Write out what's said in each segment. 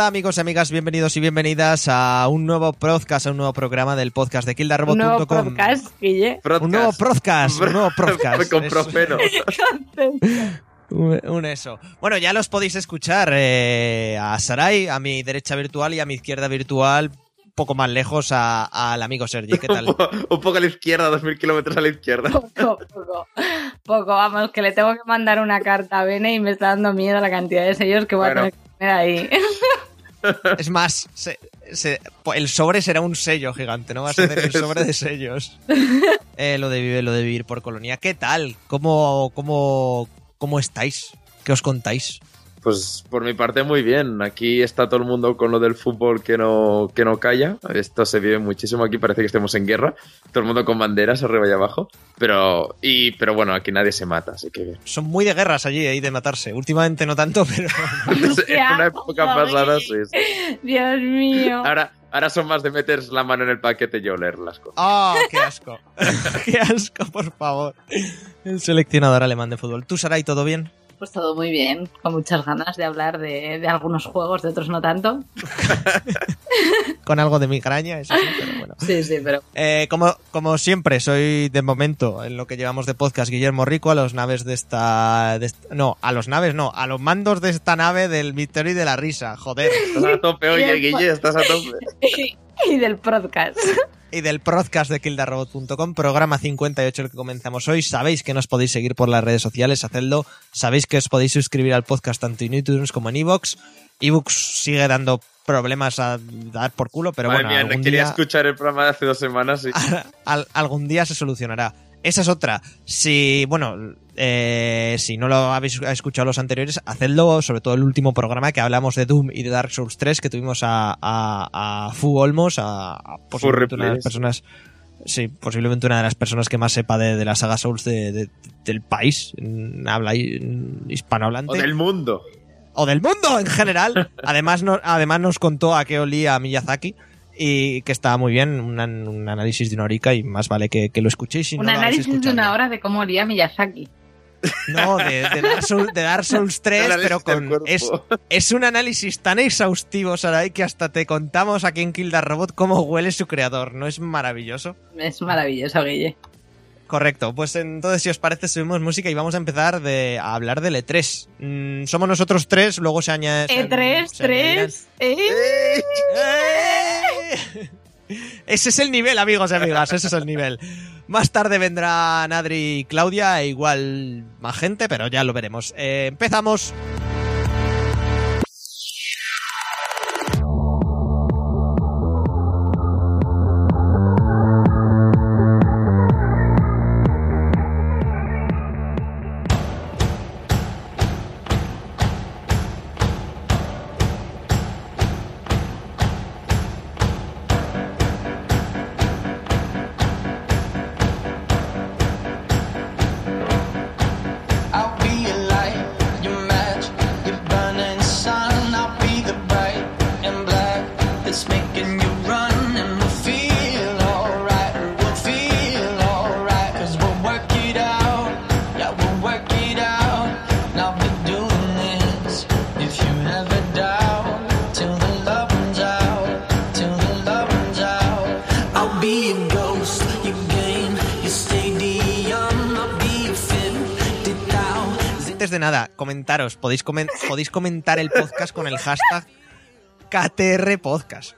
Hola, amigos y amigas, bienvenidos y bienvenidas a un nuevo podcast, a un nuevo programa del podcast de Un nuevo kildarrobot.com. podcast, Guille. Un nuevo podcast, un nuevo podcast. Con profeno. Un, un eso. Bueno, ya los podéis escuchar eh, a Sarai, a mi derecha virtual y a mi izquierda virtual, poco más lejos a- al amigo Sergi. ¿Qué un, tal? poco, un poco a la izquierda, dos mil kilómetros a la izquierda. Poco, poco. Poco, vamos, que le tengo que mandar una carta a Bene y me está dando miedo la cantidad de sellos que voy Bueno. a tener que poner ahí. Es más, se- se- el sobre será un sello gigante, ¿no? Va a ser el sobre de sellos. Eh, lo, de vivir, lo de vivir por colonia. ¿Qué tal? ¿Cómo, cómo, cómo estáis? ¿Qué os contáis? Pues por mi parte muy bien. Aquí está todo el mundo con lo del fútbol que no, que no calla. Esto se vive muchísimo aquí, parece que estemos en guerra. Todo el mundo con banderas arriba y abajo. Pero, y, pero bueno, aquí nadie se mata, así que bien. Son muy de guerras allí y de matarse. Últimamente no tanto, pero... En una época pasada, sí. Dios mío. Ahora, ahora son más de meter la mano en el paquete y oler las cosas. ¡Ah, qué asco! ¡Qué asco, por favor! El seleccionador alemán de fútbol. ¿Tú, Saray, todo bien? Pues todo muy bien, con muchas ganas de hablar de, de algunos juegos, de otros no tanto. Con algo de migraña, eso sí, pero bueno. Sí, sí, pero Eh, como, como siempre, soy de momento, en lo que llevamos de podcast, Guillermo Rico, a los naves de esta, de esta- No, a los naves no, a los mandos de esta nave del Victory de la Risa, joder. Estás a tope, oye, Guille, estás a tope. y del podcast. Y del podcast de kildarrobot.com, programa 58, el que comenzamos hoy. Sabéis que nos podéis seguir por las redes sociales, hacedlo. Sabéis que os podéis suscribir al podcast tanto en iTunes como en iVoox. iVoox sigue dando problemas a dar por culo, pero Madre bueno, mía, algún quería día... escuchar el programa de hace dos semanas y... al- algún día se solucionará. Esa es otra. Si, bueno, eh, si no lo habéis escuchado los anteriores, hacedlo, sobre todo el último programa que hablamos de Doom y de Dark Souls 3, que tuvimos a, a, a Fu Olmos, a, a posiblemente una de las personas, sí, posiblemente una de las personas que más sepa de, de la saga Souls de- de- del país, en habla hispanohablante O del mundo. o del mundo en general. Además, no- además nos contó a qué olía Miyazaki y que estaba muy bien, un, an- un análisis de una horica y más vale que, que lo escuchéis. Si no Un lo análisis de una hora de cómo olía Miyazaki. No, de, de Dark Souls, de Dark Souls 3, Análisis pero con... Es, es un análisis tan exhaustivo, Sarai, que hasta te contamos aquí en Kill the Robot cómo huele su creador. ¿No es maravilloso? Es maravilloso, Guille. Correcto, pues entonces si os parece subimos música y vamos a empezar de, a hablar del E3. Mm, somos nosotros tres, luego se añade... se- E3, se añadirán- 3, ¿eh? ¡Eh! Ese es el nivel, amigos y amigas, ese es el nivel. Más tarde vendrán Adri y Claudia, e igual más gente, pero ya lo veremos. Eh, empezamos. Podéis, comen- podéis comentar el podcast con el hashtag KTR Podcast.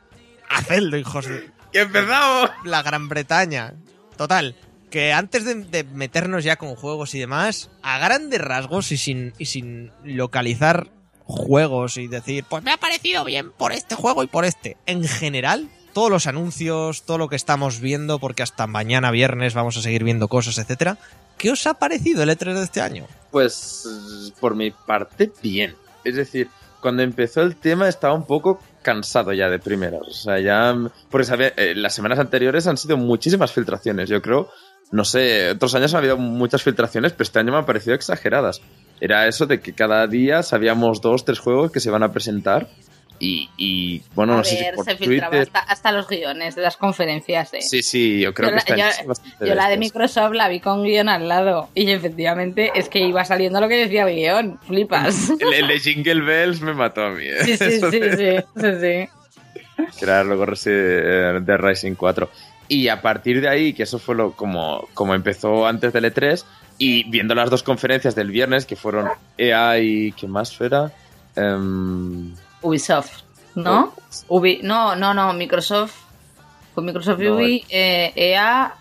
Hacedlo, hijos de ¡Que empezamos! la Gran Bretaña. Total, que antes de, de meternos ya con juegos y demás, a grandes rasgos y sin, y sin localizar juegos y decir, pues me ha parecido bien por este juego y por este. En general, todos los anuncios, todo lo que estamos viendo, porque hasta mañana viernes vamos a seguir viendo cosas, etcétera. ¿Qué os ha parecido el E3 de este año? Pues por mi parte, bien. Es decir, cuando empezó el tema estaba un poco cansado ya de primeras. O sea, ya... Porque eh, las semanas anteriores han sido muchísimas filtraciones. Yo creo, no sé, otros años ha habido muchas filtraciones, pero este año me han parecido exageradas. Era eso de que cada día sabíamos dos, tres juegos que se van a presentar Y, y, bueno, a no sé si ver, por se filtraba hasta, hasta los guiones de las conferencias. ¿eh? Sí, sí, yo creo Yo que la- está yo- la de. Microsoft la vi con guion al lado y efectivamente es que iba saliendo lo que decía el guion. Flipas. El, el de Jingle Bells me mató a mí. ¿eh? Sí, sí, sí, sí, sí, sí. que era luego eh, de Rising 4. Y a partir de ahí, que eso fue lo como, como empezó antes del E3, y viendo las dos conferencias del viernes, que fueron EA y ¿qué más era? Em, Ubisoft, ¿no? Ubi, no, no, no, Microsoft. Fue Microsoft y No, Ubi, eh, EA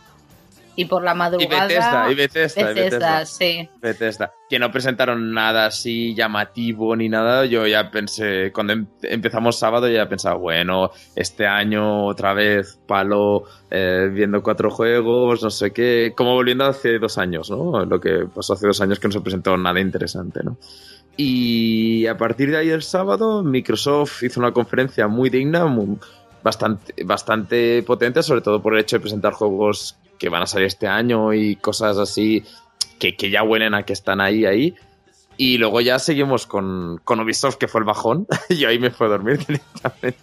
y por la y madrugada. Bethesda, y Bethesda, y Bethesda, Bethesda. sí. Bethesda, que no presentaron nada así llamativo ni nada. Yo ya pensé, cuando em- empezamos sábado, ya pensaba, bueno, este año otra vez palo eh, viendo cuatro juegos, no sé qué, como volviendo hace dos años, ¿no? Lo que pasó hace dos años que no se presentó nada interesante, ¿no? Y a partir de el sábado, Microsoft hizo una conferencia muy digna, bastante, bastante potente, sobre todo por el hecho de presentar juegos que van a salir este año y cosas así que, que ya huelen a que están ahí, ahí. Y luego ya seguimos con, con Ubisoft, que fue el bajón. y ahí me fue a dormir directamente.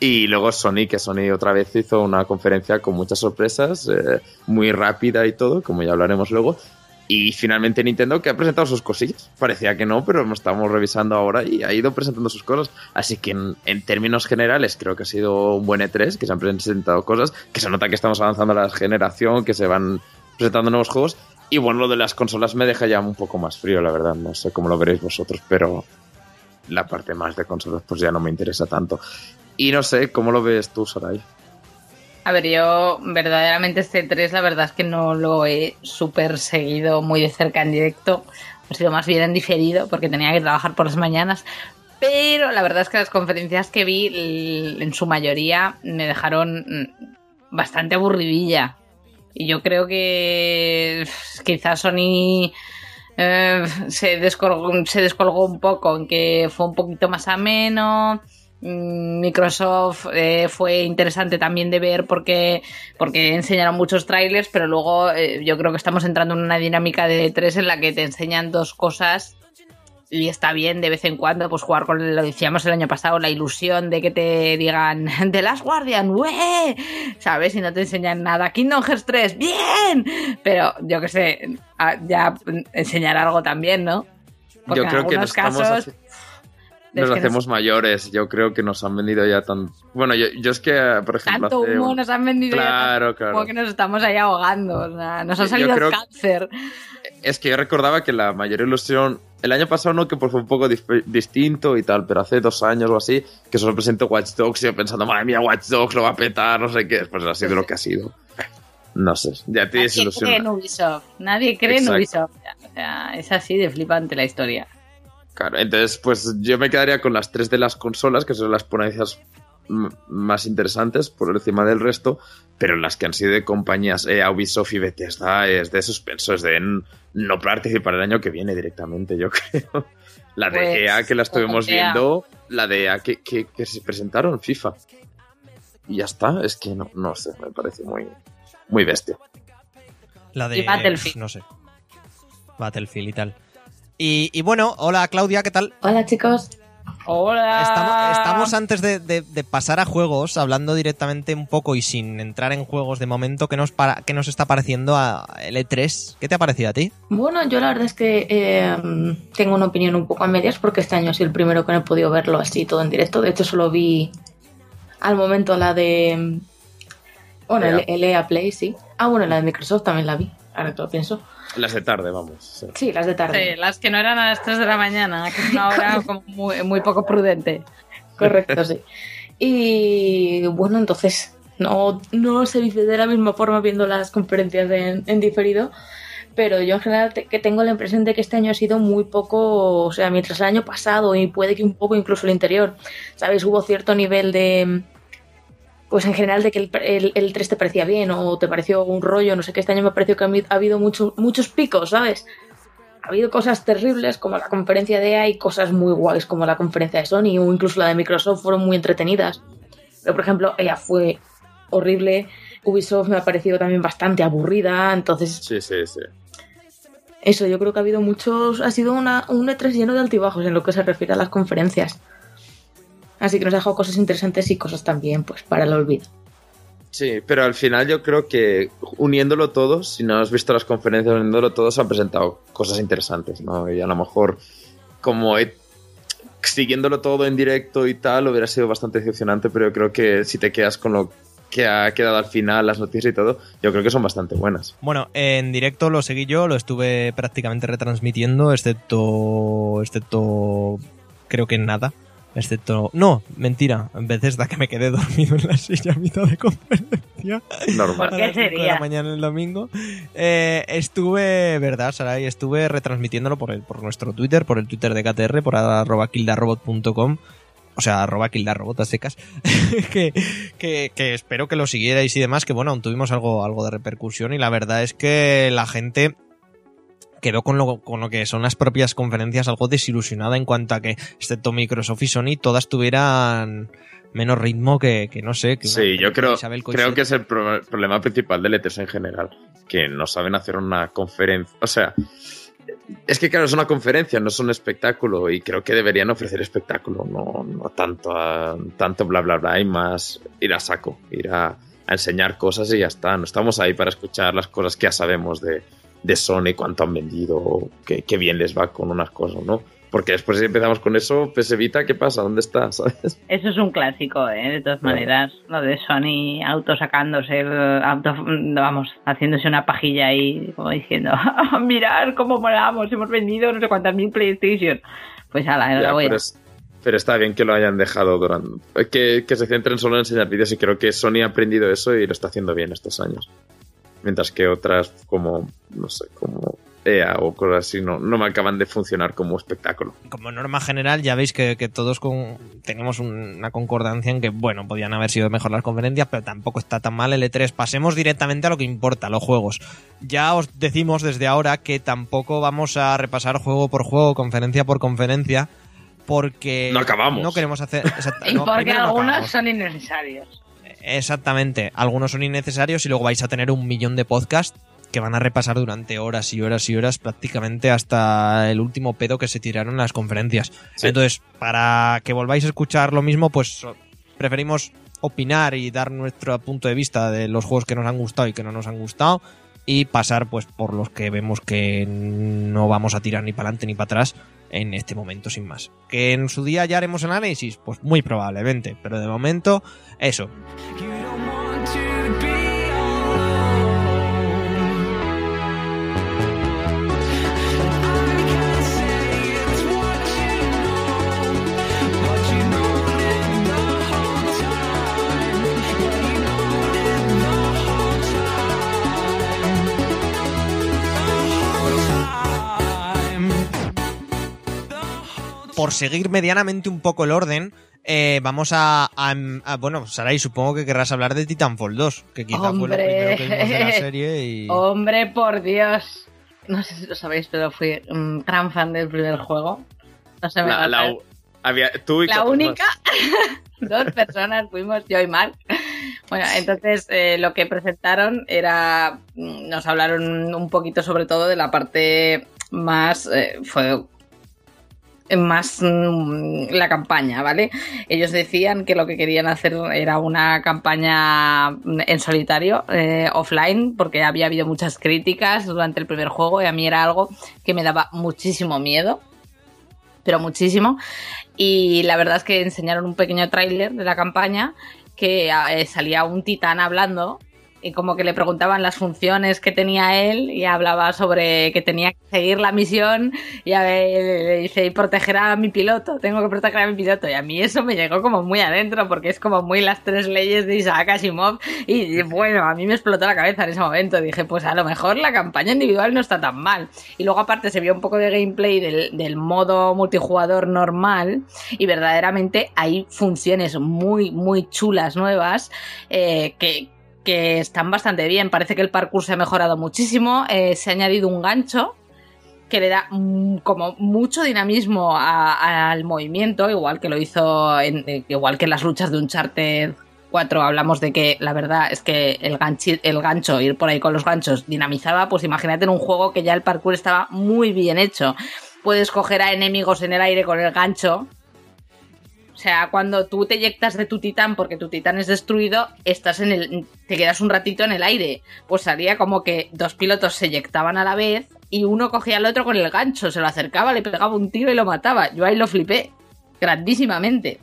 Y luego Sony, que Sony otra vez hizo una conferencia con muchas sorpresas, eh, muy rápida y todo, como ya hablaremos luego. Y finalmente Nintendo, que ha presentado sus cosillas. Parecía que no, pero estamos revisando ahora y ha ido presentando sus cosas. Así que en, términos generales creo que ha sido un buen E3, que se han presentado cosas, que se nota que estamos avanzando la generación, que se van presentando nuevos juegos. Y bueno, lo de las consolas me deja ya un poco más frío, la verdad. No sé cómo lo veréis vosotros, pero la parte más de consolas pues ya no me interesa tanto. Y no sé, ¿cómo lo ves tú, Sarai? A ver, yo verdaderamente este 3 la verdad es que no lo he súper seguido muy de cerca en directo. Ha sido más bien en diferido porque tenía que trabajar por las mañanas. Pero la verdad es que las conferencias que vi en su mayoría me dejaron mm, bastante aburridilla. Y yo creo que quizás Sony eh, se, descolgó, se descolgó un poco en que fue un poquito más ameno. Mm, Microsoft eh, fue interesante también de ver porque, porque enseñaron muchos trailers, pero luego eh, yo creo que estamos entrando en una dinámica de tres en la que te enseñan dos cosas y está bien de vez en cuando pues jugar con lo decíamos el año pasado la ilusión de que te digan The Last Guardian sabes y no te enseñan nada. Kingdom Hearts 3 bien pero yo que sé a- ya enseñar algo también no Porque Yo en creo que algunos casos nos hacemos mayores. Yo creo que nos han vendido ya tan. Bueno, yo, yo es que, por ejemplo. tanto humo un- nos han vendido ya Claro, claro. humo que nos estamos ahí ahogando o sea, nos ha salido el creo- cáncer Es que yo recordaba que la mayor ilusión. El año pasado no, que pues fue un poco distinto y tal, pero hace dos años o así, que solo presentó Watch Dogs y yo pensando, madre mía, Watch Dogs lo va a petar, no sé qué. Pues ha sido lo que ha sido. No sé, ya te nadie cree en. Ubisoft nadie cree en. Ubisoft o sea, es así de flipante la historia Claro, entonces, pues yo me quedaría con las tres de las consolas, que son las ponencias más interesantes por encima del resto, pero las que han sido de compañías EA, Ubisoft y Bethesda es de suspenso, es de no participar el año que viene directamente, yo creo. La de Pues, EA que la estuvimos EA. viendo, la de EA que, que, que se presentaron, FIFA. Y ya está, es que no, no sé, me parece muy, muy bestia. La de. Y Battlefield. No sé. Battlefield y tal. Y, y bueno, hola Claudia, ¿qué tal? Hola chicos. Hola. Estamos, estamos antes de, de- de pasar a juegos, hablando directamente un poco y sin entrar en juegos de momento, ¿qué nos, para, qué nos está pareciendo a el E3? ¿Qué te ha parecido a ti? Bueno, yo la verdad es que eh, tengo una opinión un poco a medias porque este año sido el primero que no he podido verlo así todo en directo. De hecho, solo vi al momento la de. Bueno, el, EA. el EA Play, sí. Ah, bueno, la de Microsoft también la vi. Ahora que lo pienso. Las de tarde, vamos. sí. Sí, las de tarde. Sí, las que no eran a las 3 de la mañana, que es una hora como muy, muy poco prudente. Correcto, sí. Y bueno, entonces no, no se dice de la misma forma viendo las conferencias en, en diferido, pero yo en general te- que tengo la impresión de que este año ha sido muy poco, o sea, mientras el año pasado y puede que un poco incluso el interior, ¿sabes? Hubo cierto nivel de... Pues en general de que el, el, el 3 te parecía bien o te pareció un rollo, no sé qué, este año me ha parecido que ha habi- ha habido mucho, muchos picos, ¿sabes? ha habido cosas terribles como la conferencia de EA y cosas muy guays como la conferencia de Sony o incluso la de Microsoft fueron muy entretenidas. Pero por ejemplo, EA fue horrible, Ubisoft me ha parecido también bastante aburrida, entonces Sí, sí, sí. eso yo creo que ha habido muchos, ha sido una, un E3 lleno de altibajos en lo que se refiere a las conferencias. Así que nos ha dejado cosas interesantes y cosas también, pues, para el olvido. Sí, pero al final yo creo que uniéndolo todo, si no has visto las conferencias, uniéndolo todo, se han presentado cosas interesantes, ¿no? Y a lo mejor, como he- siguiéndolo todo en directo y tal, hubiera sido bastante decepcionante, pero yo creo que si te quedas con lo que ha quedado al final, las noticias y todo, yo creo que son bastante buenas. Bueno, en directo lo seguí yo, lo estuve prácticamente retransmitiendo, excepto. excepto. creo que nada. Excepto. No, mentira. En vez de que me quedé dormido en la silla a mitad de conferencia. Normal. ¿Por qué de sería? la mañana el domingo. Eh, estuve, ¿verdad, Saray? Estuve retransmitiéndolo por, el, por nuestro Twitter, por el Twitter de KTR, por arroba kildarrobot.com. O sea, arroba kildarrobot a secas. que, que, que espero que lo siguierais y demás, que bueno, aún tuvimos algo, algo de repercusión y la verdad es que la gente quedó con lo, con lo que son las propias conferencias algo desilusionada en cuanto a que, excepto Microsoft y Sony, todas tuvieran menos ritmo que, que no sé. Que Sí, yo creo, creo que es el pro- problema principal del E3 en general, que no saben hacer una conferencia. O sea, es que claro, es una conferencia, no es un espectáculo, y creo que deberían ofrecer espectáculo, no, no tanto, a- tanto bla bla bla y más ir a saco, ir a, a enseñar cosas y ya está. No estamos ahí para escuchar las cosas que ya sabemos de, de Sony, cuánto han vendido, qué, qué bien les va con unas cosas, ¿no? Porque después si empezamos con eso, PS Vita, ¿qué pasa? ¿Dónde está? ¿Sabes? Eso es un clásico, ¿eh? De todas Claro. maneras, lo de Sony autosacándose, el auto, vamos, haciéndose una pajilla ahí, como diciendo, mirar cómo molamos, hemos vendido no sé cuántas mil PlayStation. Pues ala, Ya, enhorabuena. pero, es- pero está bien que lo hayan dejado durante. Que, que se centren solo en enseñar vídeos y creo que Sony ha aprendido eso y lo está haciendo bien estos años. Mientras que otras, como, no sé, como EA o cosas así, no, no me acaban de funcionar como espectáculo. como norma general, ya veis que, que todos con, tenemos un- una concordancia en que, bueno, podían haber sido mejor las conferencias, pero tampoco está tan mal el E3. Pasemos directamente a lo que importa, los juegos. Ya os decimos desde ahora que tampoco vamos a repasar juego por juego, conferencia por conferencia, porque No acabamos. no queremos hacer... exacta- Y no, porque no algunos son innecesarios. Exactamente, algunos son innecesarios y luego vais a tener un millón de podcasts que van a repasar durante horas y horas y horas prácticamente hasta el último pedo que se tiraron en las conferencias. Sí. Entonces, para que volváis a escuchar lo mismo, pues preferimos opinar y dar nuestro punto de vista de los juegos que nos han gustado y que no nos han gustado y pasar pues por los que vemos que no vamos a tirar ni para adelante ni para atrás en este momento sin más. Que en su día ya haremos análisis, pues muy probablemente, pero de momento eso. Por seguir medianamente un poco el orden, eh, vamos a, a- a- Bueno, Sarai, supongo que querrás hablar de Titanfall 2, que quizá fue lo Hombre. primero que vimos de la serie y... Hombre, por Dios. No sé si lo sabéis, pero fui un gran fan del primer juego. No se me La, la- había, tú y La única, dos personas fuimos, yo y Mark. Bueno, entonces eh, lo que presentaron era, mm, nos hablaron un poquito sobre todo de la parte más, eh, fue más mm, la campaña, ¿vale? Ellos decían que lo que querían hacer era una campaña mm, en solitario, eh, offline, porque había habido muchas críticas durante el primer juego y a mí era algo que me daba muchísimo miedo, pero muchísimo. Y la verdad es que enseñaron un pequeño tráiler de la campaña que eh, salía un titán hablando y como que le preguntaban las funciones que tenía él y hablaba sobre que tenía que seguir la misión y a ver, le dice y proteger a mi piloto, tengo que proteger a mi piloto y a mí eso me llegó como muy adentro porque es como muy las tres leyes de Isaac Asimov y bueno, a mí me explotó la cabeza en ese momento, dije pues a lo mejor la campaña individual no está tan mal. Y luego aparte se vio un poco de gameplay del, modo multijugador normal y verdaderamente hay funciones muy muy chulas nuevas eh, que, que están bastante bien. Parece que el parkour se ha mejorado muchísimo. eh, se ha añadido un gancho que le da mm, como mucho dinamismo al movimiento, igual que lo hizo, en, eh, igual que en las luchas de Uncharted 4 hablamos de que la verdad es que el, el gancho, ir por ahí con los ganchos, dinamizaba, pues imagínate en un juego que ya el parkour estaba muy bien hecho. Puedes coger a enemigos en el aire con el gancho sea, cuando tú te eyectas de tu titán porque tu titán es destruido, estás en el. te quedas un ratito en el aire. Pues salía como que dos pilotos se eyectaban a la vez y uno cogía al otro con el gancho, se lo acercaba, le pegaba un tiro y lo mataba. Yo ahí lo flipé. Grandísimamente.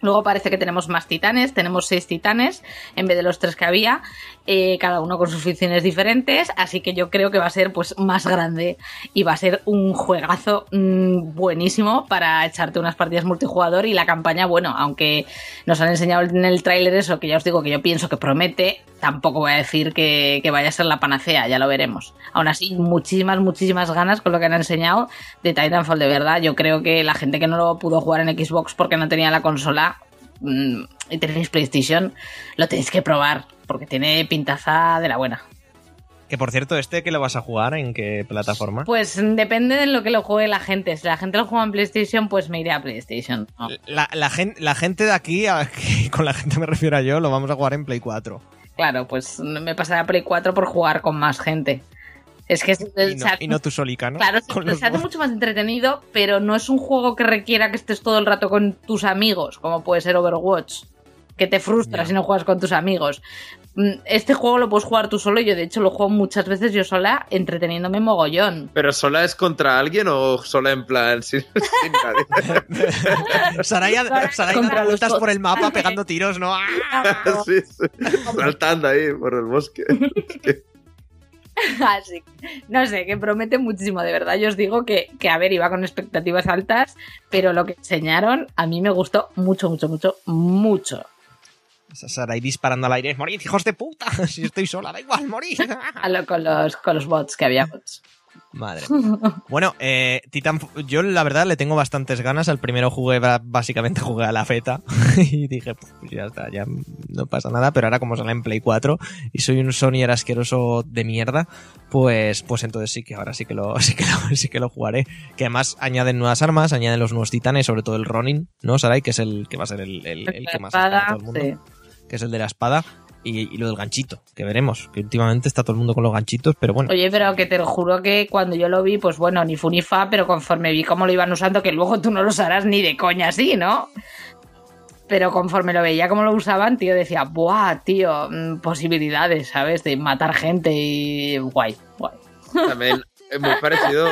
Luego parece que tenemos más titanes, tenemos seis titanes en vez de los tres que había, eh, cada uno con sus funciones diferentes, así que yo creo que va a ser pues más grande y va a ser un juegazo mm, buenísimo para echarte unas partidas multijugador y la campaña, bueno, aunque nos han enseñado en el tráiler eso, que ya os digo que yo pienso que promete, tampoco voy a decir que, que vaya a ser la panacea, ya lo veremos. Aún así, muchísimas, muchísimas ganas con lo que han enseñado de Titanfall, de verdad. Yo creo que la gente que no lo pudo jugar en Xbox porque no tenía la consola mm, y tenéis PlayStation, lo tenéis que probar, porque tiene pintaza de la buena. Que por cierto, ¿este que lo vas a jugar? ¿En qué plataforma? Pues depende de lo que lo juegue la gente. Si la gente lo juega en PlayStation, pues me iré a PlayStation. No. La, la gen- la gente de aquí, a- con la gente me refiero a yo, lo vamos a jugar en Play 4. Claro, pues me pasaré a Play 4 por jugar con más gente. Es que es- Y no, y no tú solica, ¿no? Claro, Con se, hace mucho más entretenido, pero no es un juego que requiera que estés todo el rato con tus amigos, como puede ser Overwatch, que te frustra Ya. si no juegas con tus amigos. Mm, Este juego lo puedes jugar tú solo, yo de hecho lo juego muchas veces yo sola, entreteniéndome mogollón. ¿Pero sola es contra alguien o sola en plan sin, sin nadie? Saraya, Saraya Contra los por el mapa pegando tiros, ¿no? ¡Ah! sí, sí. Saltando ahí por el bosque. Así, no sé, que promete muchísimo, de verdad. Yo os digo que, que, a ver, iba con expectativas altas, pero lo que enseñaron a mí me gustó mucho, mucho, mucho, mucho. Sarai disparando al aire. ¡Morid, hijos de puta! Si estoy sola, da igual, morid. A lo- con, los, con los bots, que había bots. Madre. Bueno, eh, Titan, yo la verdad le tengo bastantes ganas. Al primero jugué, básicamente jugué a la feta y dije, pues ya está, ya no pasa nada. Pero ahora como sale en Play 4 y soy un Sonyer asqueroso de mierda, pues, pues entonces sí que ahora sí que lo, sí que lo, sí que lo jugaré. Que además añaden nuevas armas, añaden los nuevos titanes, sobre todo el Ronin, ¿no, Sarai? Que es el que va a ser el, el- el que más está todo el mundo sí. Que es el de la espada, y, y lo del ganchito, que veremos, que últimamente está todo el mundo con los ganchitos, pero bueno, Oye, pero que te lo juro que cuando yo lo vi, pues bueno, ni fu ni fa, pero conforme vi cómo lo iban usando, que luego tú no lo usarás ni de coña así, ¿no? Pero conforme lo veía cómo lo usaban, tío, decía, ¡buah, tío! mm, Posibilidades, ¿sabes? De matar gente y. guay, guay. También es muy parecido.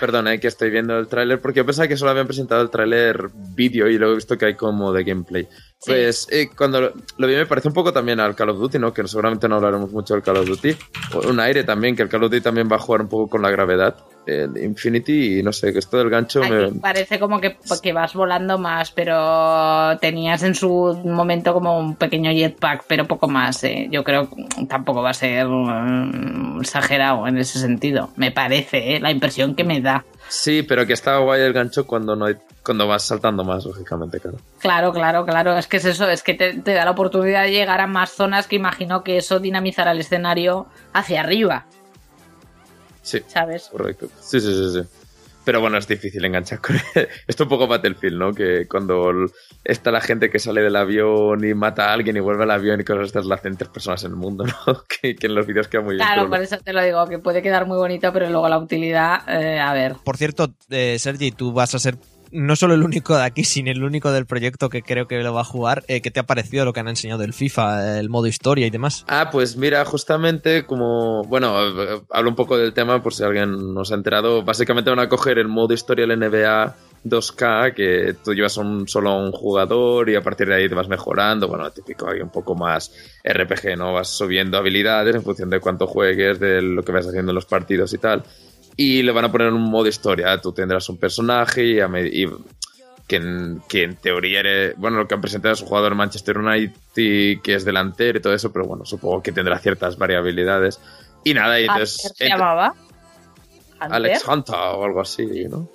Perdona, eh, que estoy viendo el tráiler porque yo pensaba que solo habían presentado el tráiler vídeo y luego he visto que hay como de gameplay. Sí. Pues eh, cuando lo, lo vi me parece un poco también al Call of Duty, ¿no? Que seguramente no hablaremos mucho del Call of Duty. Un aire también, que el Call of Duty también va a jugar un poco con la gravedad. El Infinity y no sé, que esto del gancho me... Parece como que, que vas volando más, pero tenías en su momento como un pequeño jetpack, pero poco más. ¿eh? Yo creo que tampoco va a ser mm, exagerado en ese sentido. Me parece, ¿eh? la impresión que me da. Sí, pero que está guay el gancho cuando no hay, cuando vas saltando más, lógicamente, claro. Claro, claro, claro. Es que es eso, es que te, te da la oportunidad de llegar a más zonas que imagino que eso dinamizará el escenario hacia arriba, Sí, ¿sabes? correcto. Sí, sí, sí, sí. Pero bueno, es difícil enganchar con Esto un poco Battlefield, ¿no? Que cuando está la gente que sale del avión y mata a alguien y vuelve al avión y cosas estas la hacen tres personas en el mundo, ¿no? Que, que en los vídeos queda muy bien. Claro, por eso te lo digo, que puede quedar muy bonito, pero luego la utilidad, eh, a ver. por cierto, eh, Sergi, tú vas a ser no solo el único de aquí, sino el único del proyecto que creo que lo va a jugar. Eh, ¿Qué te ha parecido lo que han enseñado del FIFA, el modo historia y demás? Ah, pues mira, justamente como, bueno, eh, hablo un poco del tema por si alguien no se ha enterado. Básicamente van a coger el modo historia del NBA 2K, que tú llevas un, solo un jugador y a partir de ahí te vas mejorando. Bueno, típico, hay un poco más RPG, ¿no? Vas subiendo habilidades en función de cuánto juegues, de lo que vas haciendo en los partidos y tal. Y le van a poner un modo historia. Tú tendrás un personaje y, a me- y que en, que en teoría eres, bueno, lo que han presentado es un jugador de Manchester United que es delantero y todo eso, pero bueno, supongo que tendrá ciertas variabilidades. Y nada, y entonces se llamaba. Hunter. Alex Hunter o algo así, ¿no?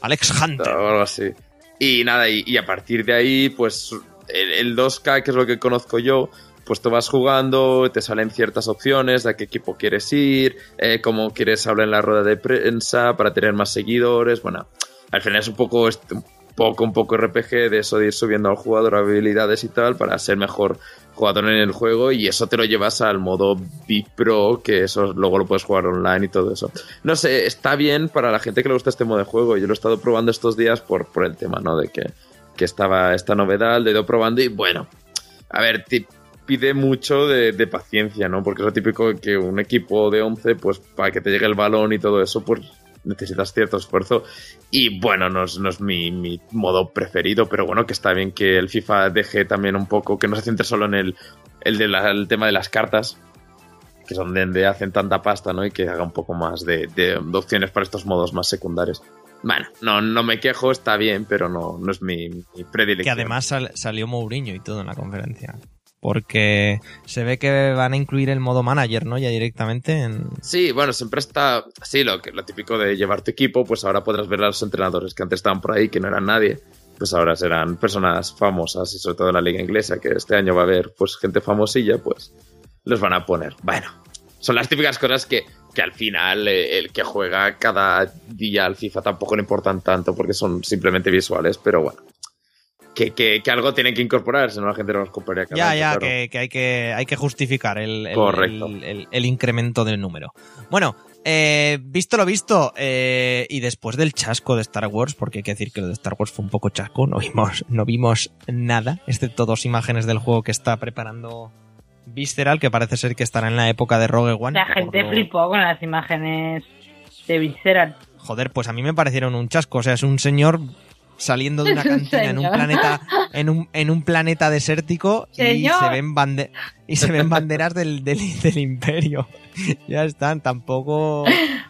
Alex O Hunter. algo así. Y nada, y, y a partir de ahí, pues el, el 2K, que es lo que conozco yo, pues tú vas jugando, te salen ciertas opciones de a qué equipo quieres ir, eh, cómo quieres hablar en la rueda de prensa para tener más seguidores. Bueno, al final es un poco, un poco, un poco RPG de eso de ir subiendo al jugador habilidades y tal para ser mejor jugador en el juego y eso te lo llevas al modo B-Pro, que eso luego lo puedes jugar online y todo eso. No sé, está bien para la gente que le gusta este modo de juego. Yo lo he estado probando estos días por, por el tema, ¿no? De que que estaba esta novedad, le he ido probando y bueno, a ver, pide mucho de, de paciencia, ¿no? Porque es lo típico que un equipo de 11, pues para que te llegue el balón y todo eso, pues necesitas cierto esfuerzo. Y bueno, no es, no es mi, mi modo preferido, pero bueno, que está bien que el FIFA deje también un poco, que no se centre solo en el, el, de la- el tema de las cartas, que son donde hacen tanta pasta, ¿no? Y que haga un poco más de, de- de opciones para estos modos más secundarios. Bueno, no, no me quejo, está bien, pero no, no es mi, mi predilección. Que además sal- salió Mourinho y todo en la conferencia. Porque se ve que van a incluir el modo manager, ¿no? Ya directamente en... Sí, bueno, siempre está. Sí, lo, que, lo típico de llevar tu equipo, pues ahora podrás ver a los entrenadores que antes estaban por ahí, que no eran nadie. Pues ahora serán personas famosas y sobre todo en la liga inglesa, que este año va a haber pues gente famosilla, pues los van a poner. Bueno, son las típicas cosas que, que al final eh, el que juega cada día al FIFA tampoco le importan tanto porque son simplemente visuales, pero bueno. Que, que, que algo tienen que incorporar, si no la gente no los compraría Ya, ya, claro. que, que hay que hay que justificar el, el- Correcto. el- el- el incremento del número. Bueno, eh, visto lo visto, eh, y después del chasco de Star Wars, porque hay que decir que lo de Star Wars fue un poco chasco, no vimos, no vimos nada, excepto dos imágenes del juego que está preparando Visceral, que parece ser que estará en la época de Rogue One. La gente lo- flipó con las imágenes de Visceral. Joder, pues a mí me parecieron un chasco. O sea, es un señor saliendo de una cantina en un planeta en un, en un planeta desértico y se ven bande y se ven banderas del, del, del imperio. ya están, tampoco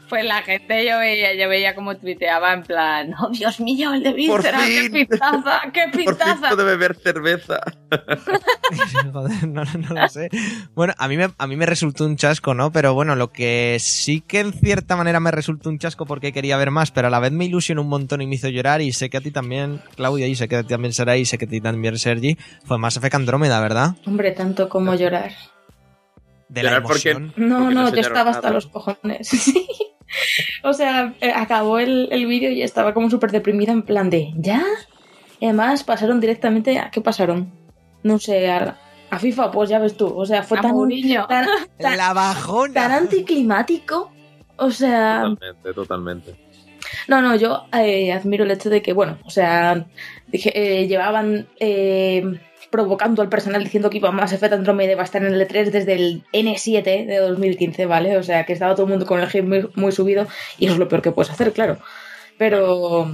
Pues la gente yo veía, yo veía como tuiteaba en plan, oh Dios mío, el de Visceral, qué pintaza, qué Por fin pintaza. puedo beber cerveza. Joder, no, no lo sé. Bueno, a mí, me, a mí me resultó un chasco, ¿no? Pero bueno, lo que sí que en cierta manera me resultó un chasco porque quería ver más, pero a la vez me ilusionó un montón y me hizo llorar y sé que a ti también, Claudia, y sé que a ti también será y sé que a ti también, Sergi, fue más Effect Andrómeda, ¿verdad? Hombre, tanto como llorar. De la Llorar porque- emoción. No, Porque no no, yo estaba hasta los cojones. O sea, eh, acabó el, el vídeo y estaba como súper deprimida en plan de ¿ya? Y además pasaron directamente a ¿qué pasaron? No sé, a, a FIFA, pues ya ves tú. O sea, fue A tan, tan, tan, La bajona. tan anticlimático. O sea, Totalmente, totalmente. no, no, yo eh, admiro el hecho de que, bueno, o sea, dije, eh, llevaban eh, provocando al personal diciendo que iba más Effect Andromeda va a estar en el E3 desde el N7 de 2015, ¿vale? O sea, que estaba todo el mundo con el hype muy, subido y eso es lo peor que puedes hacer, claro. Pero...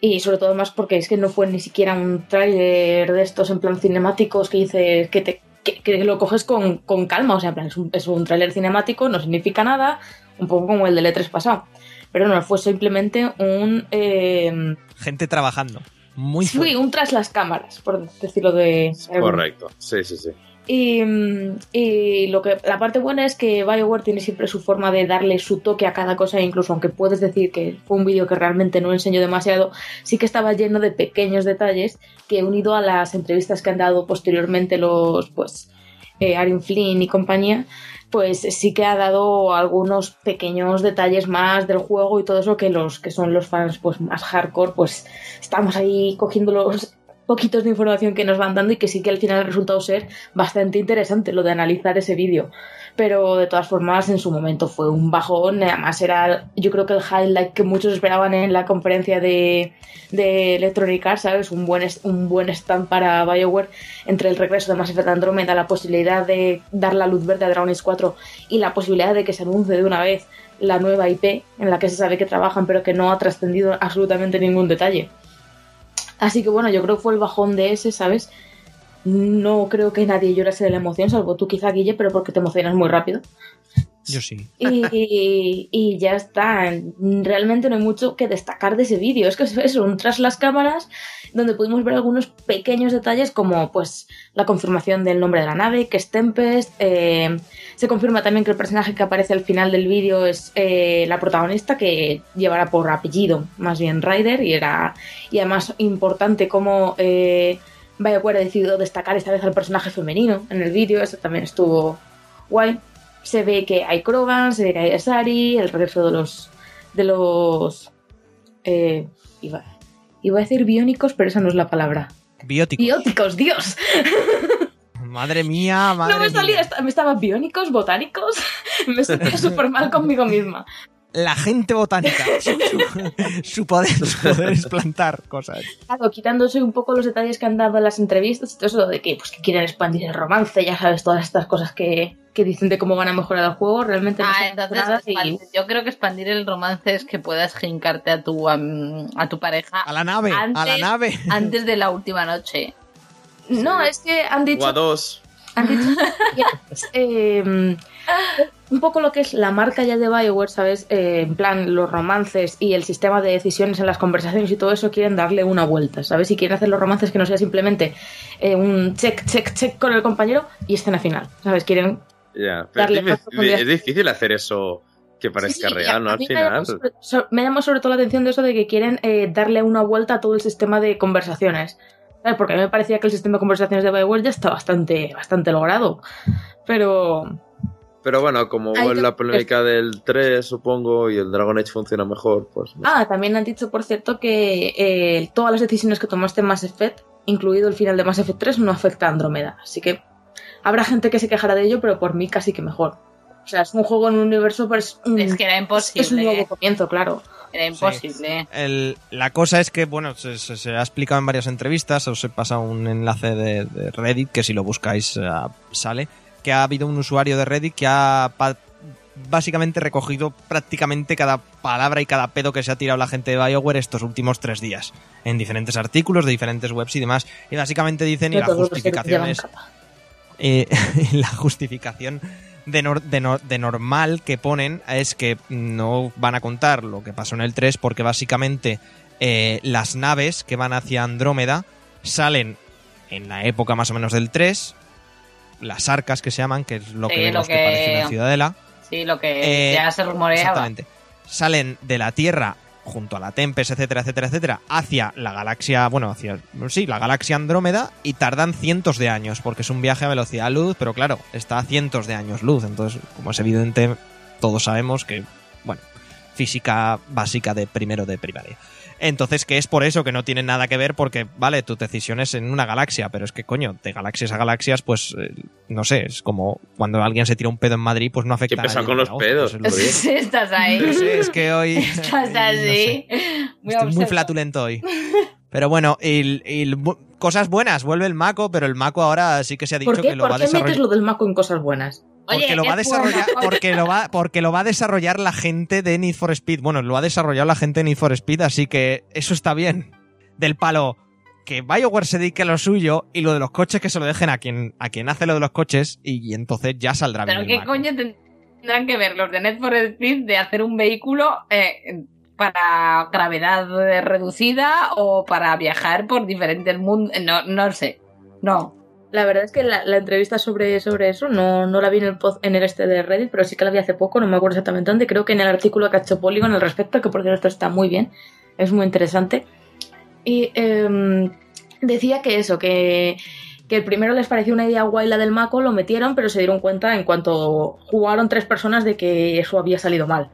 Y sobre todo más porque es que no fue ni siquiera un tráiler de estos en plan cinemáticos que dices que te que lo coges con, con calma, o sea, en plan, es un, es un tráiler cinemático, no significa nada, un poco como el del E3 pasado. Pero no, fue simplemente un... eh, Gente trabajando. Muy sí, fuerte. un tras las cámaras, por decirlo de... Correcto. Sí, sí, sí. Y, mm, y lo que la parte buena es que BioWare tiene siempre su forma de darle su toque a cada cosa, incluso aunque puedes decir que fue un vídeo que realmente no enseñó demasiado, sí que estaba lleno de pequeños detalles que unido a las entrevistas que han dado posteriormente los pues eh, Flynn y compañía, pues sí que ha dado algunos pequeños detalles más del juego y todo eso que los que son los fans pues más hardcore, pues estamos ahí cogiendo los poquitos de información que nos van dando y que sí que al final ha resultado ser bastante interesante lo de analizar ese vídeo. Pero de todas formas, en su momento fue un bajón. Además, era yo creo que el highlight que muchos esperaban en la conferencia de, de Electronic Arts, ¿sabes? Un buen, un buen stand para BioWare entre el regreso de Mass Effect Andromeda, la posibilidad de dar la luz verde a Dragon Age 4 y la posibilidad de que se anuncie de una vez la nueva IP en la que se sabe que trabajan, pero que no ha trascendido absolutamente ningún detalle. Así que bueno, yo creo que fue el bajón de ese, ¿sabes? No creo que nadie llorase de la emoción, salvo tú quizá, Guille, pero porque te emocionas muy rápido. Yo sí. Y, y ya está. Realmente no hay mucho que destacar de ese vídeo. Es que es un tras las cámaras, donde pudimos ver algunos pequeños detalles como pues la confirmación del nombre de la nave, que es Tempest. eh, se confirma también que el personaje que aparece al final del vídeo es eh, la protagonista, que llevará por apellido más bien Ryder, y era y además importante como eh, BioWare ha decidido destacar esta vez al personaje femenino en el vídeo, eso también estuvo guay. Se ve que hay Krogan, se ve que hay Asari, el regreso de los de los eh, iba, iba a decir biónicos, pero esa no es la palabra. Biótico. Bióticos, Dios. Madre mía, madre no me salía, mía. me estaba biónicos, botánicos. me sentía súper mal conmigo misma. La gente botánica. Su, su- su poder, su poder es plantar cosas. Claro, quitándose un poco los detalles que han dado en las entrevistas y todo eso de que, pues, que quieren expandir el romance, ya sabes, todas estas cosas que, que dicen de cómo van a mejorar el juego, realmente no Ah, entonces nada y- yo creo que expandir el romance es que puedas jincarte a tu a tu pareja A la nave, a la Antes- nave. antes de la última noche. No, es que han O a dicho, dos. han dicho eh, un poco lo que es la marca ya de Bioware, ¿sabes? Eh, en plan, los romances y el sistema de decisiones en las conversaciones y todo eso quieren darle una vuelta, ¿sabes? Y quieren hacer los romances que no sea simplemente eh, un check, check, check con el compañero y escena final, ¿sabes? Quieren Ya, pero Darle es, difícil- profundidad. es difícil hacer eso que parezca Sí, real, ¿no? Al mí me llama final. Me llama sobre todo la atención de eso de que quieren eh, darle una vuelta a todo el sistema de conversaciones. ¿Sabes? Porque a mí me parecía que el sistema de conversaciones de Bioware ya está bastante, bastante logrado. Pero Pero bueno, como que- la polémica del 3, supongo, y el Dragon Age funciona mejor, pues. no. Ah, también han dicho, por cierto, que eh, todas las decisiones que tomaste en Mass Effect, incluido el final de Mass Effect 3, no afecta a Andrómeda. Así que habrá gente que se quejará de ello, pero por mí casi que mejor. O sea, es un juego en un universo, pero es un, Es que era es un nuevo imposible. comienzo, claro. Era imposible. El- la cosa es que, bueno, se, se- se ha explicado en varias entrevistas, os he pasado un enlace de, de Reddit, que si lo buscáis eh, sale, que ha habido un usuario de Reddit que ha básicamente recogido prácticamente cada palabra y cada pedo que se ha tirado la gente de BioWare estos últimos tres días, en diferentes artículos de diferentes webs y demás. Y básicamente dicen, y la los que justificación es... Eh, la justificación de, nor- de nor- de normal que ponen es que no van a contar lo que pasó en el 3 porque básicamente eh, las naves que van hacia Andrómeda salen en la época más o menos del 3, las arcas que se llaman, que es lo Sí, que lo vemos que... que- parece una ciudadela. Sí, lo que Eh, ya se rumoreaba. Exactamente. Salen de la Tierra junto a la Tempest, etcétera, etcétera, etcétera, hacia la galaxia, bueno, hacia, sí, la galaxia Andrómeda y tardan cientos de años, porque es un viaje a velocidad luz, pero claro, está a cientos de años luz, entonces, como es evidente, todos sabemos que, bueno, física básica de primero de primaria. Entonces, que es por eso que no tiene nada que ver, porque, vale, tu decisión es en una galaxia, pero es que, coño, de galaxias a galaxias, pues, eh, no sé, es como cuando alguien se tira un pedo en Madrid, pues no afecta Qué a nadie con los la hostia, pedos, pues joder. Sí, estás ahí. no sé, es que hoy. Estás no sé, así. Muy estoy muy flatulento hoy. Pero bueno, bu- cosas buenas, vuelve el Mako, pero el Mako ahora sí que se ha dicho ¿Por qué, que lo va ¿Por a qué metes lo del Mako en cosas buenas? Oye, Porque lo, va a es desarrollar, porque, lo va, porque lo va a desarrollar la gente de Need for Speed. Bueno, lo ha desarrollado la gente de Need for Speed, así que eso está bien. Del palo, que BioWare se dedique a lo suyo y lo de los coches que se lo dejen a quien, a quien hace lo de los coches y, entonces ya saldrá bien. Pero qué coño tendrán que ver los de Net for Speed de hacer un vehículo eh, para gravedad reducida o para viajar por diferentes mundos. No, no sé. No. La verdad es que la, entrevista sobre, sobre eso no, no la vi en el, pod- en el este de Reddit, pero sí que la vi hace poco, no me acuerdo exactamente dónde. Creo que en el artículo que ha hecho Polygon al respecto, que por cierto está muy bien, es muy interesante. Y em, decía que eso, que, que el primero les pareció una idea guay la del Mako, lo metieron, pero se dieron cuenta en cuanto jugaron tres personas de que eso había salido mal.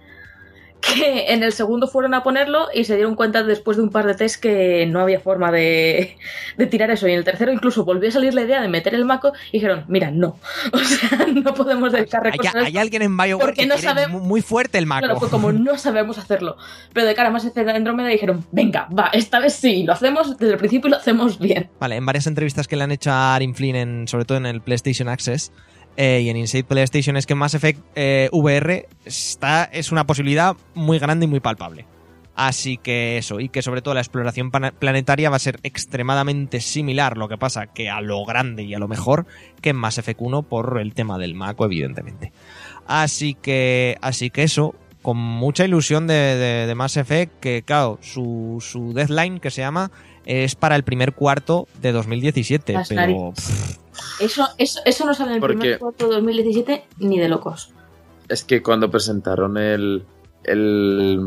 Que en el segundo fueron a ponerlo y se dieron cuenta después de un par de test que no había forma de, de tirar eso. Y en el tercero incluso volvió a salir la idea de meter el Mako y dijeron, mira, no. O sea, no podemos dedicar Hay, recursos a hay alguien en BioWare Porque que no muy fuerte el Mako. Claro, fue como no sabemos hacerlo. Pero de cara a más Effect Andrómeda dijeron, venga, va, esta vez sí, lo hacemos desde el principio y lo hacemos bien. Vale, en varias entrevistas que le han hecho a Arin Flynn, en- sobre todo en el PlayStation Access eh, y en Inside PlayStation, es que Mass Effect eh, VR está, es una posibilidad muy grande y muy palpable. Así que eso, y que sobre todo la exploración planetaria va a ser extremadamente similar, lo que pasa que a lo grande y a lo mejor que en Mass Effect 1 por el tema del Mako, evidentemente. Así que, así que eso, con mucha ilusión de, de- de Mass Effect, que claro, su, su deadline que se llama es para el primer cuarto de 2017, Las pero. Eso, eso, eso no sale en el Porque- primer cuarto de 2017 ni de locos. Es que cuando presentaron el, el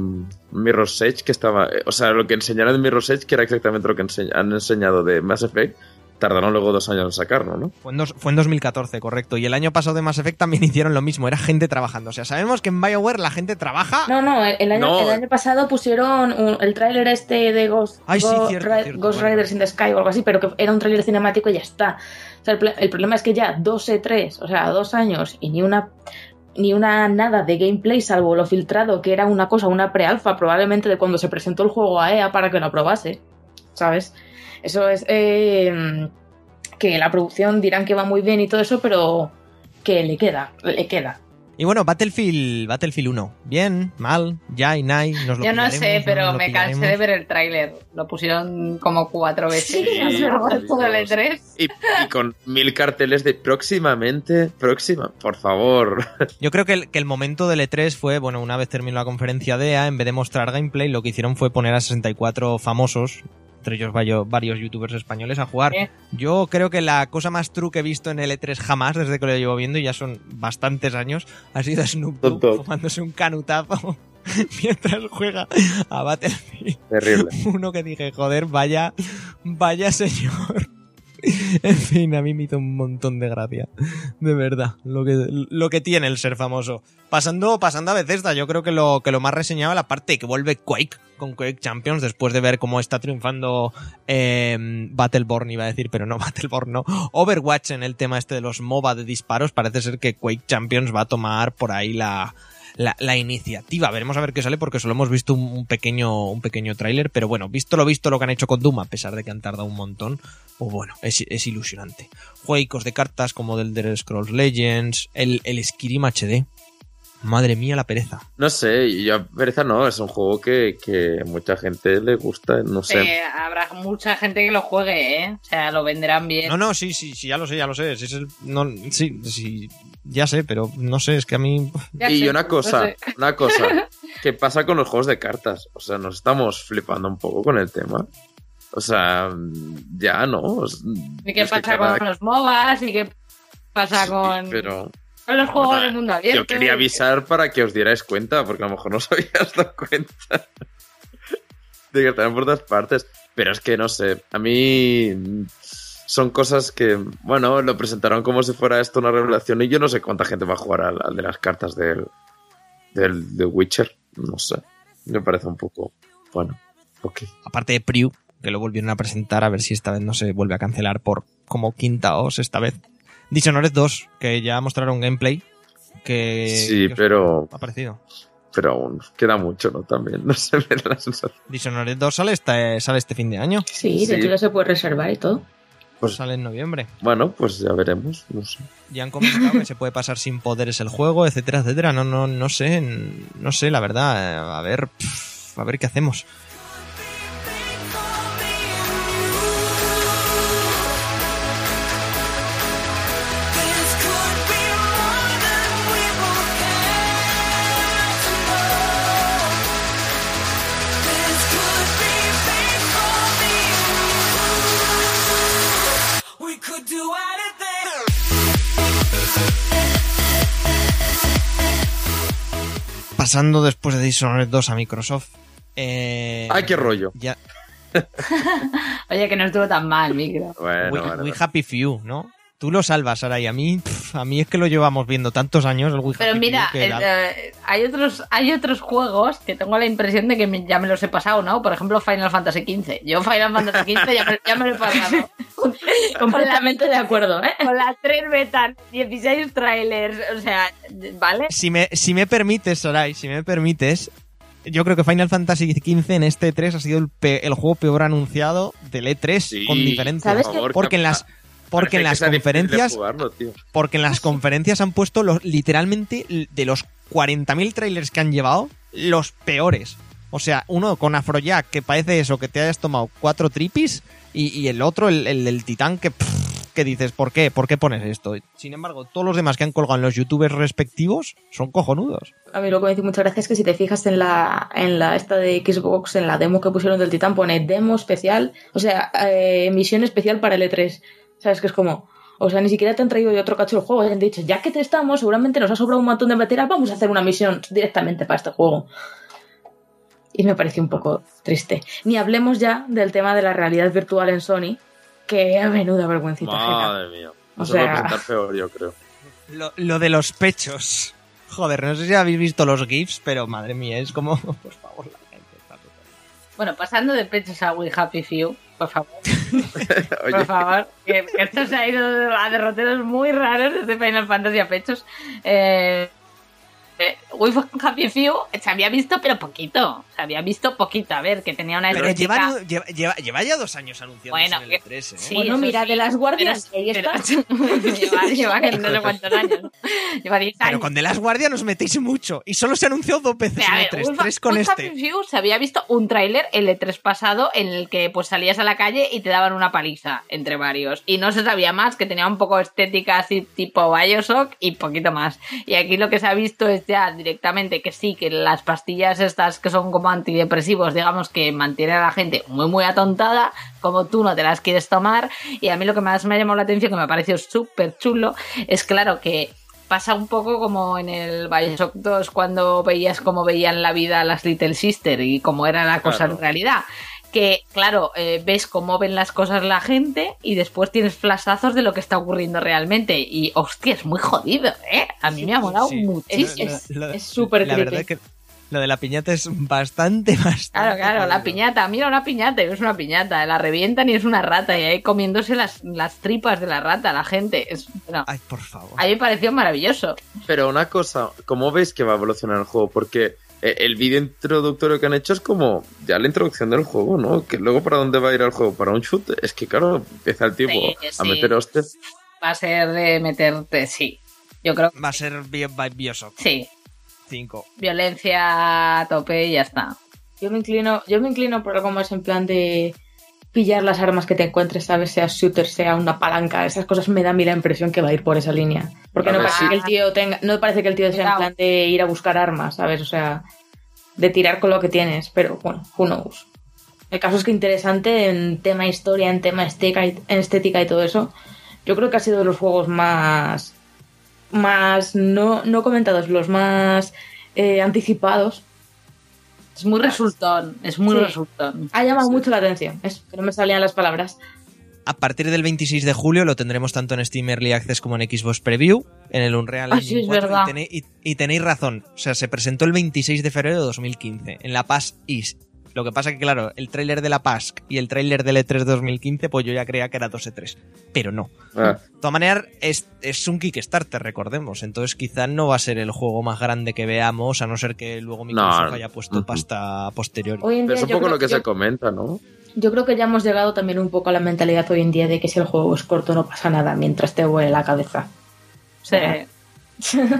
Mirror's Edge, que estaba. O sea, lo que enseñaron de Mirror's Edge, que era exactamente lo que han enseñado de Mass Effect, tardaron luego dos años en sacarlo, ¿no? fue en, dos- fue en 2014, correcto. Y el año pasado de Mass Effect también hicieron lo mismo, era gente trabajando. O sea, sabemos que en BioWare la gente trabaja. No, no, el, el año, No. el año pasado pusieron un- el tráiler este de Ghost, Ay, sí, Go- cierto, Ri- cierto, Ghost vale, Riders in the Sky o algo así, pero que era un tráiler cinemático y ya está. O sea, el, problema es que ya dos E3, o sea, dos años y ni una ni una nada de gameplay, salvo lo filtrado, que era una cosa, una pre-alfa, probablemente de cuando se presentó el juego a EA para que lo aprobase. ¿Sabes? Eso es. eh, que la producción dirán que va muy bien y todo eso, pero que le queda, le queda. Y bueno, Battlefield, Battlefield 1. Bien, mal, ya y nay. Nos lo Yo no sé, pero me cansé pillaremos. de ver el tráiler. Lo pusieron como cuatro veces. Sí, a lo largo de por todo el Dios. E3. Y, y con mil carteles de próximamente, próxima, por favor. Yo creo que el, que el momento del E3 fue, bueno, una vez terminó la conferencia de EA, en vez de mostrar gameplay, lo que hicieron fue poner a 64 famosos, entre ellos varios, varios youtubers españoles, a jugar. Eh. Yo creo que la cosa más true que he visto en el E3 jamás, desde que lo llevo viendo, y ya son bastantes años, ha sido Snoop Dogg. fumándose un canutazo mientras juega a Battlefield. Terrible. Uno que dije, joder, vaya, vaya señor. En fin, a mí me hizo un montón de gracia. De verdad, lo que, lo que tiene el ser famoso. Pasando, pasando a Bethesda, yo creo que lo, que lo más reseñaba la parte que vuelve Quake con Quake Champions después de ver cómo está triunfando eh, Battleborn, iba a decir, pero no Battleborn, no. Overwatch en el tema este de los MOBA de disparos, parece ser que Quake Champions va a tomar por ahí la, la, iniciativa. Veremos a ver qué sale porque solo hemos visto un, pequeño, un pequeño tráiler, pero bueno, visto lo visto lo que han hecho con Doom, a pesar de que han tardado un montón, pues bueno, es, es ilusionante. Juegos de cartas como del Elder Scrolls Legends, el, el HD. Madre mía la pereza. No sé, y yo pereza no, es un juego que, que a mucha gente le gusta, no sé. Eh, habrá mucha gente que lo juegue, ¿eh? O sea, lo venderán bien. No, no, sí, sí, sí, ya lo sé, ya lo sé. Sí, no, sí, sí, ya sé, pero no sé, es que a mí... Ya y sé, una no cosa, sé. una cosa, ¿qué pasa con los juegos de cartas? O sea, nos estamos flipando un poco con el tema. O sea, ya no. ¿Y qué es que pasa cada- con los MOBAs? ¿Y qué pasa Sí, con, Pero los juegos Bueno, del mundo abierto? yo quería avisar para que os dierais cuenta, porque a lo mejor no os habíais dado cuenta de que están por todas partes. Pero es que no sé, a mí son cosas que, bueno, lo presentaron como si fuera esto una revelación y yo no sé cuánta gente va a jugar al, al de las cartas del, del, de Witcher. No sé, me parece un poco, bueno, ok. aparte de Priu, que lo volvieron a presentar, a ver si esta vez no se vuelve a cancelar por como quinta o sexta vez. Dishonored 2, que ya mostraron gameplay. Que, Sí, que pero, ha parecido. pero aún queda mucho, ¿no? También, no sé, me da la sensación. Dishonored 2 sale este, sale este fin de año. Sí, de Sí. hecho ya se puede reservar y todo. Pues- Sale en noviembre. Bueno, pues ya veremos, no sé. Ya han comentado que se puede pasar sin poderes el juego, etcétera, etcétera. No, no, no sé, no sé, la verdad. A ver, pff, a ver qué hacemos. Pasando después de Dishonored 2 a Microsoft. Eh, ¡Ay, qué rollo! Ya, Oye, que no estuvo tan mal, micro. Bueno, we, bueno, We bueno. Happy Few, ¿no? Tú lo salvas, Ara, y a mí, pff, a mí es que lo llevamos viendo tantos años el We Pero mira, Few, que era- eh, hay otros hay otros juegos que tengo la impresión de que me- ya me los he pasado, ¿no? Por ejemplo, Final Fantasy XV. Yo Final Fantasy XV ya me, ya me lo he pasado. Completamente de acuerdo, ¿eh? Con las 3 betas, 16 trailers, o sea, ¿vale? si me, si me permites, Sarai, si me permites, yo creo que Final Fantasy XV en este E3 ha sido el, pe- el juego peor anunciado del E3 Sí, con diferencia. ¿Sabes por qué? favor, Porque en las porque en las conferencias jugarlo, tío. porque en las conferencias han puesto los literalmente de los 40.000 trailers que han llevado los peores. O sea, uno con Afrojack que parece eso que te hayas tomado cuatro tripis y, y el otro el, el, el titán que pff, que dices, ¿por qué? ¿Por qué pones esto? Sin embargo, todos los demás que han colgado en los youtubers respectivos son cojonudos. A mí lo que me dice muchas gracias es que si te fijas en la, en la esta de Xbox, en la demo que pusieron del Titán, pone demo especial, o sea, eh, misión especial para el E3. ¿Sabes? Que es como, o sea, ni siquiera te han traído de otro cacho el juego, y han dicho, ya que te estamos, seguramente nos ha sobrado un montón de material, vamos a hacer una misión directamente para este juego. Y me pareció un poco triste. Ni hablemos ya del tema de la realidad virtual en Sony, que a menuda vergüencita. ajena. Madre mía. O Eso lo va a sea- presentar peor, yo creo. Lo, lo de los pechos. Joder, no sé si habéis visto los GIFs, pero madre mía, es como, por favor, la gente está total. Bueno, pasando de pechos a We Happy Few, por favor, Por favor, que esto se ha ido a derroteros muy raros desde Final Fantasy a pechos. Eh, Eh, Few se había visto, pero poquito. Se había visto poquito. A ver, que tenía una Pero estética- lleva, lleva, lleva- lleva ya dos años anunciando Bueno, en el que- 3 ¿eh? sí, Bueno, mira, sí, de las guardias, pero- ahí está. pero- lleva, lleva que no sé cuántos años. Lleva 10 Pero años. con The Last Guardian os metéis mucho. Y solo se anunció dos veces Pero, en el 3. Wolf- Tres con este. Happy Few se había visto un tráiler el E3 pasado en el que pues salías a la calle y te daban una paliza entre varios. Y no se sabía más, que tenía un poco estética así tipo Bioshock y poquito más. Y aquí lo que se ha visto es ya directamente que sí, que las pastillas estas que son como antidepresivos, digamos que mantienen a la gente muy muy atontada, como tú no te las quieres tomar. Y a mí lo que más me ha llamado la atención, que me ha parecido súper chulo, es claro que pasa un poco como en el Bioshock 2 cuando veías cómo veían la vida las Little Sister y cómo era la cosa Claro. en realidad. Que, claro, eh, ves cómo ven las cosas la gente y después tienes flashazos de lo que está ocurriendo realmente. Y, hostia, es muy jodido, ¿eh? A mí me ha molado Sí. muchísimo. Es- súper La verdad que lo de la piñata es bastante, bastante. Claro, claro, la piñata. Mira una piñata y es una piñata. La revientan y es una rata. Y ahí comiéndose las, las tripas de la rata, la gente. Es, bueno, Ay, por favor. a mí me pareció maravilloso. Pero una cosa, ¿cómo veis que va a evolucionar el juego? Porque el vídeo introductorio que han hecho es como ya la introducción del juego, ¿no? Que luego para dónde va a ir el juego, para un shoot. Es que claro, empieza el tipo Sí, a sí. meter hostias. Va a ser de meterte, sí. Yo creo que Va a ser Bio- Bi- Bioshock sí. 5. Violencia a tope y ya está. Yo me inclino, yo me inclino por algo más en plan de pillar las armas que te encuentres, sabes, sea shooter, sea una palanca, esas cosas me da a mí la impresión que va a ir por esa línea. Porque no parece sí. que el tío tenga, no parece que el tío sea en plan de ir a buscar armas, ¿sabes? O sea, de tirar con lo que tienes, pero bueno, who knows. El caso es que interesante en tema historia, en tema estética y, en estética y todo eso. Yo creo que ha sido de los juegos más más no, no comentados, los más eh, anticipados. Es muy resultón, es muy Sí. resultón. Ha llamado mucho la atención. Es que no me salían las palabras. A partir del 26 de julio lo tendremos tanto en Steam Early Access como en Xbox Preview, en el Unreal Ah, Engine sí, es 4, verdad. Y, tenéis, y- y tenéis razón. O sea, se presentó el 26 de febrero de 2015 en la PAS East. Lo que pasa que, claro, el tráiler de la PASC y el tráiler del E3 2015, pues yo ya creía que era 2 E3. Pero no. Ah, De todas maneras, es, es un Kickstarter, recordemos. Entonces, quizá no va a ser el juego más grande que veamos, a no ser que luego Microsoft No. haya puesto pasta posterior. Hoy en pero día es un poco lo que se comenta, ¿no? Yo creo que ya hemos llegado también un poco a la mentalidad hoy en día de que si el juego es corto no pasa nada mientras te huele la cabeza. Sí.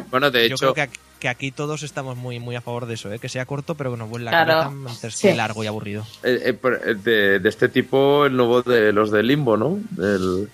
Bueno, de Yo hecho, creo que aquí, que aquí todos estamos muy, muy a favor de eso, ¿eh? que sea corto, pero que nos vuelva la Claro. cabeza mientras Sí. que largo y aburrido. eh, eh, eh, de, de este tipo, el nuevo de los de Limbo, ¿no? El,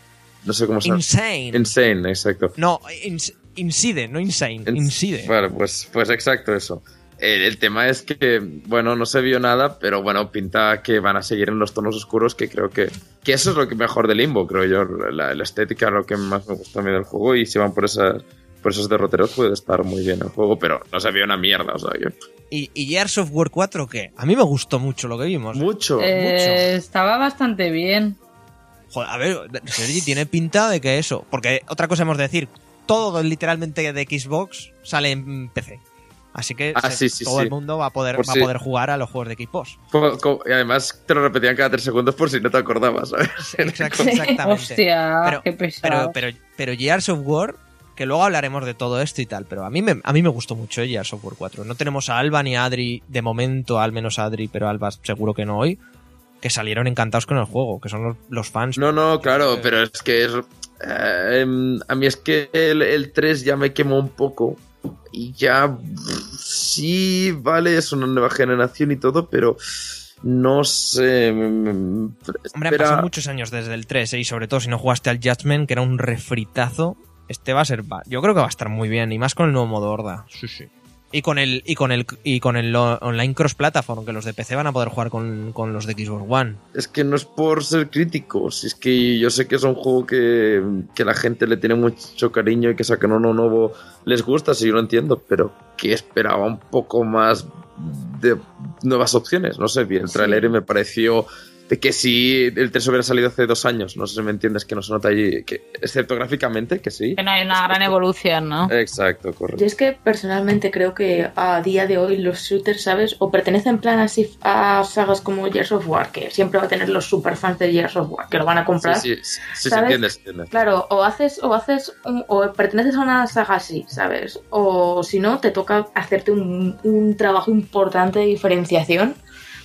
no sé cómo se llama. Insane. Insane, exacto. No, ins- Inside, no Insane. En- Inside. Vale, pues, pues exacto eso. El, el tema es que, bueno, no se vio nada, pero bueno, pinta que van a seguir en los tonos oscuros, que creo que, que eso es lo que mejor de Limbo, creo yo. La, la estética, lo que más me gusta a mí del juego, y si van por esas, por esos derroteros puede estar muy bien el juego, pero no se vio una mierda, o sea, yo... ¿Y, ¿Y Gears of War 4 qué? A mí me gustó mucho lo que vimos. Mucho. Eh, estaba bastante bien. Joder, a ver, Sergi tiene pinta de que eso. Porque otra cosa hemos de decir, todo literalmente de Xbox sale en PC. Así que Ah, se- sí, sí, todo sí. el mundo va a poder, Por va a poder jugar a los juegos de co- Y además te lo repetían cada tres segundos por si no te acordabas, ¿sabes? Exactamente. Hostia, Pero- qué pesado. Pero, pero, pero Gears of War, que luego hablaremos de todo esto y tal, pero a mí me, a mí me gustó mucho Gears of War 4. No tenemos a Alba ni a Adri, de momento, al menos a Adri, pero a Alba seguro que no hoy, que salieron encantados con el juego, que son los, los fans. No, no, claro, pero es que es. eh, em, a mí es que el, el 3 ya me quemó un poco. Y ya. Sí, vale, es una nueva generación y todo, pero. No sé. mm, Hombre, han pasado muchos años desde el 3, ¿eh? y sobre todo si no jugaste al Judgment, que era un refritazo, este va a ser... va- Yo creo que va a estar muy bien, y más con el nuevo modo Horda. Sí, sí. Y con el, y con el, y con el online cross-platform, que los de PC van a poder jugar con, con los de Xbox One. Es que no es por ser críticos, es que yo sé que es un juego que, que la gente le tiene mucho cariño y que sacan uno nuevo les gusta, sí, yo lo entiendo, pero que esperaba un poco más de nuevas opciones. No sé, vi el Sí. tráiler y me pareció de que si el 3 hubiera salido hace dos años, no sé si me entiendes, que no se nota allí, que, excepto gráficamente, que sí. Que no hay una gran evolución, ¿no? Exacto, correcto. Yo es que personalmente creo que a día de hoy los shooters, ¿sabes? O pertenecen en plan así a sagas como Gears of War, que siempre va a tener los superfans de Gears of War, que lo van a comprar. Sí, sí, sí, sí, se ¿sabes? entiende, se entiende. Claro, o haces, o haces, un- o perteneces a una saga así, ¿sabes? O si no, te toca hacerte un, un trabajo importante de diferenciación,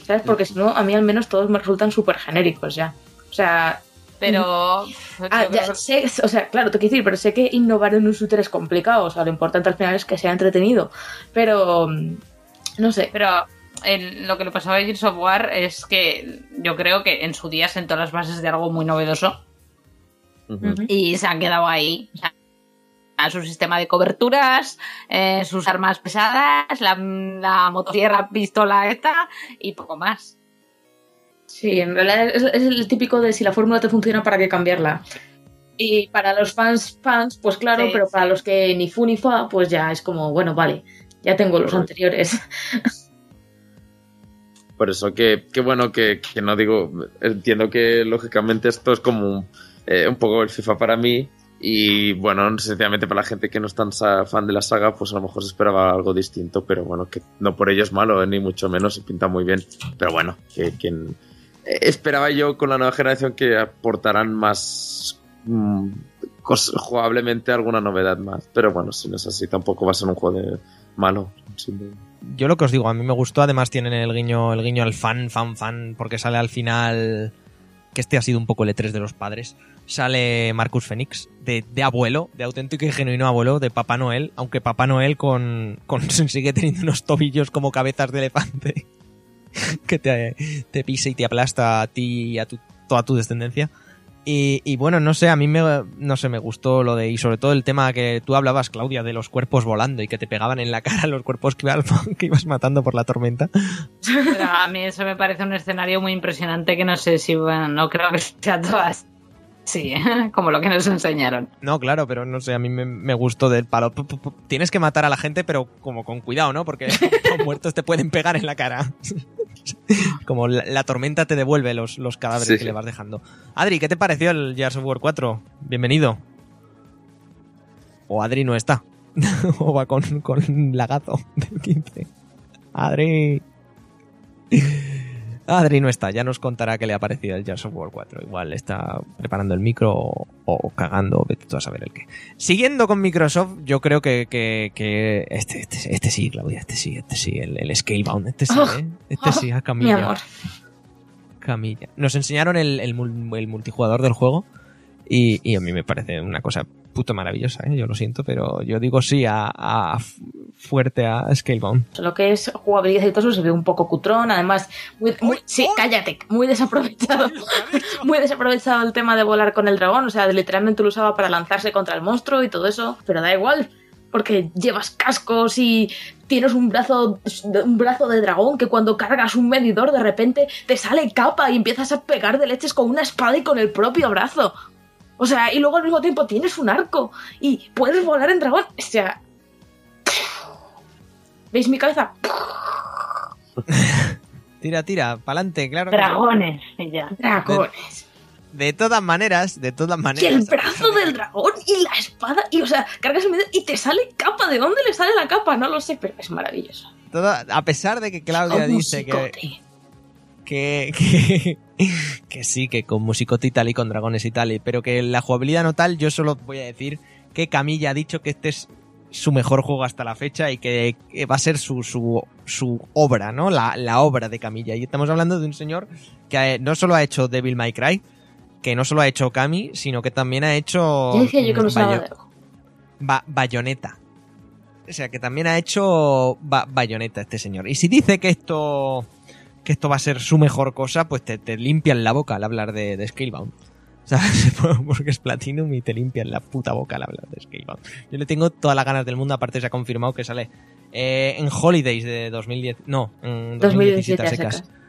¿sabes? Porque si no, a mí al menos todos me resultan súper genéricos ya. O sea, Pero. Ah, ya, creo que- sé, o sea, claro, te quiero decir, pero sé que innovar en un shooter es complicado. O sea, lo importante al final es que sea entretenido. Pero, mm, no sé. Pero el- lo que le pasaba a Gears of War es que yo creo que en su día sentó las bases de algo muy novedoso y se han quedado ahí. O sea, a su sistema de coberturas, eh, sus armas pesadas, la, la motosierra, pistola esta y poco más. Sí, en realidad es, es el típico de si la fórmula te funciona, ¿para qué cambiarla? Y para los fans, fans, pues claro, Sí, pero para los que ni fu ni fa, pues ya es como, bueno, vale, ya tengo los anteriores. Por eso que, que bueno, que, que no digo, entiendo que lógicamente esto es como un, eh, un poco el FIFA para mí y bueno, sencillamente para la gente que no es tan fan de la saga, pues a lo mejor se esperaba algo distinto, pero bueno, que no por ello es malo, eh, ni mucho menos, se pinta muy bien, pero bueno, que, que eh, esperaba yo con la nueva generación que aportarán más mm, cos- jugablemente alguna novedad más, pero bueno, si no es así, tampoco va a ser un juego de malo. Yo lo que os digo, a mí me gustó, además tienen el guiño, el guiño al fan, fan, fan, porque sale al final, que este ha sido un poco el E3 de los padres, sale Marcus Phoenix, de, abuelo, de auténtico y genuino abuelo, de Papá Noel, aunque Papá Noel con, con sigue teniendo unos tobillos como cabezas de elefante, que te, pisa y te aplasta a ti y a tu, toda tu descendencia. Y, bueno, no sé, a mí me, no sé, me gustó lo de, y sobre todo el tema que tú hablabas, Claudia, de los cuerpos volando y que te pegaban en la cara los cuerpos que ibas, matando por la tormenta. A mí eso me parece un escenario muy impresionante que no sé si, bueno, no creo que sea todas. Sí, como lo que nos enseñaron. No, claro, pero no sé, a mí me, me gustó del palo. Tienes que matar a la gente, pero como con cuidado, ¿no? Porque los muertos te pueden pegar en la cara. Como la, la tormenta te devuelve los, los cadáveres Sí. que le vas dejando. Adri, ¿qué te pareció el Gears of War 4? Bienvenido. O Adri no está. o va con, con lagazo del 15. Adri. Adri no está, ya nos contará qué le ha parecido el Gears of War 4. Igual está preparando el micro o, o cagando, vete tú a saber el qué. Siguiendo con Microsoft, yo creo que, que, que este, este, este sí, Claudia, este sí, este sí, el, el Scalebound, este sí, Oh, ¿eh? Este sí, a Mi Camilla. amor. Camilla. Nos enseñaron el, el multijugador del juego y, y a mí me parece una cosa puto maravillosa, ¿eh? yo lo siento, pero yo digo sí a, fuerte a Scalebound. Lo que es jugabilidad y todo eso se ve un poco cutrón, además, muy, muy- sí, cállate, muy desaprovechado. Muy desaprovechado el tema de volar con el dragón, o sea, literalmente lo usaba para lanzarse contra el monstruo y todo eso, pero da igual, porque llevas cascos y tienes un brazo, un brazo de dragón que cuando cargas un medidor de repente te sale capa y empiezas a pegar de leches con una espada y con el propio brazo. O sea, y luego al mismo tiempo tienes un arco y puedes volar en dragón. O sea... ¿Veis mi cabeza? Tira, tira, pa'lante, claro. que. Dragones, y ya. Dragones. De todas maneras, de todas Y maneras. el brazo del dragón y la espada. Y o sea, cargas el medio y te sale capa. ¿De dónde le sale la capa? No lo sé, pero es maravilloso. A pesar de que Claudia dice que. Que, que, que sí, que con musicote y tal y con dragones y tal, y- pero que la jugabilidad no tal, yo solo voy a decir que Camilla ha dicho que este es su mejor juego hasta la fecha y que, va a ser su, su, su obra, ¿no? La, la obra de Camilla. Y estamos hablando de un señor que no solo ha hecho Devil May Cry, que no solo ha hecho Kami, sino que también ha hecho decía yo que Bayo-. Ba- Bayonetta. O sea, que también ha hecho Ba- Bayonetta este señor. Y si dice que esto que esto va a ser su mejor cosa, pues te, te limpian la boca al hablar de, de Scalebound. ¿Sabes? Porque es Platinum y te limpian la puta boca al hablar de Scalebound. Yo le tengo todas las ganas del mundo, aparte se ha confirmado que sale eh, en Holidays de 2010. No, en 2017 2017 a a secas. secas.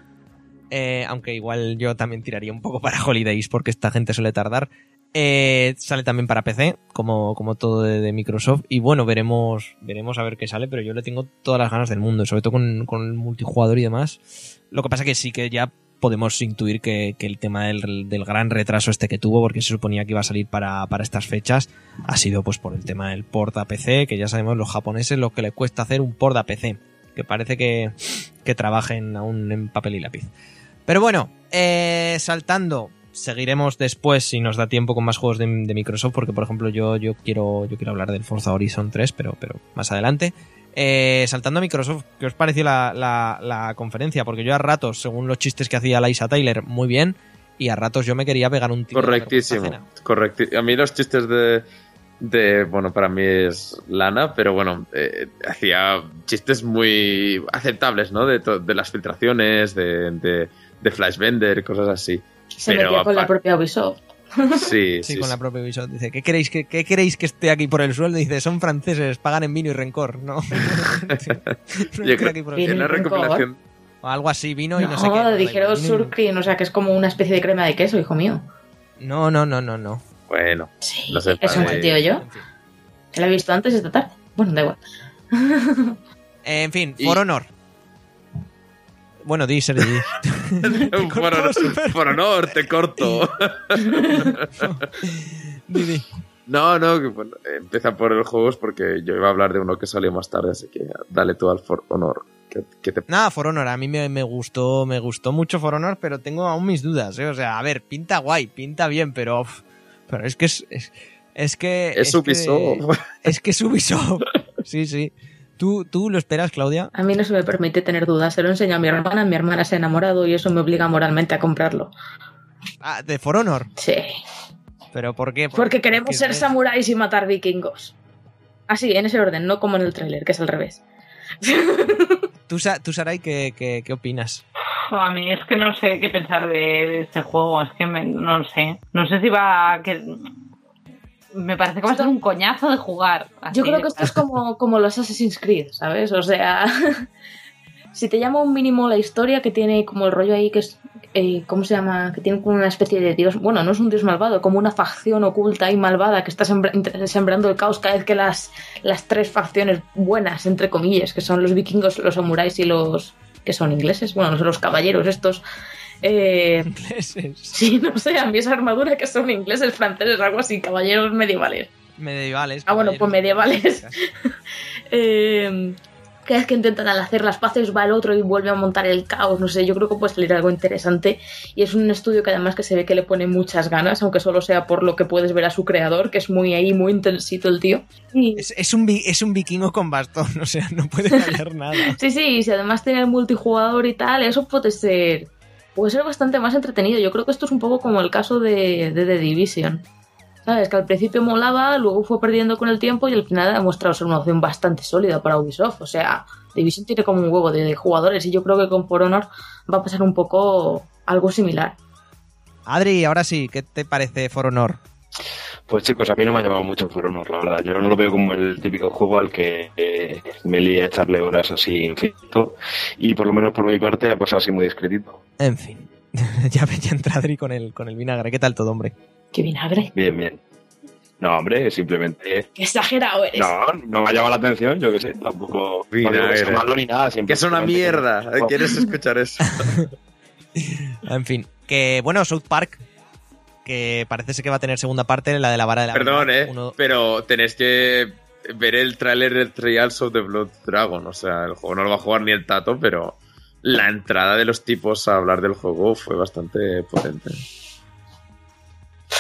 Eh, aunque igual yo también tiraría un poco para Holidays porque esta gente suele tardar. Eh, sale también para PC, como, como todo de, de Microsoft. Y bueno, veremos, veremos a ver qué sale, pero yo le tengo todas las ganas del mundo, sobre todo con, con el multijugador y demás. Lo que pasa que sí que ya podemos intuir que, el tema del, del gran retraso este que tuvo, porque se suponía que iba a salir para, para estas fechas, ha sido pues por el tema del port a PC, que ya sabemos los japoneses lo que les cuesta hacer un port a PC, que parece que, que trabajen aún en papel y lápiz. Pero bueno, eh, saltando, seguiremos después si nos da tiempo con más juegos de, de Microsoft, porque por ejemplo yo, yo quiero yo quiero hablar del Forza Horizon 3, pero, pero más adelante. Eh, saltando a Microsoft, ¿qué os pareció la, la- la conferencia? Porque yo a ratos, según los chistes que hacía Liza Tyler, muy bien, y a ratos yo me quería pegar un tiro. Correctísimo. Correcti- A mí los chistes de, de. Bueno, para mí es Lana, pero bueno, eh, hacía chistes muy aceptables, ¿no? De, de las filtraciones, de, de, de Flash Bender, cosas así. Se Pero metía con la propia Ubisoft. Sí, Sí, sí. con sí. la propia Ubisoft. Dice, ¿qué queréis que, qué queréis que esté aquí por el sueldo? Dice, son franceses, pagan en vino y rencor, ¿no? No Yo creo aquí por el en y recopilación. O algo así, vino y no, No, sé qué. da dijeron y- surcream, o sea que es como una especie de crema de queso, hijo mío. No, no, no, no, no. Bueno, Sí, No sé, eso me tío yo. Que la he visto antes esta tarde. Bueno, da igual. En fin, Y- For Honor. Bueno, di, Sergi. por, honor, por honor, te corto. No, no, que, bueno, empieza por el juegos porque yo iba a hablar de uno que salió más tarde, así que dale tú al For Honor. Que, que te... Nada, For Honor, a mí me, me gustó, me gustó mucho For Honor, pero tengo aún mis dudas, ¿eh? O sea, a ver, pinta guay, pinta bien, pero. uf, pero es que es. Es, es que. Es que- Ubisoft. es que es Ubisoft. Sí, sí. ¿Tú, ¿Tú lo esperas, Claudia? A mí no se me permite tener dudas. Se lo enseño a mi hermana, mi hermana se ha enamorado y eso me obliga moralmente a comprarlo. Ah, de For Honor. Sí. ¿Pero por qué? Porque queremos ser es- samuráis y matar vikingos. Así, en ese orden, no como en el tráiler, que es al revés. ¿Tú, Sa- tú Sarai, ¿qué, qué, qué opinas? A mí es que no sé qué pensar de, este juego, es que me- no lo sé. No sé si va a... Que... Me parece que va a ser un coñazo de jugar. así Yo creo que esto es como, como los Assassin's Creed, ¿sabes? O sea, si te llama un mínimo la historia que tiene como el rollo ahí que es, eh, ¿cómo se llama? Que tiene como una especie de dios, bueno, no es un dios malvado, como una facción oculta y malvada que está sembra- sembrando el caos cada vez que las, las tres facciones buenas, entre comillas, que son los vikingos, los samuráis y los que son ingleses, bueno, no sé, los caballeros estos. Eh, Ingleses. sí, no sé, a mí esa armadura que son ingleses, franceses, algo así, caballeros medievales. Medievales. Ah, bueno, pues medievales. Eh, cada vez que intentan hacer las paces va el otro y vuelve a montar el caos, no sé, yo creo que puede salir algo interesante y es un estudio que además que se ve que le pone muchas ganas, aunque solo sea por lo que puedes ver a su creador, que es muy ahí, muy intensito el tío. Y- Es, es un, es un vikingo con bastón, o sea, no puede fallar nada. Sí, sí, y si además tiene el multijugador y tal, eso puede ser puede ser bastante más entretenido. Yo creo que esto es un poco como el caso de, de The Division. ¿Sabes? Que al principio molaba, luego fue perdiendo con el tiempo y al final ha demostrado ser una opción bastante sólida para Ubisoft. O sea, Division tiene como un huevo de, de jugadores y yo creo que con For Honor va a pasar un poco algo similar. Adri, ahora sí, ¿qué te parece For Honor? Pues chicos, a mí no me ha llamado mucho For Honor, la verdad. Yo no lo veo como el típico juego al que eh, me lié a echarle horas así infinito. Y por lo menos por mi parte ha pasado así muy discretito. En fin, ya, ya entra Adri con el, con el vinagre. ¿Qué tal todo, hombre? ¡Qué vinagre! Bien, bien. No, hombre, simplemente... ¡Qué exagerado eres! No, no me ha llamado la atención, yo qué sé. Tampoco... No Vinagre. malo ni nada. Que es una mierda. ¿Quieres escuchar eso? En fin, que bueno, South Park, que parece ser que va a tener segunda parte, la de la vara de la Perdón, eh. Uno- Pero tenéis que ver el tráiler del Trials of the Blood Dragon. O sea, el juego no lo va a jugar ni el tato, pero la entrada de los tipos a hablar del juego fue bastante potente.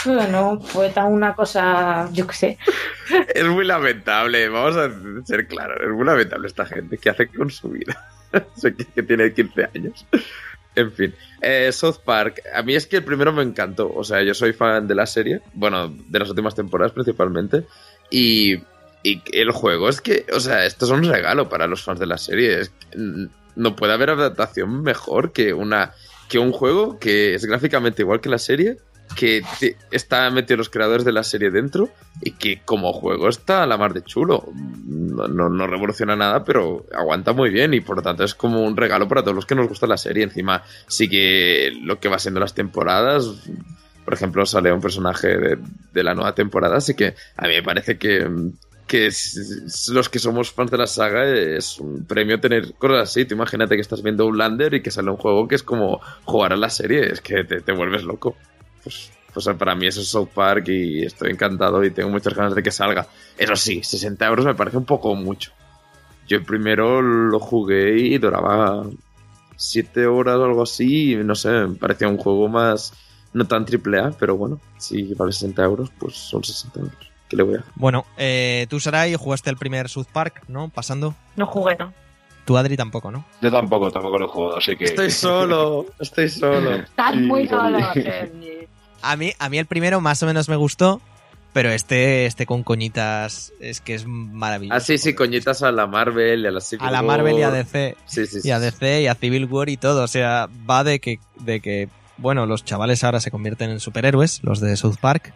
Bueno, fue tan una cosa, yo qué sé. Es muy lamentable, vamos a ser claros, es muy lamentable esta gente. ¿Qué hace con su vida? Que tiene 15 años. En fin, eh, South Park, a mí es que el primero me encantó. O sea, yo soy fan de la serie, bueno, de las últimas temporadas principalmente. Y, y el juego es que, o sea, esto es un regalo para los fans de la serie. No puede haber adaptación mejor que, una, que un juego que es gráficamente igual que la serie, que está metido los creadores de la serie dentro y que como juego está a la mar de chulo. No, no, revoluciona nada, pero aguanta muy bien y por lo tanto es como un regalo para todos los que nos gusta la serie. Encima sigue lo que va siendo las temporadas. Por ejemplo, sale un personaje de, de la nueva temporada, así que a mí me parece que, que los que somos fans de la saga es un premio tener cosas así. Tú imagínate que estás viendo un Lander y que sale un juego que es como jugar a la serie, es que te, te vuelves loco. Pues, pues para mí eso es South Park y estoy encantado y tengo muchas ganas de que salga. Eso sí, 60 euros me parece un poco mucho. Yo el primero lo jugué y duraba 7 horas o algo así, y no sé, me parecía un juego más, no tan triple A, pero bueno, si vale 60 euros, pues son 60 euros. ¿Qué le voy a hacer? Bueno, eh, tú, Sarai, jugaste el primer South Park, ¿no? Pasando. No jugué, ¿no? Tú, Adri, tampoco, ¿no? Yo tampoco, tampoco lo he jugado, así que. Estoy solo, estoy solo. Estás muy solo. A mí, a mí el primero más o menos me gustó, pero este, este con coñitas es que es maravilloso. Ah, sí, sí, coñitas a la Marvel y a la Civil A la Marvel y a. DC. Sí, sí, sí. y a DC y a Civil War y todo. O sea, va de que, de que bueno, los chavales ahora se convierten en superhéroes, los de South Park.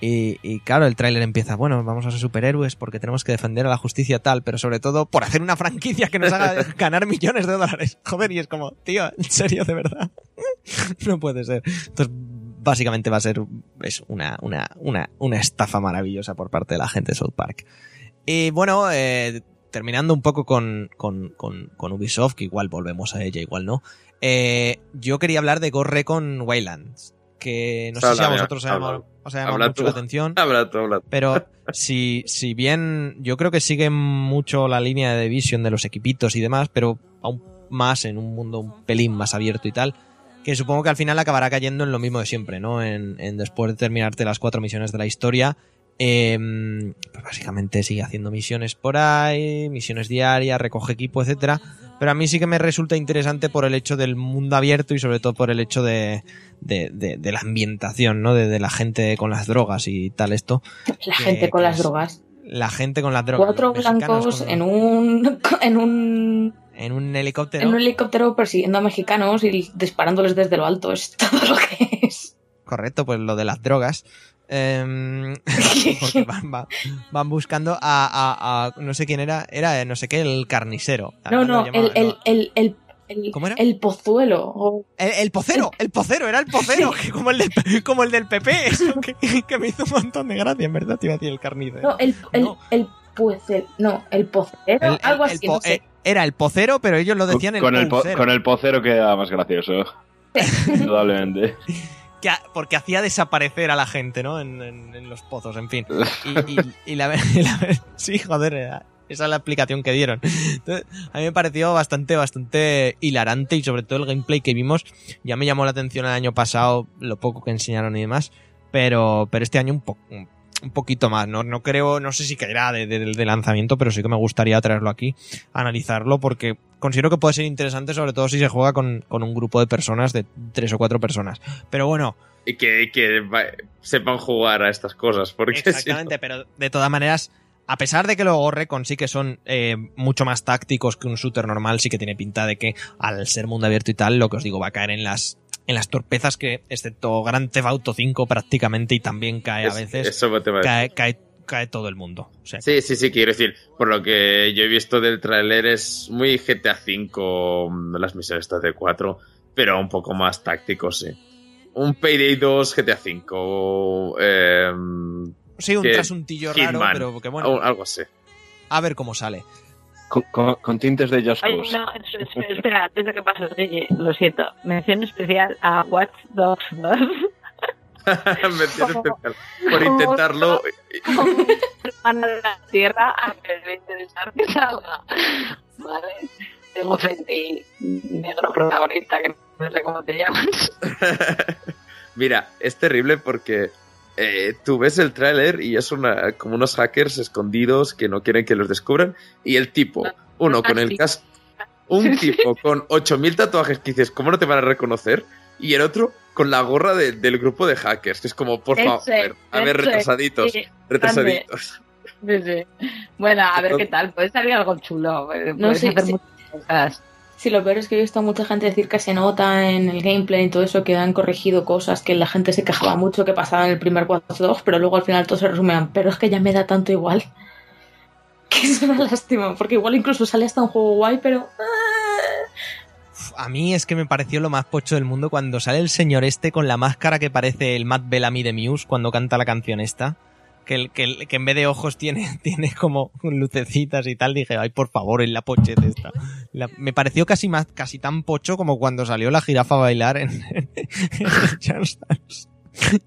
Y, y claro, el tráiler empieza, bueno, vamos a ser superhéroes porque tenemos que defender a la justicia tal, pero sobre todo por hacer una franquicia que nos haga ganar millones de dólares. Joder, y es como, tío, en serio, de verdad. no puede ser. Entonces, básicamente va a ser es una, una, una, una estafa maravillosa por parte de la gente de South Park. Y bueno, eh, terminando un poco con, con, con, con Ubisoft, que igual volvemos a ella, igual no. Eh, yo quería hablar de Ghost Recon Wildlands, que no sé si a vosotros os habla. os ha llamado mucho tú. la atención. Habla tú. Pero si, si bien yo creo que sigue mucho la línea de Division de los equipitos y demás, pero aún más en un mundo un pelín más abierto y tal, que supongo que al final acabará cayendo en lo mismo de siempre, ¿no? En, en después de terminarte las cuatro misiones de la historia, eh, pues básicamente sigue haciendo misiones por ahí, misiones diarias, recoge equipo, etcétera. Pero a mí sí que me resulta interesante por el hecho del mundo abierto y sobre todo por el hecho de, de, de- de la ambientación, ¿no? De, la gente con las drogas y tal esto. La Que- gente con las es- drogas. La gente con las drogas. Cuatro blancos con- en un, en un en un helicóptero. en un helicóptero persiguiendo a mexicanos y disparándoles desde lo alto. Es todo lo que es. Correcto, pues lo de las drogas. Em, porque van, va- van buscando a, a- a- no sé quién era, era eh, no sé qué, el carnicero. No, no, el, el, ¿no? el, el, el, ¿Cómo era? el pozuelo. o- El, pocero, el pocero, era el pocero, que como el del, como el del PP, eso que, que me hizo un montón de gracia, en verdad, te iba a decir el carnicero. No, el, el, No. el puecel, no, el pocero, algo así, no sé. Era el pocero, pero ellos lo decían el con, el po- poucero, con el pocero queda más gracioso. Indudablemente. porque hacía desaparecer a la gente, ¿no? En, en- en los pozos, en fin. Y, y- y la, y la- sí, joder, era- esa es la explicación que dieron. Entonces, a mí me pareció bastante, bastante hilarante y sobre todo el gameplay que vimos ya me llamó la atención el año pasado, lo poco que enseñaron y demás, pero, pero este año un poco. Un poquito más, no, no creo, no sé si caerá de, de- de lanzamiento, pero sí que me gustaría traerlo aquí, analizarlo, porque considero que puede ser interesante, sobre todo si se juega con, con un grupo de personas, de tres o cuatro personas. Pero bueno, Y que, que va- sepan jugar a estas cosas, porque si no- Exactamente, pero de todas maneras, a pesar de que los Recon sí que son eh, mucho más tácticos que un shooter normal, sí que tiene pinta de que al ser mundo abierto y tal, lo que os digo, va a caer en las en las torpezas que, excepto Grand Theft Auto 5 prácticamente, y también cae a es- veces, eso a cae, cae, cae todo el mundo. O sea, Sí, sí, sí, quiero decir, por lo que yo he visto del tráiler es muy GTA V, mm, las misiones estas de 4, pero un poco más táctico, sí. Un Payday 2, GTA V, eh, sí, un trasuntillo raro, pero que bueno, algo así. a ver cómo sale. Con, con- con tintes de Oye, Cause. no, es- es- espera, antes de que oye, lo siento. Mención especial a Watch Dogs 2. Mención especial. Por intentarlo, como hermana de la tierra a que le interesar que salga. Vale. Tengo frente negro protagonista, que no sé cómo te llamas. Mira, es terrible porque eh, tú ves el tráiler y es una, como unos hackers escondidos que no quieren que los descubran y el tipo, uno con el casco, un tipo con 8000 tatuajes que dices, ¿cómo no te van a reconocer? Y el otro con la gorra de- del grupo de hackers, que es como, por Ese, favor, a ver, ese, retrasaditos, sí, retrasaditos. sí, sí. Bueno, a ver qué tal. Puede salir algo chulo. Puedes No, hacer sí. muchas cosas. Sí, lo peor es que he visto a mucha gente decir que se nota en el gameplay y todo eso que han corregido cosas que la gente se quejaba mucho que pasaba en el primer 4 pero luego al final todo se resumían. Pero es que ya me da tanto igual. Que es una lástima, porque igual incluso sale hasta un juego guay, pero. ah, A mí es que me pareció lo más pocho del mundo cuando sale el señor este con la máscara que parece el Matt Bellamy de Muse cuando canta la canción esta. Que, el, que, que en vez de ojos tiene, tiene como lucecitas y tal, dije, ay, por favor, en la pochete esta. La- me pareció casi más, casi tan pocho como cuando salió la jirafa a bailar en, en, Dance.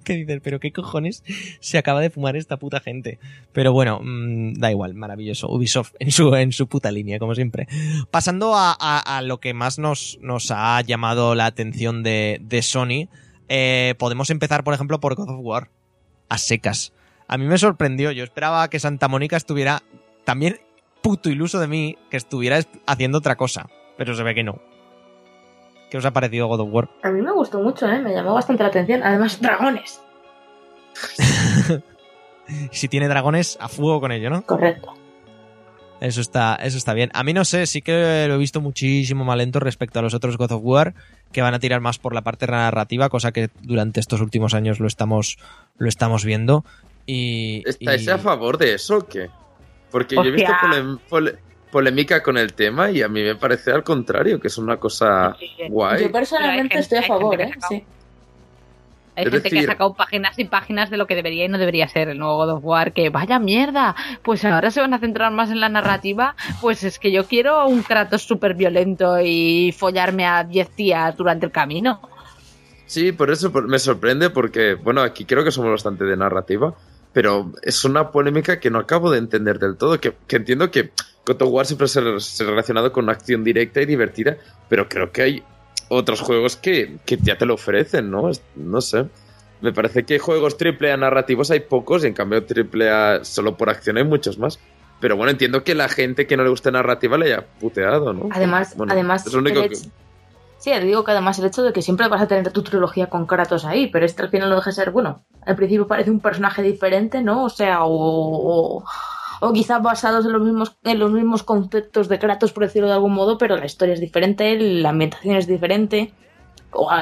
Que dices, pero qué cojones se acaba de fumar esta puta gente. Pero bueno, mm, da igual, maravilloso. Ubisoft en su, en su puta línea, como siempre. Pasando a, a- a lo que más nos, nos ha llamado la atención de, de Sony, eh, podemos empezar, por ejemplo, por God of War. A secas. A mí me sorprendió. Yo esperaba que Santa Mónica estuviera también puto iluso de mí que estuviera es- haciendo otra cosa. Pero se ve que no. ¿Qué os ha parecido God of War? A mí me gustó mucho, ¿eh? Me llamó bastante la atención. Además, dragones. Si tiene dragones, a fuego con ello, ¿no? Correcto. Eso está, eso está bien. A mí no sé, sí que lo he visto muchísimo más lento respecto a los otros God of War, que van a tirar más por la parte narrativa, cosa que durante estos últimos años lo estamos, lo estamos viendo. Y, ¿Estáis y- a favor de eso o qué? Porque yo he visto pole- polémica con el tema y a mí me parece al contrario, que es una cosa guay. Yo personalmente gente- estoy a favor, ¿eh? que Sí. Hay Es gente que decir- ha sacado páginas y páginas de lo que debería y no debería ser el nuevo God of War, que vaya mierda, pues ahora se van a centrar más en la narrativa, pues es que yo quiero un Kratos súper violento y follarme a 10 tías durante el camino. Sí, por eso me sorprende porque, bueno, aquí creo que somos bastante de narrativa, pero es una polémica que no acabo de entender del todo, que, que entiendo que God of War siempre se, ha- relacionado con una acción directa y divertida, pero creo que hay otros juegos que, que ya te lo ofrecen, ¿no? No sé. Me parece que juegos triple A narrativos hay pocos y en cambio triple A solo por acción hay muchos más. Pero bueno, entiendo que la gente que no le gusta narrativa le haya puteado, ¿no? Además, Bueno, además es lo único el que- hecho- Sí, digo que además el hecho de que siempre vas a tener tu trilogía con Kratos ahí, pero este al final no deja de ser, bueno, al principio parece un personaje diferente, ¿no? O sea, o, o, o quizás basados en los mismos en los mismos conceptos de Kratos, por decirlo de algún modo, pero la historia es diferente, la ambientación es diferente.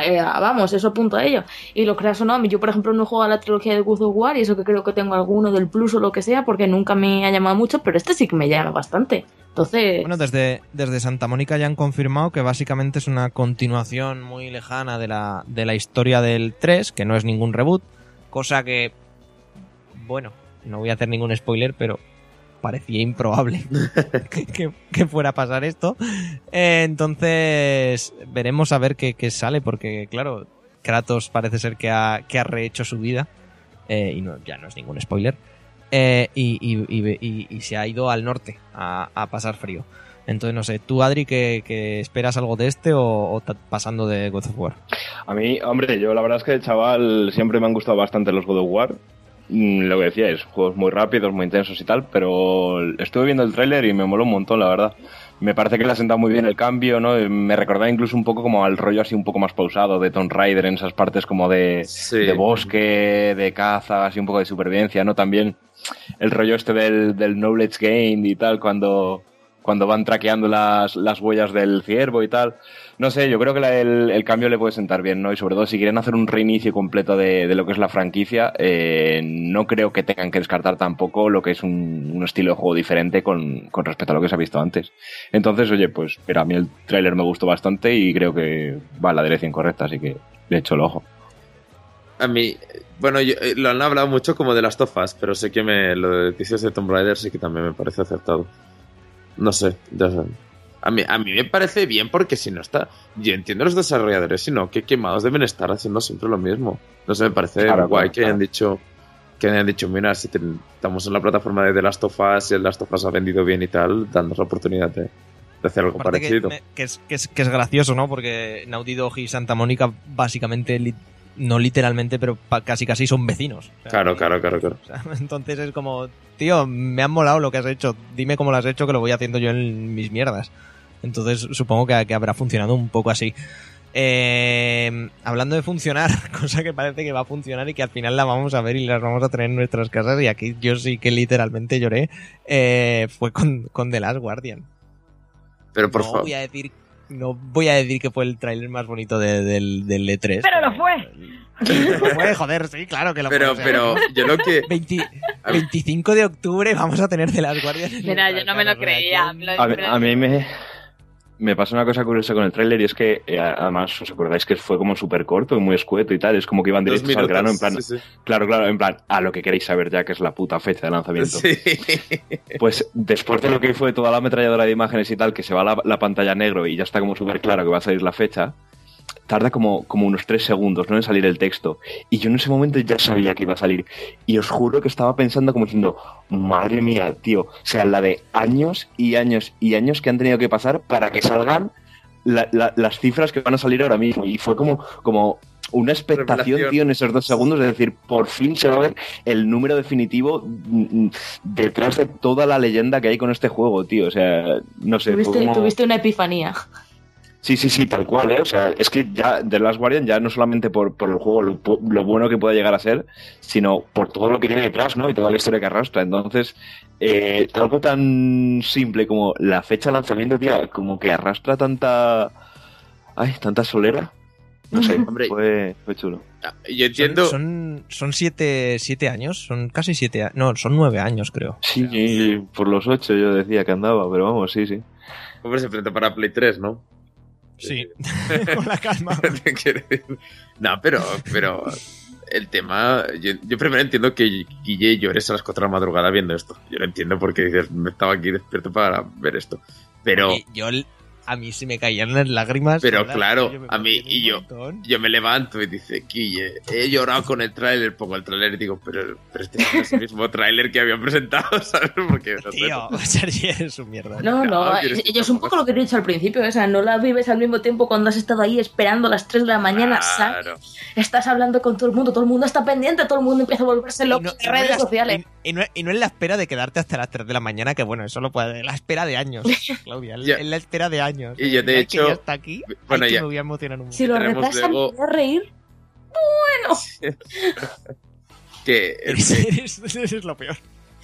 Eh, vamos, eso apunta a ello. Y lo creas o no, yo por ejemplo no juego a la trilogía de God of War y eso que creo que tengo alguno del Plus o lo que sea, porque nunca me ha llamado mucho, pero este sí que me llama bastante. Entonces, Bueno, desde, desde Santa Mónica ya han confirmado que básicamente es una continuación muy lejana de la, de la historia del 3, que no es ningún reboot, cosa que, bueno, no voy a hacer ningún spoiler, pero parecía improbable que, que fuera a pasar esto. Eh, entonces, veremos a ver qué, qué sale, porque claro, Kratos parece ser que ha, que ha rehecho su vida, eh, y no, ya no es ningún spoiler, eh, y, y- y- y- y se ha ido al norte a, a pasar frío. Entonces, no sé, tú, Adri, que, que esperas algo de este o, o pasando de God of War? A mí, hombre, yo la verdad es que de chaval siempre me han gustado bastante los God of War. Mm, Lo que decíais, juegos muy rápidos, muy intensos y tal, pero estuve viendo el tráiler y me moló un montón, la verdad. Me parece que le ha sentado muy bien el cambio, ¿no? Me recordaba incluso un poco como al rollo así un poco más pausado de Tomb Raider en esas partes como de, Sí. de bosque, de caza, así un poco de supervivencia, ¿no? También el rollo este del, del knowledge gain y tal, cuando, cuando van traqueando las, las huellas del ciervo y tal. No sé, yo creo que el, cambio le puede sentar bien, ¿no? Y sobre todo si quieren hacer un reinicio completo de, lo que es la franquicia, eh, no creo que tengan que descartar tampoco lo que es un, estilo de juego diferente con, con respecto a lo que se ha visto antes. Entonces, oye, pues mira, a mí el tráiler me gustó bastante y creo que va en la dirección correcta, así que le echo el ojo. A mí, bueno, yo- eh, lo han hablado mucho como de las tofas, pero sé que me, lo de dices de Tomb Raider sí que también me parece acertado. No sé, ya sé. A mí, a mí me parece bien porque si no está. Yo entiendo a los desarrolladores, sino que quemados deben estar haciendo siempre lo mismo. No sé, me parece Claro, guay claro, que claro. hayan dicho. Que hayan dicho, mira, si te- estamos en la plataforma de The Last of Us y el Last of Us ha vendido bien y tal, danos la oportunidad de, de hacer algo Aparte parecido. que es, que, es, que es gracioso, ¿no? Porque Naughty Dog y Santa Mónica básicamente, li- no literalmente, pero pa- casi casi son vecinos. O sea, Claro, y- claro, claro, claro. o sea, entonces es como, tío, me han molado lo que has hecho. Dime cómo lo has hecho que lo voy haciendo yo en mis mierdas. Entonces supongo que, que habrá funcionado un poco así. Eh, hablando de funcionar, cosa que parece que va a funcionar y que al final la vamos a ver y las vamos a tener en nuestras casas y aquí yo sí que literalmente lloré, eh, fue con, con The Last Guardian. Pero por no favor. voy a decir no voy a decir que fue el tráiler más bonito de- del, del E3. Pero lo fue. Pero lo fue, joder, sí, claro que lo Pero, fue. pero yo lo que. 20 25 de octubre vamos a tener de las guardias. en Mira, yo no me lo creía. A, mí- me me... pasa una cosa curiosa con el tráiler y es que, eh, además, ¿os acordáis que fue como súper corto y muy escueto y tal? Es como que iban directos al grano, en plan, sí, sí. claro, claro, en plan, a lo que queréis saber ya, que es la puta fecha de lanzamiento. Sí. Pues después de lo que fue toda la ametralladora de imágenes y tal, que se va la, la pantalla negro y ya está como súper claro que va a salir la fecha, tarda como, como unos tres segundos ¿no? en salir el texto. Y yo en ese momento ya sabía que iba a salir. Y os juro que estaba pensando como diciendo, madre mía, tío. O sea, la de años y años y años que han tenido que pasar para que salgan la- la- las cifras que van a salir ahora mismo. Y fue como, como una expectación, Revelación. tío, en esos dos segundos. Es decir, por fin se va a ver el número definitivo mm, mm, detrás de toda la leyenda que hay con este juego, tío. O sea, no sé. Tuviste, como- tuviste una epifanía. Sí, sí, sí, tal cual, ¿eh? O sea, es que ya The Last Guardian ya no solamente por, por el juego, lo, pu- lo bueno que pueda llegar a ser, sino por todo lo que tiene detrás, ¿no? Y toda la historia que arrastra. Entonces, eh, algo tan simple como la fecha de lanzamiento, tío, como que arrastra tanta... Ay, tanta solera. No sé, Hombre. fue, fue chulo. Yo entiendo. Son, son, son siete, siete años, son casi siete años. No, son nueve años, creo. Sí, y por los ocho yo decía que andaba, pero vamos, sí, sí. Hombre, se presenta para Play 3, ¿no? Sí, con la calma. No, pero, pero el tema. Yo, yo primero entiendo que Guille llores a las 4 de la madrugada viendo esto. Yo lo entiendo porque dices, me estaba aquí despierto para ver esto. Pero Oye, yo, a mí se me caían las lágrimas. Pero ¿verdad? claro, a mí y yo. montón. yo me levanto y dice, Guille, he llorado con el tráiler. Pongo el tráiler y digo, pero, pero este no es el mismo tráiler que habían presentado, ¿sabes? Porque no. Tío, Sergi es un mierda. No, no, que yo es un poco lo que he dicho al principio, o sea, no la vives al mismo tiempo cuando has estado ahí esperando a las 3 de la mañana, ¿sabes? Claro. Estás hablando con todo el mundo, todo el mundo está pendiente, todo el mundo empieza a volverse loco no- en no redes sociales. Y, y no, y no en la espera de quedarte hasta las 3 de la mañana, que bueno, eso lo puede. La espera de años, Claudia. En la espera de años. Y yo, de Ya hecho, Que ya está aquí. bueno, ay, ya. me voy a emocionar un Si lo retrasan, luego- me voy a reír. Que Eres, eres- eres lo peor.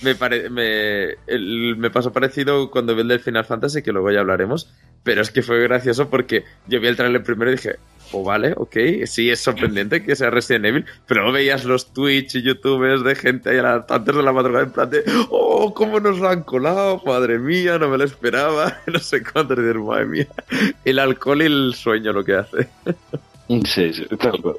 me, pare- me, el- me pasó parecido cuando vi el del Final Fantasy, que luego ya hablaremos. Pero es que fue gracioso porque yo vi el trailer primero y dije, oh, vale, ok, sí, es sorprendente que sea Resident Evil. Pero luego veías los Twitch y YouTubers de gente ahí a las tantas de la madrugada en plan de, oh, cómo nos lo han colado, madre mía, no me lo esperaba. No sé cuánto, y dices, madre mía. El alcohol y el sueño lo que hace. Sí, sí, tal cual.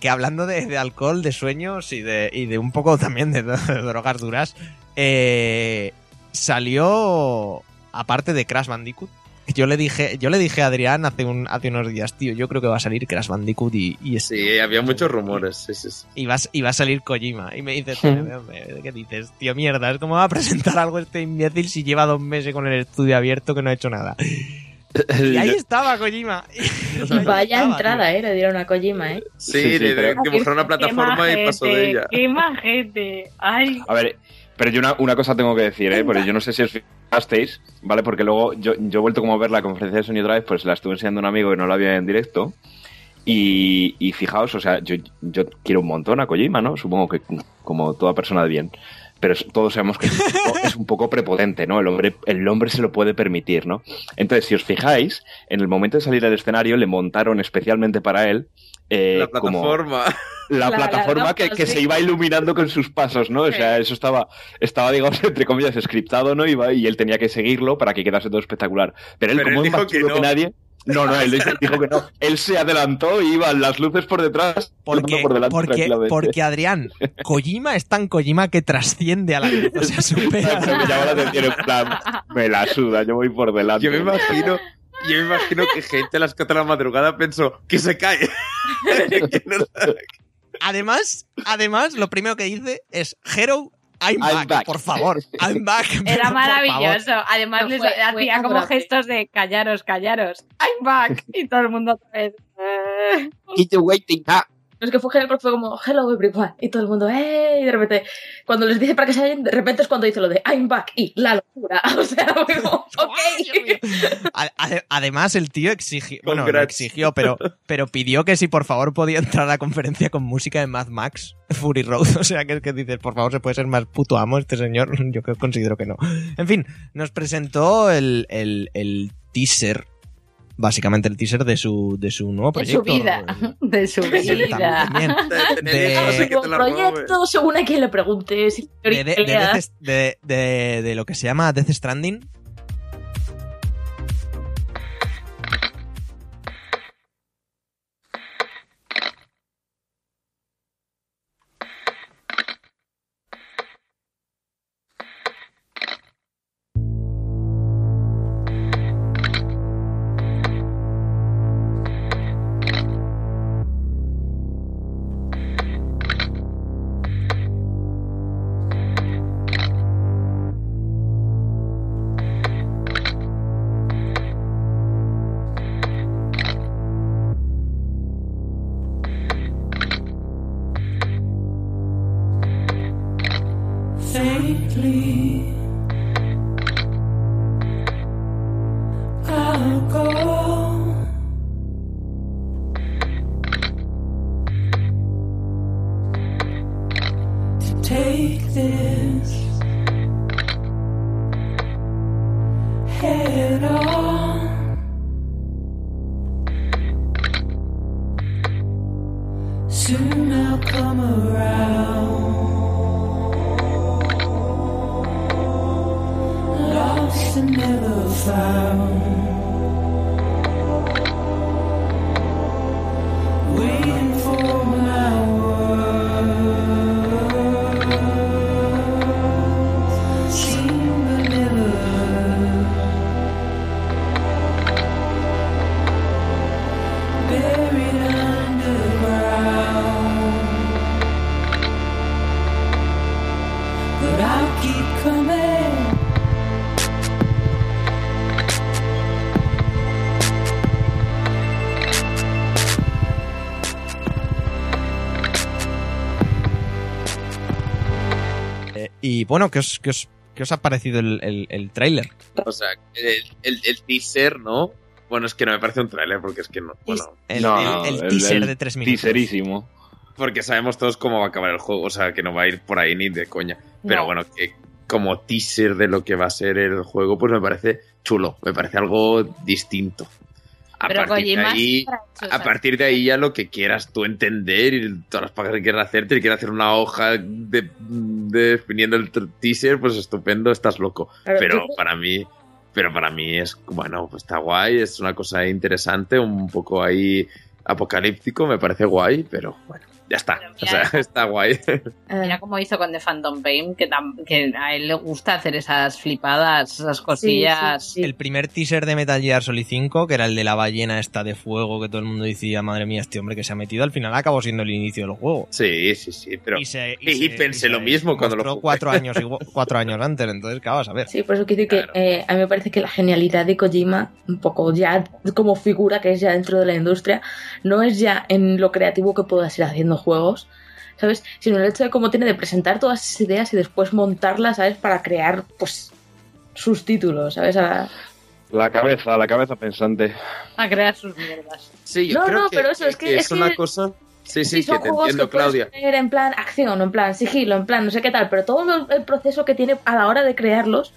Que hablando de, de alcohol, de sueños y de, y de un poco también de, de drogas duras, eh, salió, aparte de Crash Bandicoot, yo le dije, yo le dije a Adrián hace, un, hace unos días, tío, yo creo que va a salir Crash Bandicoot y, y, es- Sí, había muchos rumores. Sí, sí, sí. y, va, a- y va a salir Kojima. Y me dice, tío, hombre, ¿qué dices? Tío, mierda, es como va a presentar algo este imbécil si lleva dos meses con el estudio abierto que no ha hecho nada. Y ahí estaba Kojima. Vaya Estaba, entrada, eh, le dieron a Kojima, eh. Sí, Sí, sí, le- pero- que mostraron una plataforma y pasó de ella. Qué majete. Ay. A ver, pero yo una, una cosa tengo que decir, ¿eh? Porque yo no sé si os fijasteis, ¿vale? Porque luego yo, yo he vuelto como a ver la conferencia de Sony Drive, pues la estuve enseñando a un amigo que no la había en directo. Y, y fijaos, o sea, yo, yo quiero un montón a Kojima, ¿no? Supongo que como toda persona de bien. Pero todos sabemos que es un, poco, es un poco prepotente, ¿no? El hombre, el hombre se lo puede permitir, ¿no? Entonces, si os fijáis, en el momento de salir al escenario le montaron especialmente para él eh, La como plataforma. la, La- plataforma la que, ropa, que sí. se iba iluminando con sus pasos, ¿no? O sea, eso estaba, estaba, digamos, entre comillas, scriptado, ¿no? Iba, y él tenía que seguirlo para que quedase todo espectacular. Pero él, Pero como él es más dijo que chulo que no. nadie. No, no, él dijo, que no. Él se adelantó y iban las luces por detrás, Porque, uno por delante porque, porque Adrián, Kojima es tan Kojima que trasciende a la luz. O sea, supera. Me llamó la atención, en plan, me la suda, yo voy por delante. Yo me imagino, yo me imagino que gente a las 4 de la madrugada pensó que se cae. Que no- Además, además, lo primero que dice es Hero, I'm, I'm back, back. por favor. I'm back. Era maravilloso. Además, No, les fue- fue hacía como gestos de callaros, callaros. I'm back. Y todo el mundo otra vez. eh. No es que fue genial porque fue como, hello everyone. Y todo el mundo, ¡eh! Y de repente, cuando les dice para que se vayan, de repente es cuando dice lo de I'm back y la locura. O sea, fue como, ok. Además, el tío exigió, bueno, no exigió, pero, pero pidió que si por favor podía entrar a la conferencia con música de Mad Max, Fury Road. O sea, que, que dices, por favor, ¿se puede ser más puto amo este señor? Yo considero que no. En fin, nos presentó el, el, el teaser, básicamente el teaser de su, de su nuevo De su proyecto. vida. De su vida. También. La robe. proyecto, según a quien le preguntes. de, de- de de- de- de lo que se llama Death Stranding. Bueno, ¿qué os, qué os, qué os ha parecido el, el, el tráiler? O sea, el, el, el teaser, ¿no? Bueno, es que no me parece un tráiler porque es que no. Bueno, El, No, el- no, el teaser de tres minutos. Teaserísimo. porque sabemos todos cómo va a acabar el juego, o sea, que no va a ir por ahí ni de coña. Pero No. bueno, que como teaser de lo que va a ser el juego, pues me parece chulo, me parece algo distinto. A Pero partir de ahí, a partir de ahí ya lo que quieras tú entender y todas las pagas que quieras hacerte, y quieras hacer una hoja de, de definiendo el teaser, pues estupendo, estás loco. Pero para mí, pero para mí es, bueno, pues está guay, es una cosa interesante, un poco ahí apocalíptico, me parece guay, pero bueno, ya está. O está guay. Eh, Mira cómo hizo con The Phantom Pain, que, a él le gusta hacer esas flipadas, esas cosillas. sí, sí. El primer teaser de Metal Gear Solid 5, que era el de la ballena esta de fuego, que todo el mundo decía, madre mía, este hombre que se ha metido, al final acabó siendo el inicio del juego. Sí, sí, sí, pero y, se- y se- pensé lo mismo cuando lo jugué. cuatro años, cuatro años antes, entonces, ¿qué vas a ver? Sí, por eso quiero decir Claro. que eh, a mí me parece que la genialidad de Kojima, un poco ya como figura que es ya dentro de la industria, no es ya en lo creativo que puedas ir haciendo juegos, ¿sabes? Sino el hecho de cómo tiene de presentar todas esas ideas y después montarlas, ¿sabes? Para crear, pues, sus títulos, ¿sabes? A- La cabeza, la cabeza pensante. A crear sus mierdas. sí, yo No, creo no, que, pero eso es que- es, es una que- cosa. Sí, Sí, sí, son que te juegos entiendo, que Claudia. poner en plan acción, en plan sigilo, en plan no sé qué tal, pero todo lo- el proceso que tiene a la hora de crearlos,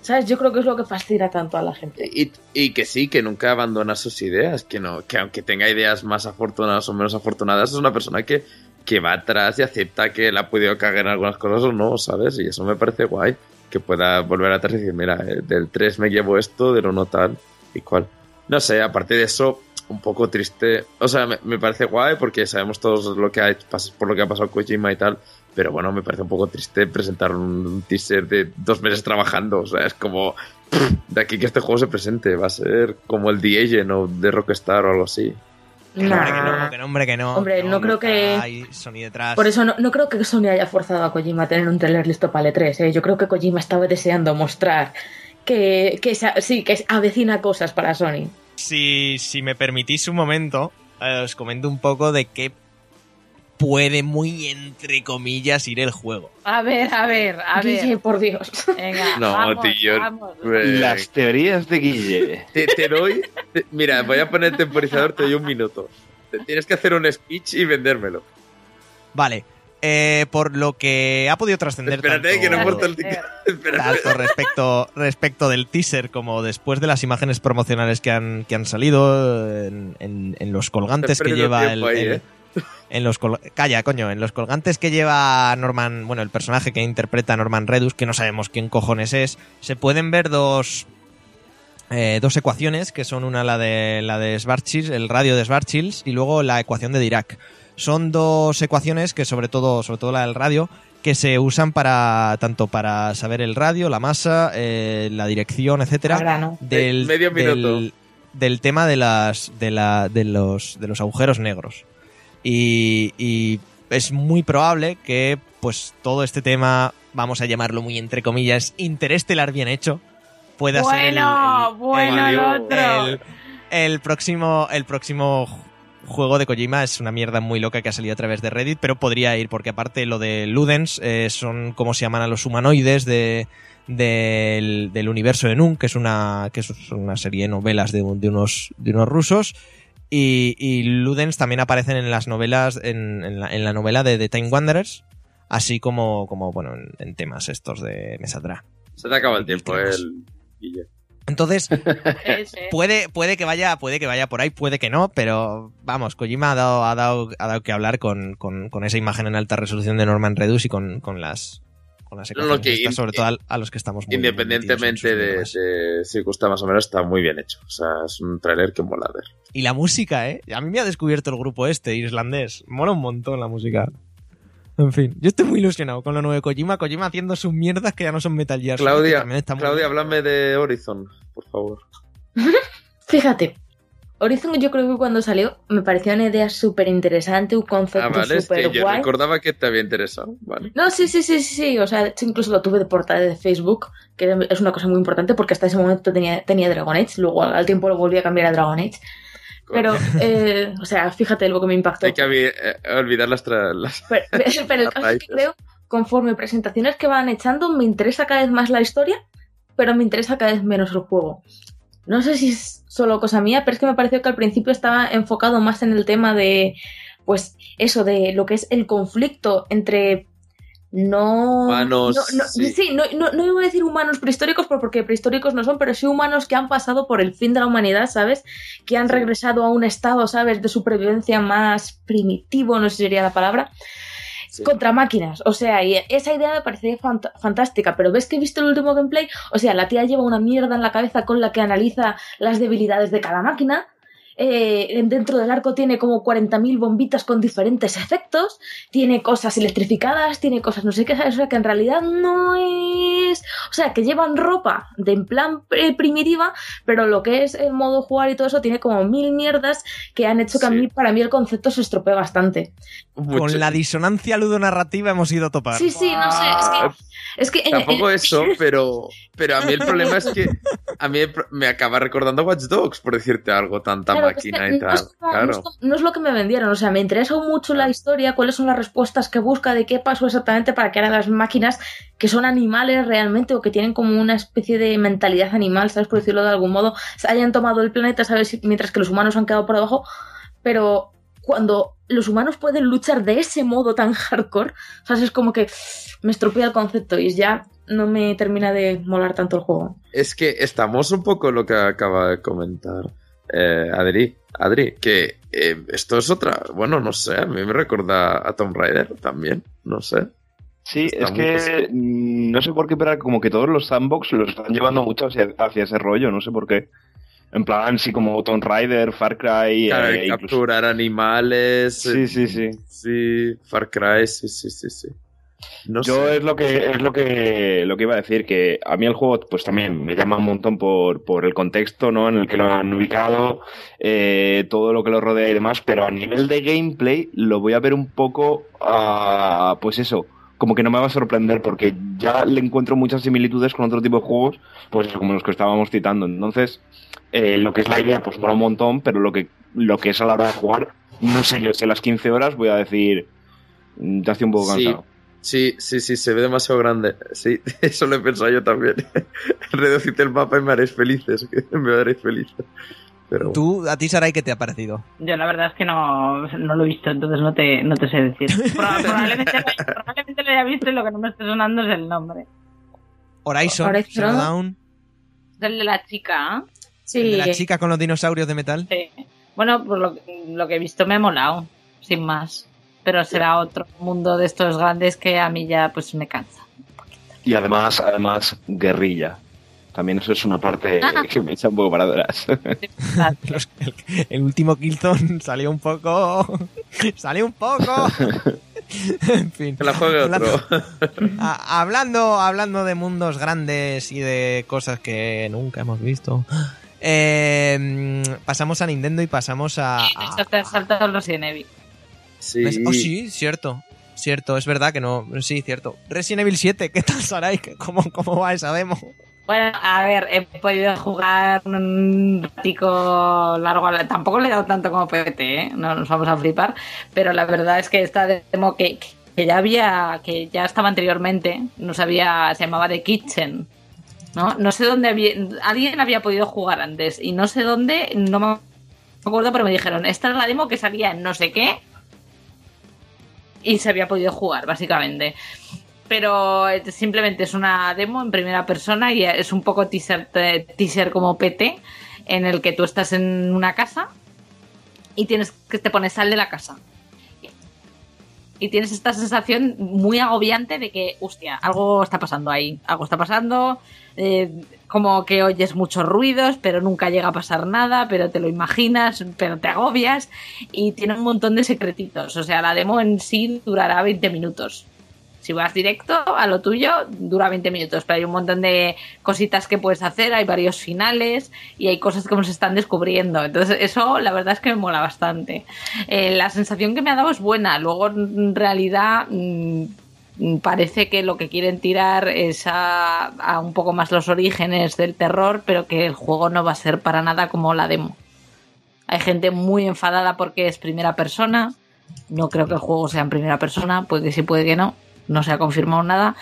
¿sabes? Yo creo que es lo que fascina tanto a la gente. Y, y que sí, que nunca abandona sus ideas, que no, que aunque tenga ideas más afortunadas o menos afortunadas, es una persona que, que va atrás y acepta que la ha podido cagar en algunas cosas o no, ¿sabes? Y eso me parece guay, que pueda volver atrás y decir, mira, eh, del 3 me llevo esto, del 1 tal y cual. No sé, aparte de eso, un poco triste. O sea, me, me parece guay porque sabemos todos lo que ha por lo que ha pasado Kojima y tal. Pero bueno, me parece un poco triste presentar un teaser de dos meses trabajando. O sea, es como pff, de aquí que este juego se presente. Va a ser como el The Agent o de Rockstar o algo así. No, hombre, que no, que no, hombre, que no. Hombre, no creo que- ahí Sony detrás. Por eso no, no creo que Sony haya forzado a Kojima a tener un trailer listo para el E3. ¿eh? Yo creo que Kojima estaba deseando mostrar que, que se- sí, que avecina cosas para Sony. Si, si me permitís un momento, eh, os comento un poco de qué puede muy entre comillas ir el juego. A ver, a ver, a Guille, ver. por Dios. Venga, No, vamos, tío. vamos. Eh, Las teorías de Guille. Te, te doy. te- mira, voy a poner temporizador, te doy un minuto. Te- Tienes que hacer un speech y vendérmelo. Vale, eh, por lo que ha podido trascender Espérate, tanto, que no el tanto respecto, respecto del teaser como después de las imágenes promocionales que han, que han salido en, en- en los colgantes que lleva el, ahí, el- ¿eh? En los col- calla coño en los colgantes que lleva Norman bueno el personaje que interpreta Norman Redus que no sabemos quién cojones es se pueden ver dos eh, dos ecuaciones que son una la de la de Schwarzschild, el radio de Schwarzschild y luego la ecuación de Dirac son dos ecuaciones que sobre todo sobre todo la del radio que se usan para tanto para saber el radio la masa eh, la dirección etcétera A grano. del, Medio minuto. del, del tema de las de la de los de los agujeros negros y, y es muy probable que pues todo este tema vamos a llamarlo muy entre comillas interestelar bien hecho pueda ser el- el, bueno, el otro. el, próximo el próximo juego de Kojima es una mierda muy loca que ha salido a través de Reddit, pero podría ir, porque aparte lo de Ludens eh, son como se llaman a los humanoides de, del, del universo de Nun, que es una, que es una serie de novelas de, de unos, de unos rusos. Y, y Ludens también aparecen en las novelas, en, en la, en la novela de The Time Wanderers, así como, como bueno, en, en temas estos de Me saldrá. Se te acaba el tiempo, el. Entonces, puede, puede que vaya, puede que vaya por ahí, puede que no, pero vamos, Kojima ha dado, ha dado, ha dado que hablar con, con, con esa imagen en alta resolución de Norman Reedus y con, con las con las lo que estas, sobre todo a los que estamos muy Independientemente de, de si gusta más o menos, está muy bien hecho. O sea, es un tráiler que mola ver. Y la música, ¿eh? A mí me ha descubierto el grupo este, islandés. Mola un montón la música. En fin, yo estoy muy ilusionado con lo nuevo de Kojima. Kojima haciendo sus mierdas que ya no son Metal Gear. Claudia, está muy Claudia, bien. háblame de Horizon, por favor. Fíjate, Horizon yo creo que cuando salió me pareció una idea súper interesante, un Ah, concepto vale, es súper que yo guay. recordaba que te había interesado. Vale. No, sí, sí, sí, sí, sí, o sea, de hecho incluso lo tuve de portada de Facebook, que es una cosa muy importante porque hasta ese momento tenía, tenía Dragon Age, luego al tiempo lo volví a cambiar a Dragon Age. Pero, eh, o sea, fíjate lo que me impactó. Hay que eh, olvidar las, las- Pero, pero el caso es que creo, conforme presentaciones que van echando, me interesa cada vez más la historia, pero me interesa cada vez menos el juego. No sé si es solo cosa mía, pero es que me pareció que al principio estaba enfocado más en el tema de, pues, eso, de lo que es el conflicto entre no... Humanos, no- no- sí. sí, no, no, no iba a decir humanos prehistóricos por- porque prehistóricos no son, pero sí humanos que han pasado por el fin de la humanidad, ¿sabes? Que han regresado a un estado, ¿sabes? De supervivencia más primitivo, no sé si sería la palabra Sí. contra máquinas. O sea, y esa idea me parecía fant- fantástica, pero ves que he visto el último gameplay, o sea, la tía lleva una mierda en la cabeza con la que analiza las debilidades de cada máquina. Eh, dentro del arco tiene como 40.000 bombitas con diferentes efectos, tiene cosas electrificadas, tiene cosas no sé qué, o sea que en realidad no es... O sea, que llevan ropa de en plan eh, primitiva, pero lo que es el modo jugar y todo eso tiene como mil mierdas que han hecho que a mí, para mí el concepto se estropee bastante. Mucho. Con la disonancia ludonarrativa hemos ido a topar. Sí, sí, no sé, es que... Es que en- Tampoco eso, pero, pero a mí el problema es que a mí me acaba recordando Watch Dogs, por decirte algo, tanta Claro, no es como- no es claro. como- no es lo que me vendieron, o sea, me interesa mucho la historia, cuáles son las respuestas que busca, de qué pasó exactamente para que ahora las máquinas que son animales realmente o que tienen como una especie de mentalidad animal, ¿sabes? Por decirlo de algún modo, se hayan tomado el planeta, ¿sabes? Mientras que los humanos han quedado por debajo, pero cuando los humanos pueden luchar de ese modo tan hardcore, ¿sabes? Es como que me estropea el concepto y ya no me termina de molar tanto el juego. Es que estamos un poco lo que acaba de comentar eh, Adri, Adri, que eh, esto es otra, bueno, no sé, a mí me recuerda a Tomb Raider también, no sé. Sí, Está es que mm, no sé por qué, pero como que todos los sandbox los están llevando mucho hacia, hacia ese rollo, no sé por qué. En plan, sí, como Tomb Raider, Far Cry, Claro, eh, incluso- capturar animales. Sí, eh, sí, sí. Sí, Far Cry, sí, sí, sí, sí. No Yo sé. es lo que es lo que lo que iba a decir que a mí el juego pues también me llama un montón por, por el contexto no en el que lo han ubicado eh, todo lo que lo rodea y demás pero a nivel de gameplay lo voy a ver un poco a pues eso como que no me va a sorprender porque ya le encuentro muchas similitudes con otro tipo de juegos pues como los que estábamos citando. Entonces eh, lo que es la idea pues mola un montón pero lo que lo que es a la hora de jugar no sé yo si a las 15 horas voy a decir mm, ya estoy un poco cansado. Sí, sí, sí, se ve demasiado grande. Sí, eso lo he pensado yo también. Reducite el mapa y me haréis felices. Me haréis felices. Pero bueno. Tú, a ti, Sarai, ¿qué te ha parecido? Yo la verdad es que no, no lo he visto, entonces no te, no te sé decir. Proba- probablemente, lo- probablemente lo haya visto y lo que no me esté sonando es el nombre. Horizon, Horizon. Es el de la chica, ¿eh? Sí, el de la chica con los dinosaurios de metal. Sí. Bueno, por lo, lo que he visto me ha molado, sin más. Pero será otro mundo de estos grandes que a mí ya pues me cansa. Y además, además, guerrilla. También eso es una parte Ah. que me echa un poco para atrás. Los- el, el último Killzone salió un poco. salió un poco. en fin. Que la juegue Hablando- otro. a- hablando, hablando de mundos grandes y de cosas que nunca hemos visto. eh, pasamos a Nintendo y pasamos a. A- has saltado los Evil. Sí. Oh, sí, cierto. Cierto, es verdad que no. Sí, cierto. Resident Evil 7, ¿qué tal, Sarai? ¿Cómo, ¿Cómo va esa demo? Bueno, a ver, he podido jugar un ratico largo. Tampoco le he dado tanto como PT, ¿eh? No nos vamos a flipar. Pero la verdad es que esta demo que, que ya había, que ya estaba anteriormente, no sabía, se llamaba The Kitchen. ¿no? No sé dónde había, alguien había podido jugar antes y no sé dónde, no me acuerdo, pero me dijeron, esta es la demo que salía en no sé qué y se había podido jugar, básicamente. Pero eh, simplemente es una demo en primera persona y es un poco teaser, te- teaser como PT, en el que tú estás en una casa y tienes que te pones sal de la casa. Y tienes esta sensación muy agobiante de que, hostia, algo está pasando ahí, algo está pasando, eh, como que oyes muchos ruidos, pero nunca llega a pasar nada, pero te lo imaginas, pero te agobias y tiene un montón de secretitos. O sea, la demo en sí durará 20 minutos. Si vas directo a lo tuyo, dura 20 minutos, pero hay un montón de cositas que puedes hacer, hay varios finales y hay cosas que se están descubriendo. Entonces, eso la verdad es que me mola bastante. Eh, la sensación que me ha dado es buena. Luego, en realidad, mm, parece que lo que quieren tirar es a, un poco más los orígenes del terror, pero que el juego no va a ser para nada como la demo. Hay gente muy enfadada porque es primera persona. No creo que el juego sea en primera persona, puede que sí, puede que no. No se ha confirmado nada.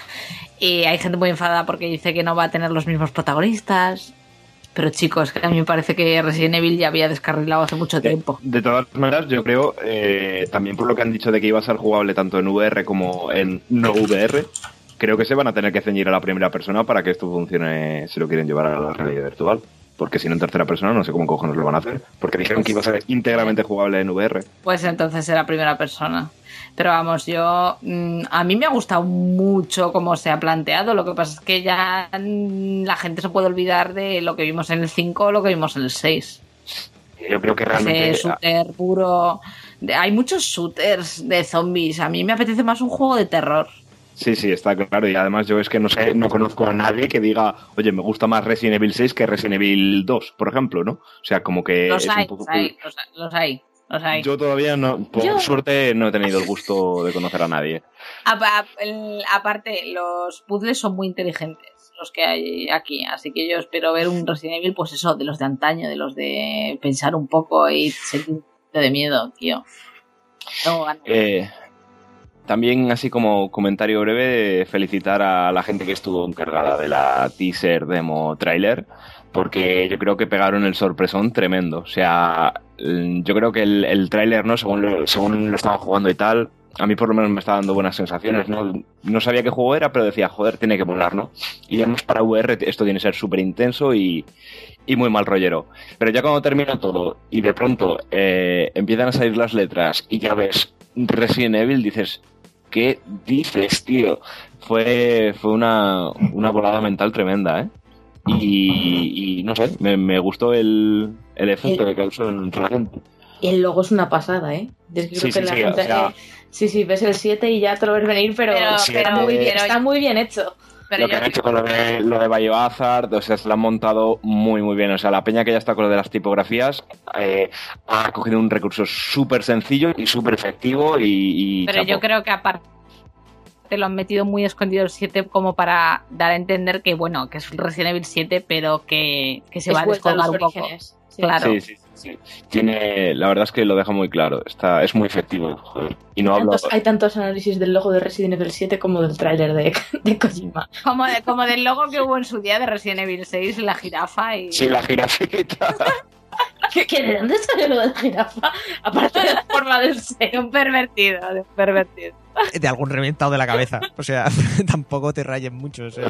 Y hay gente muy enfadada porque dice que no va a tener los mismos protagonistas. Pero chicos, que a mí me parece que Resident Evil ya había descarrilado hace mucho tiempo. De todas maneras, yo creo, eh, también por lo que han dicho de que iba a ser jugable tanto en VR como en no VR, creo que se van a tener que ceñir a la primera persona para que esto funcione si lo quieren llevar a la realidad virtual. Porque si no en tercera persona, no sé cómo cojones lo van a hacer. Porque dijeron que iba a ser íntegramente jugable en VR. Pues entonces será primera persona. Pero vamos, yo. mm, a mí me ha gustado mucho cómo se ha planteado. Lo que pasa es que ya mm, la gente se puede olvidar de lo que vimos en el 5 o lo que vimos en el 6. Yo creo que realmente. Ese shooter puro. Hay muchos shooters de zombies. A mí me apetece más un juego de terror. Sí, sí, está claro. Y además yo es que no sé, no conozco a nadie que diga, oye, me gusta más Resident Evil 6 que Resident Evil 2, por ejemplo, ¿no? O sea, como que Los es un hay, poco... los hay, los hay, los hay, los hay. Yo todavía no, por Yo- suerte, no he tenido el gusto de conocer a nadie. Aparte, los puzzles son muy inteligentes los que hay aquí, así que yo espero ver un Resident Evil, pues eso, de los de antaño, de los de pensar un poco y sentir un poquito de miedo, tío. No, ganas. Eh, también, así como comentario breve, felicitar a la gente que estuvo encargada de la teaser, demo, trailer, porque yo creo que pegaron el sorpresón tremendo. O sea, mm, yo creo que el, el tráiler, ¿no? Según lo, según lo estaban jugando y tal, a mí por lo menos me está dando buenas sensaciones, ¿no? No sabía qué juego era, pero decía, joder, tiene que volar, ¿no? Y además para VR esto tiene que ser súper intenso y, y muy mal rollero. Pero ya cuando termina todo y de pronto eh, empiezan a salir las letras y ya ves Resident Evil, dices, ¿qué dices, tío? Fue, fue una, una volada mental tremenda, ¿eh? Y, y no sé, me, me gustó el, el efecto que causó entre la gente. Y el logo es una pasada, ¿eh? Sí, sí, que la sí, o gente- sea- eh, sí, sí, ves el 7 y ya te lo ves venir, pero, pero- muy bien, pero- está muy bien hecho. Pero lo que han hecho con lo de, lo de Biohazard, o sea, se lo han montado muy, muy bien. O sea, la peña que ya está con lo de las tipografías eh, ha cogido un recurso súper sencillo y súper efectivo y, y Pero yo creo que aparte lo han metido muy escondido el 7 como para dar a entender que, bueno, que es Resident Evil 7, pero que, que se Es va a descolgar un poco. Sí. Claro. Sí, sí, sí. Tiene, la verdad es que lo deja muy claro. Está, es muy efectivo, joder. Y no Hay hablo. tantos, hay tantos análisis del logo de Resident Evil 7 como del tráiler de, de Kojima. Como, de- como del logo que hubo en su día de Resident Evil 6, la jirafa y... Sí, la jirafita. ¿Qué, qué, ¿De dónde salió lo de la jirafa? Aparte de la forma del ser. De un pervertido, de un pervertido. de algún reventado de la cabeza. O sea, tampoco te rayes mucho. o sea,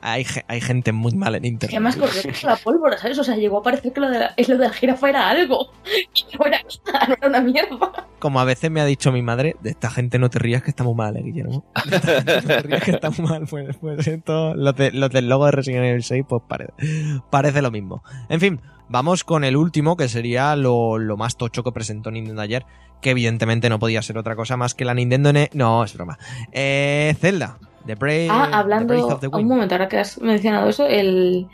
hay, hay gente muy mal en internet. además corrió la pólvora, ¿sabes? O sea, llegó a parecer que lo de la, lo de la jirafa era algo. Y no era, no era una mierda. Como a veces me ha dicho mi madre, de esta gente no te rías que está muy mal, ¿eh, Guillermo? De esta gente no te rías que está muy mal. Pues, pues esto, los, de- los del logo de Resident Evil 6, pues parece, parece lo mismo. En fin, vamos con el último, que sería lo, lo más tocho que presentó Nintendo ayer, que evidentemente no podía ser otra cosa más que la Nintendo... Ne no, es broma. Eh, Zelda, The Brave, Ah, The Breath hablando, of the un momento, ahora que has mencionado eso, el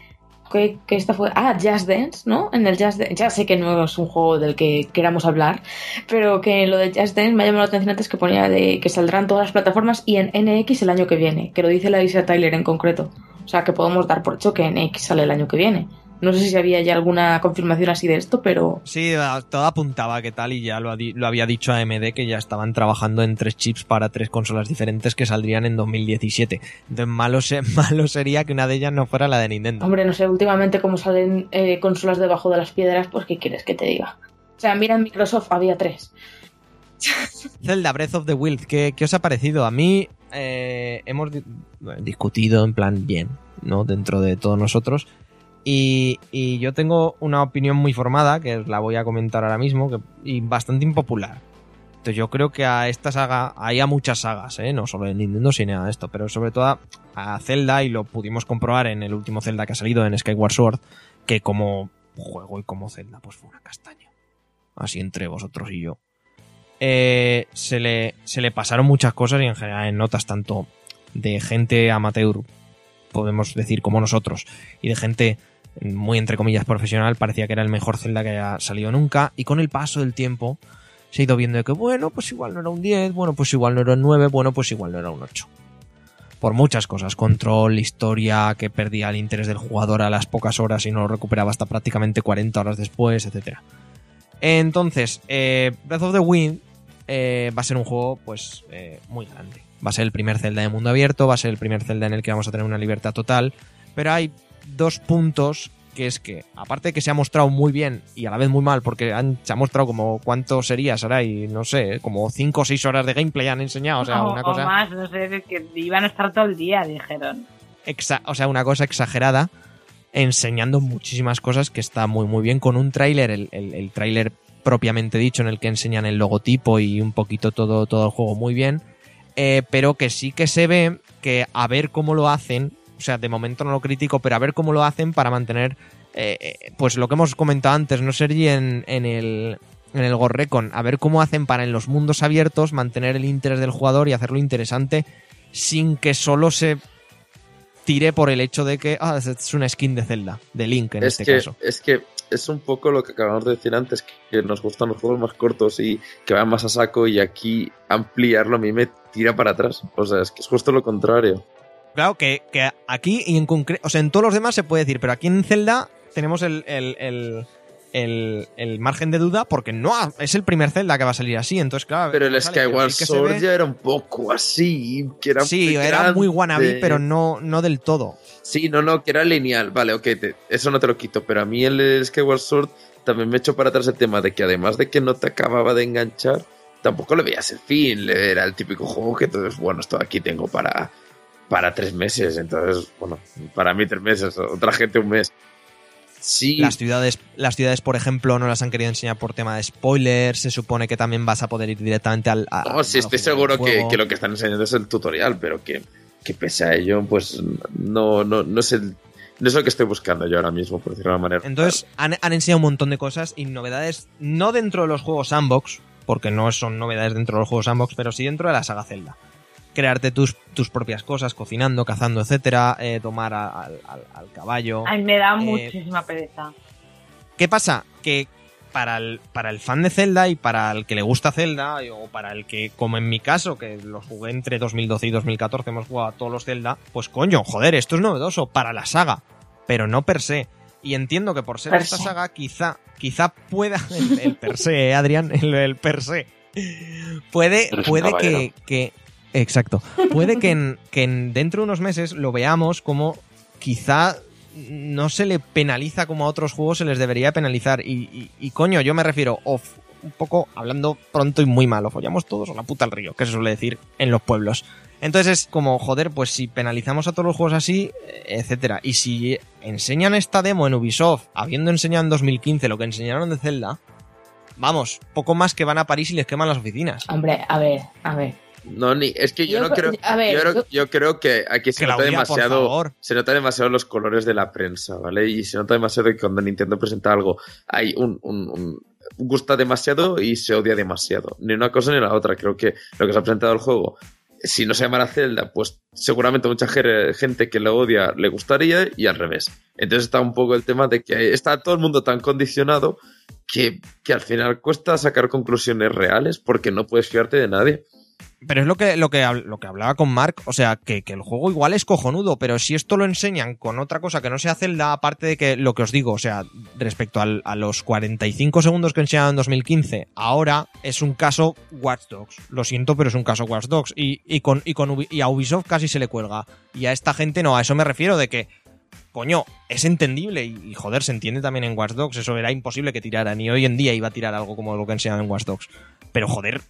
que, que esta fue, ah, Just Dance, ¿no? En el Just Dance, ya sé que no es un juego del que queramos hablar, pero que lo de Just Dance me ha llamado la atención antes que ponía de que saldrán todas las plataformas y en NX el año que viene, que lo dice la Lisa Tyler en concreto. O sea, que podemos dar por hecho que NX sale el año que viene. No sé si había ya alguna confirmación así de esto, pero Sí, todo apuntaba que tal y ya lo, había dicho AMD que ya estaban trabajando en tres chips para tres consolas diferentes que saldrían en 2017. Entonces malo, se- malo sería que una de ellas no fuera la de Nintendo. Hombre, no sé, últimamente como salen eh, consolas debajo de las piedras, pues ¿qué quieres que te diga? O sea, mira en Microsoft había tres. Zelda Breath of the Wild, ¿qué, qué os ha parecido? A mí eh, hemos di- discutido en plan bien, ¿no? Dentro de todos nosotros. Y, yo tengo una opinión muy formada, que la voy a comentar ahora mismo, y bastante impopular. Entonces yo creo que a esta saga, hay a muchas sagas, ¿eh? no solo en Nintendo, sino nada de esto, pero sobre todo a Zelda, y lo pudimos comprobar en el último Zelda que ha salido en Skyward Sword, que como juego y como Zelda, pues fue una castaña. Así entre vosotros y yo. Eh, se, le, se le pasaron muchas cosas y en general en notas tanto de gente amateur, podemos decir como nosotros, y de gente muy entre comillas profesional, parecía que era el mejor Zelda que haya salido nunca, y con el paso del tiempo se ha ido viendo de que, bueno, pues igual no era un 10, bueno, pues igual no era un 9, bueno, pues igual no era un 8. Por muchas cosas, control, historia, que perdía el interés del jugador a las pocas horas y no lo recuperaba hasta prácticamente 40 horas después, etcétera. Entonces, eh, Breath of the Wild eh, va a ser un juego, pues, eh, muy grande. Va a ser el primer Zelda de mundo abierto, va a ser el primer Zelda en el que vamos a tener una libertad total, pero hay dos puntos que es que, aparte de que se ha mostrado muy bien y a la vez muy mal, porque han, se ha mostrado como cuánto sería, Sarai, no sé, como 5 o 6 horas de gameplay han enseñado, o sea, o, una o cosa... más, no sé, que iban a estar todo el día, dijeron. exa- o sea, una cosa exagerada, enseñando muchísimas cosas que está muy muy bien con un tráiler, el, el, el tráiler propiamente dicho en el que enseñan el logotipo y un poquito todo, todo el juego muy bien, eh, pero que sí que se ve que a ver cómo lo hacen, sea, de momento no lo critico, pero a ver cómo lo hacen para mantener, eh, eh, pues lo que hemos comentado antes, ¿no, Sergi? En, en el, en el Gorrecon, a ver cómo hacen para en los mundos abiertos mantener el interés del jugador y hacerlo interesante sin que solo se tire por el hecho de que ah, es una skin de Zelda, de Link en es este que, caso. Es que es un poco lo que acabamos de decir antes, que nos gustan los juegos más cortos y que van más a saco y aquí ampliarlo a mí me tira para atrás. O sea, es que es justo lo contrario. Claro, que, que aquí y en concreto, o sea, en todos los demás se puede decir, pero aquí en Zelda tenemos el, el, el, el- el margen de duda porque no ha- es el primer Zelda que va a salir así, entonces claro. Pero el Skyward sí que se Sword ve- ya era un poco así, que era Sí, era muy grande. wannabe, pero no, no del todo. Sí, no, no, que era lineal. Vale, ok, te- eso no te lo quito. Pero a mí el Skyward Sword también me echó para atrás el tema de que además de que no te acababa de enganchar, tampoco le veías el fin. Le- Era el típico juego que entonces, bueno, esto aquí tengo para, para tres meses. Entonces, bueno, para mí tres meses, otra gente un mes. Sí, Las ciudades, las ciudades, por ejemplo, no las han querido enseñar por tema de spoilers. Se supone que también vas a poder ir directamente al. a- no, sí, estoy seguro que, lo que están enseñando es el tutorial, pero que, que pese a ello, pues no, no, no es el. No es lo que estoy buscando yo ahora mismo, por decirlo de una manera. Entonces, han, han enseñado un montón de cosas y novedades, no dentro de los juegos sandbox, porque no son novedades dentro de los juegos sandbox, pero sí dentro de la saga Zelda. Crearte tus, tus propias cosas, cocinando, cazando, etcétera, eh, tomar a- al, al- al caballo. Ay, me da Eh, muchísima pereza. ¿Qué pasa? Que para el, para el fan de Zelda y para el que le gusta Zelda, o para el que, como en mi caso, que los jugué entre 2012 y 2014, hemos jugado a todos los Zelda, pues coño, joder, esto es novedoso para la saga, pero no per se. Y entiendo que por ser Per esta se. saga, quizá, quizá pueda. El, el per se, eh, Adrián, el, el per se. Puede, puede que. Exacto. Puede que, que en- dentro de unos meses lo veamos como quizá no se le penaliza como a otros juegos se les debería penalizar. Y, y- coño, yo me refiero, o f- un poco hablando pronto y muy mal, o follamos todos o la puta al río, que se suele decir en los pueblos. Entonces es como, joder, pues si penalizamos a todos los juegos así, etcétera. Y si enseñan esta demo en Ubisoft, habiendo enseñado en 2015 lo que enseñaron de Zelda, vamos, poco más que van a París y les queman las oficinas. Hombre, a ver, a ver. No, ni, es que yo, Yo no creo. ver, yo, creo- yo- yo creo que aquí se nota Claudia, por demasiado. Se nota demasiado los colores de la prensa, ¿vale? Y se nota demasiado que cuando Nintendo presenta algo hay un, un- un- gusta demasiado y se odia demasiado. Ni una cosa ni la otra. Creo que lo que se ha presentado el juego, si no se llamara Zelda, pues seguramente mucha gente que lo odia le gustaría y al revés. Entonces está un poco el tema de que está todo el mundo tan condicionado que, que al final cuesta sacar conclusiones reales porque no puedes fiarte de nadie. Pero es lo que, lo que, lo que hablaba con Mark, o sea, que, que el juego igual es cojonudo, pero si esto lo enseñan con otra cosa que no sea Zelda, aparte de que lo que os digo, o sea, respecto al- a los 45 segundos que enseñaban en 2015, ahora es un caso Watch Dogs. Lo siento, pero es un caso Watch Dogs. Y, y, con, y, con y a Ubisoft casi se le cuelga. Y a esta gente no, a eso me refiero de que coño, es entendible y, joder, se entiende también en Watch Dogs, eso era imposible que tiraran y hoy en día iba a tirar algo como lo que enseñaban en Watch Dogs. Pero joder,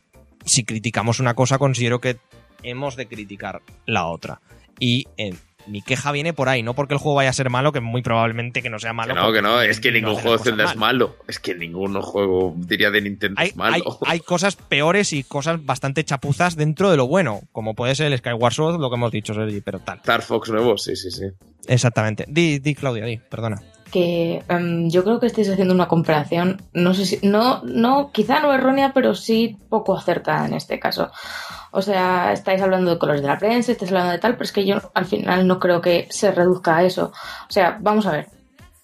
si criticamos una cosa, considero que hemos de criticar la otra. Y eh, mi queja viene por ahí, no porque el juego vaya a ser malo, que muy probablemente que no sea malo. Que no, que no, es que no ningún juego de Zelda es mal. malo. Es que ningún juego, diría, de Nintendo Hay, es malo. hay- hay cosas peores y cosas bastante chapuzas dentro de lo bueno, como puede ser el Skyward Sword, lo que hemos dicho, Sergi, pero tal. Star Fox nuevo, sí, sí, sí. Exactamente. Di, di Claudia, di, perdona. Que em, yo creo que estáis haciendo una comparación, no sé si, no, no, quizá no errónea, pero sí poco acertada en este caso. O sea, estáis hablando de colores de la prensa, estáis hablando de tal, pero es que yo al final no creo que se reduzca a eso. O sea, vamos a ver.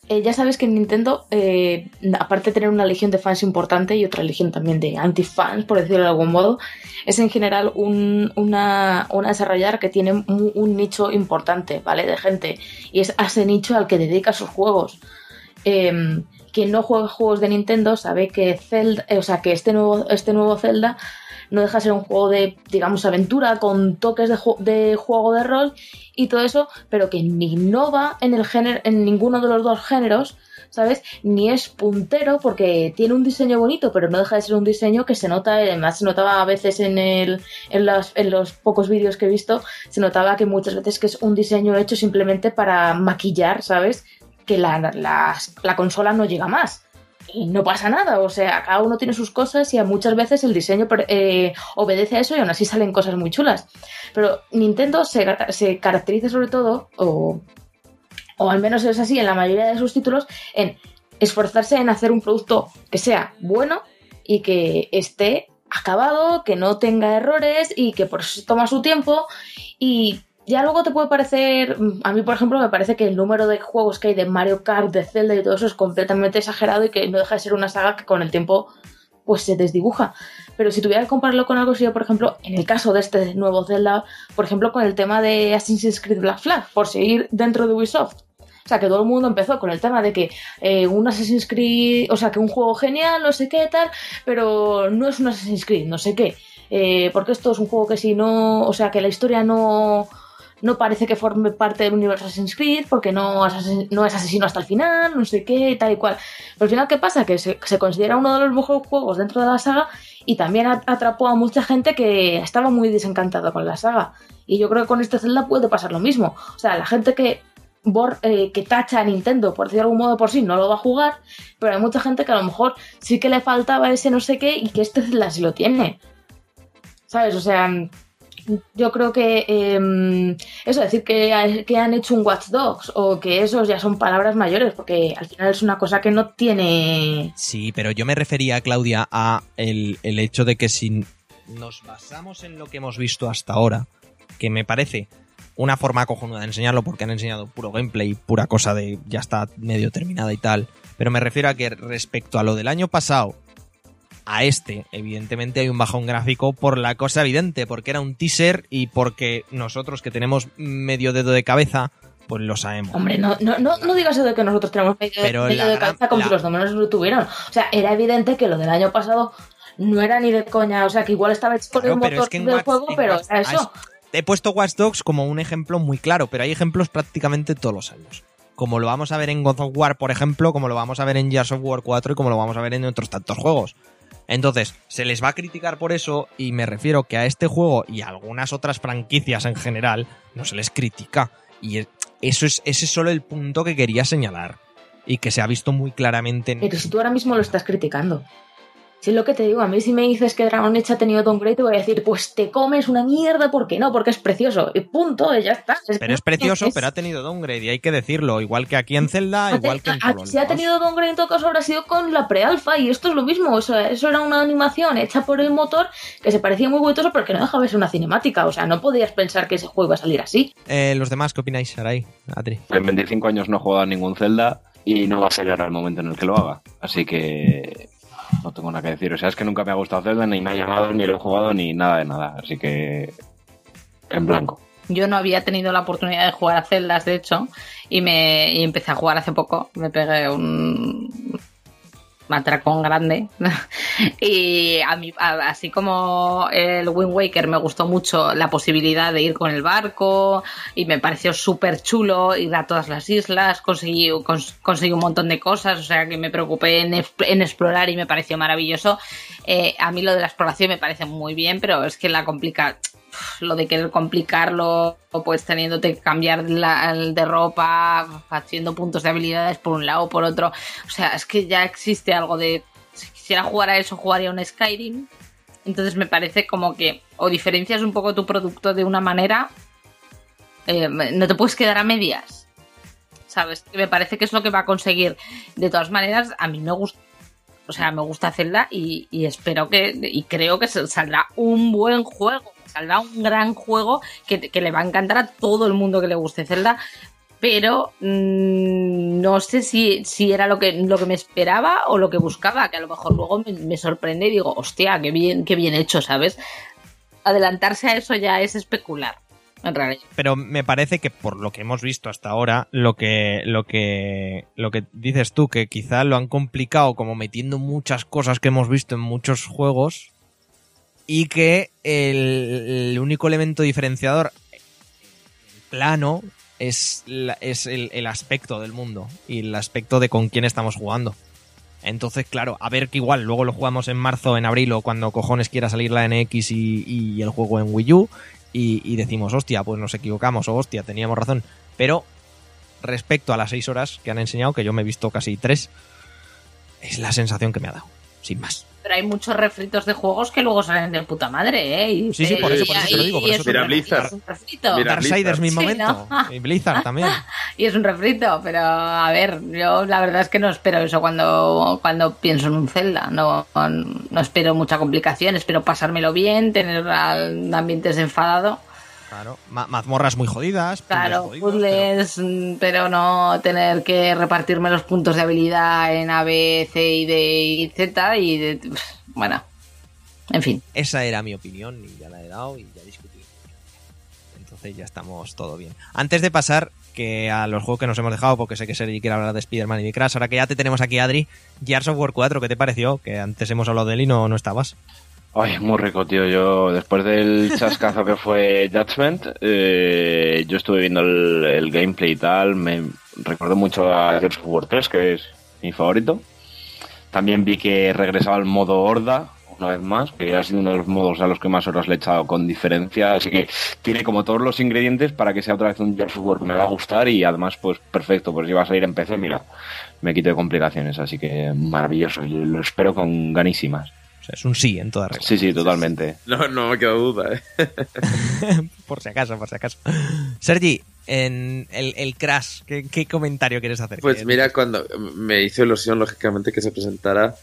Eh, ya sabes que en Nintendo, eh, aparte de tener una legión de fans importante y otra legión también de anti-fans, por decirlo de algún modo, es en general un- una, desarrolladora que tiene un, nicho importante, ¿vale? De gente. Y es a ese nicho al que dedica sus juegos. Eh, quien no juega juegos de Nintendo sabe que Zelda, o sea, que este nuevo, este nuevo Zelda no deja de ser un juego de, digamos, aventura con toques de, ju- de juego de rol y todo eso, pero que ni innova en el género, en ninguno de los dos géneros, ¿sabes? Ni es puntero porque tiene un diseño bonito, pero no deja de ser un diseño que se nota, además se notaba a veces en el, en los, en los pocos vídeos que he visto, se notaba que muchas veces que es un diseño hecho simplemente para maquillar, ¿sabes? Que la, la, la consola no llega más. Y no pasa nada, o sea, cada uno tiene sus cosas y muchas veces el diseño eh, obedece a eso y aún así salen cosas muy chulas. Pero Nintendo se, se caracteriza sobre todo, o, o al menos es así en la mayoría de sus títulos, en esforzarse en hacer un producto que sea bueno y que esté acabado, que no tenga errores y que por eso toma su tiempo y ya luego te puede parecer, a mí por ejemplo me parece que el número de juegos que hay de Mario Kart, de Zelda y todo eso es completamente exagerado y que no deja de ser una saga que con el tiempo pues se desdibuja. Pero si tuviera que compararlo con algo sería, por ejemplo, en el caso de este nuevo Zelda, por ejemplo, con el tema de Assassin's Creed Black Flag, por seguir dentro de Ubisoft. O sea, que todo el mundo empezó con el tema de que eh, un Assassin's Creed, o sea, que un juego genial, no sé qué tal, pero no es un Assassin's Creed, no sé qué. Eh, porque esto es un juego que si no, o sea, que la historia no, no parece que forme parte del universo Assassin's Creed porque no, no es asesino hasta el final, no sé qué, tal y cual. Pero al final, ¿qué pasa? Que se, se considera uno de los mejores juegos dentro de la saga y también atrapó a mucha gente que estaba muy desencantada con la saga. Y yo creo que con este Zelda puede pasar lo mismo. O sea, la gente que, bor eh, que tacha a Nintendo, por decirlo de algún modo por sí, no lo va a jugar, pero hay mucha gente que a lo mejor sí que le faltaba ese no sé qué y que este Zelda sí lo tiene. ¿Sabes? O sea, yo creo que eh, eso, decir que, que, han hecho un Watch Dogs o que esos ya son palabras mayores, porque al final es una cosa que no tiene. Sí, pero yo me refería, Claudia, a el, el hecho de que si nos basamos en lo que hemos visto hasta ahora, que me parece una forma cojonuda de enseñarlo porque han enseñado puro gameplay, pura cosa de ya está medio terminada y tal. Pero me refiero a que respecto a lo del año pasado, a este, evidentemente hay un bajón gráfico por la cosa evidente, porque era un teaser y porque nosotros que tenemos medio dedo de cabeza, pues lo sabemos. Hombre, no, no, no, no digas eso de que nosotros tenemos medio, Pero medio de cabeza como la- si los números lo tuvieran. O sea, era evidente que lo del año pasado no era ni de coña. O sea, que igual estaba hecho por Claro, el motor es que en del Watch- juego, pero Watch- era eso. He puesto Watch Dogs como un ejemplo muy claro, pero hay ejemplos prácticamente todos los años. Como lo vamos a ver en God of War, por ejemplo, como lo vamos a ver en Gears of War 4 y como lo vamos a ver en otros tantos juegos. Entonces, se les va a criticar por eso y me refiero que a este juego y a algunas otras franquicias en general no se les critica. Y es- eso es, ese es solo el punto que quería señalar y que se ha visto muy claramente en... Pero si tú ahora mismo lo estás criticando. Si es lo que te digo, a mí si me dices que Dragon Age ha tenido downgrade, te voy a decir, pues te comes una mierda, ¿por qué no? Porque es precioso. Y punto, y ya está. Pero es precioso, pero ha tenido downgrade y hay que decirlo. Igual que aquí en Zelda, igual que en los Si ha tenido downgrade en todo caso habrá sido con la pre-alfa y esto es lo mismo. O sea, eso era una animación hecha por el motor que se parecía muy bonitoso pero que no dejaba de ser una cinemática. O sea, no podías pensar que ese juego iba a salir así. Eh, los demás, ¿qué opináis, Sarai? Adri. En 25 años no he jugado a ningún Zelda y no va a ser ahora el momento en el que lo haga. Así que no tengo nada que decir. O sea, es que nunca me ha gustado Zelda, ni me ha llamado, ni lo he jugado, ni nada de nada. Así que. En blanco. Yo no había tenido la oportunidad de jugar a Zeldas, de hecho, y me empecé a jugar hace poco. Me pegué un matracón grande. y a mí, a- así como el Wind Waker me gustó mucho la posibilidad de ir con el barco y me pareció súper chulo ir a todas las islas, conseguí, cons- conseguí un montón de cosas, o sea que me preocupé en explorar y me pareció maravilloso. Eh, a mí lo de la exploración me parece muy bien, pero es que la complica lo de querer complicarlo, pues teniéndote que cambiar la, de ropa, haciendo puntos de habilidades por un lado o por otro. O sea, es que ya existe algo de. Si quisiera jugar a eso, jugaría un Skyrim. Entonces me parece como que o diferencias un poco tu producto de una manera, eh, no te puedes quedar a medias. ¿Sabes? Me parece que es lo que va a conseguir. De todas maneras, a mí me gusta. O sea, me gusta Zelda y, espero que. Y creo que saldrá un buen juego. Un gran juego que, que le va a encantar a todo el mundo que le guste Zelda. Pero mm, no sé si, si era lo que, lo que me esperaba o lo que buscaba. Que a lo mejor luego me, sorprende y digo, hostia, qué bien, qué bien hecho, ¿sabes? Adelantarse a eso ya es especular. Pero me parece que por lo que hemos visto hasta ahora, lo que, lo que, lo que dices tú, que quizá lo han complicado como metiendo muchas cosas que hemos visto en muchos juegos y que el, único elemento diferenciador plano es, la- es el, aspecto del mundo y el aspecto de con quién estamos jugando. Entonces, claro, a ver que igual luego lo jugamos en marzo, en abril o cuando cojones quiera salir la NX y, el juego en Wii U y, y decimos, hostia, pues nos equivocamos o hostia, teníamos razón. Pero respecto a las seis horas que han enseñado, que yo me he visto casi tres, es la sensación que me ha dado, sin más. Pero hay muchos refritos de juegos que luego salen de puta madre, ¿eh? Y Sí, sí, por eso- por eso te lo digo, por y eso Mira, Darksiders Blizzard. mismo Sí, momento. ¿no? Y Blizzard también. Y es un refrito, pero a ver, yo la verdad es que no espero eso cuando, cuando pienso en un Zelda. No, no espero mucha complicación, espero pasármelo bien, tener al ambiente desenfadado. Claro. Ma- mazmorras muy jodidas. Claro, puzzles, pero no tener que repartirme los puntos de habilidad en A, B, C y D y Z y de, bueno, en fin. Esa era mi opinión y ya la he dado y ya discutí. Entonces ya estamos todo bien. Antes de pasar que a los juegos que nos hemos dejado, porque sé que Sergi quiere hablar de Spider-Man y de Crash, ahora que ya te tenemos aquí, Adri, Gears of War 4, ¿qué te pareció? Que antes hemos hablado de él y no, no estabas. Ay, muy rico, tío. Yo, después del chascazo que fue Judgment, eh, yo estuve viendo el, el gameplay y tal. Me recordó mucho a Gears of War 3, que es mi favorito. También vi que regresaba al modo Horda, una vez más, que ha sido uno de los modos a los que más horas le he echado con diferencia. Así que tiene como todos los ingredientes para que sea otra vez un Gears of War que me va a gustar y además, pues perfecto, pues si va a salir en PC, mira, me quito de complicaciones. Así que maravilloso, yo lo espero con ganísimas. Sea, es un sí en toda regla. Sí, sí, totalmente. No, no me queda duda, ¿eh? por si acaso, por si acaso. Sergi, en el, el Crash, ¿qué, qué comentario quieres hacer? Pues mira, cuando me hizo ilusión, lógicamente, que se presentara,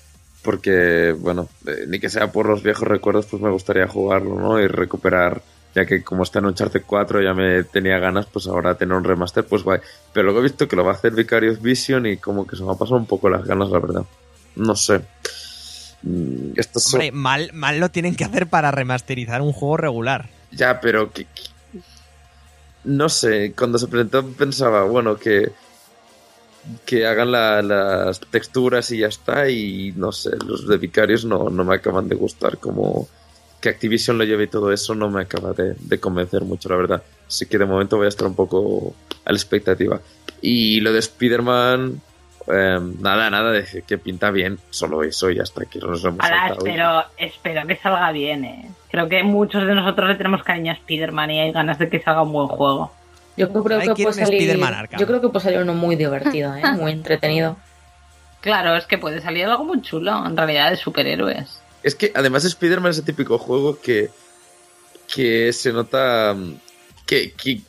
porque, bueno, eh, ni que sea por los viejos recuerdos, pues me gustaría jugarlo, ¿no? Y recuperar, ya que como está en Uncharted 4 ya me tenía ganas, pues ahora tener un remaster, pues guay. Pero luego he visto que lo va a hacer Vicarious Vision y como que se me ha pasado un poco las ganas, la verdad. No sé. Mm, Esto es... Hombre, mal, mal lo tienen que hacer para remasterizar un juego regular. Ya, pero que, que- no sé, cuando se presentó pensaba, bueno, que que hagan la- las texturas y ya está y no sé, los de Vicarios no, no me acaban de gustar como que Activision lo lleve y todo eso no me acaba de, de convencer mucho, la verdad. Así que de momento voy a estar un poco a la expectativa. Y lo de Spider-Man, eh, nada, nada, de que pinta bien, solo eso y hasta aquí nos hemos Ahora espero, espero que salga bien, eh. Creo que muchos de nosotros le tenemos cariño a Spider-Man y hay ganas de que salga un buen juego. Yo creo que puede salir. Yo creo que puede salir uno muy divertido, ¿eh? muy entretenido. Claro, es que puede salir algo muy chulo, en realidad, de superhéroes. Es que además Spider-Man es el típico juego que, que se nota mm, que, que,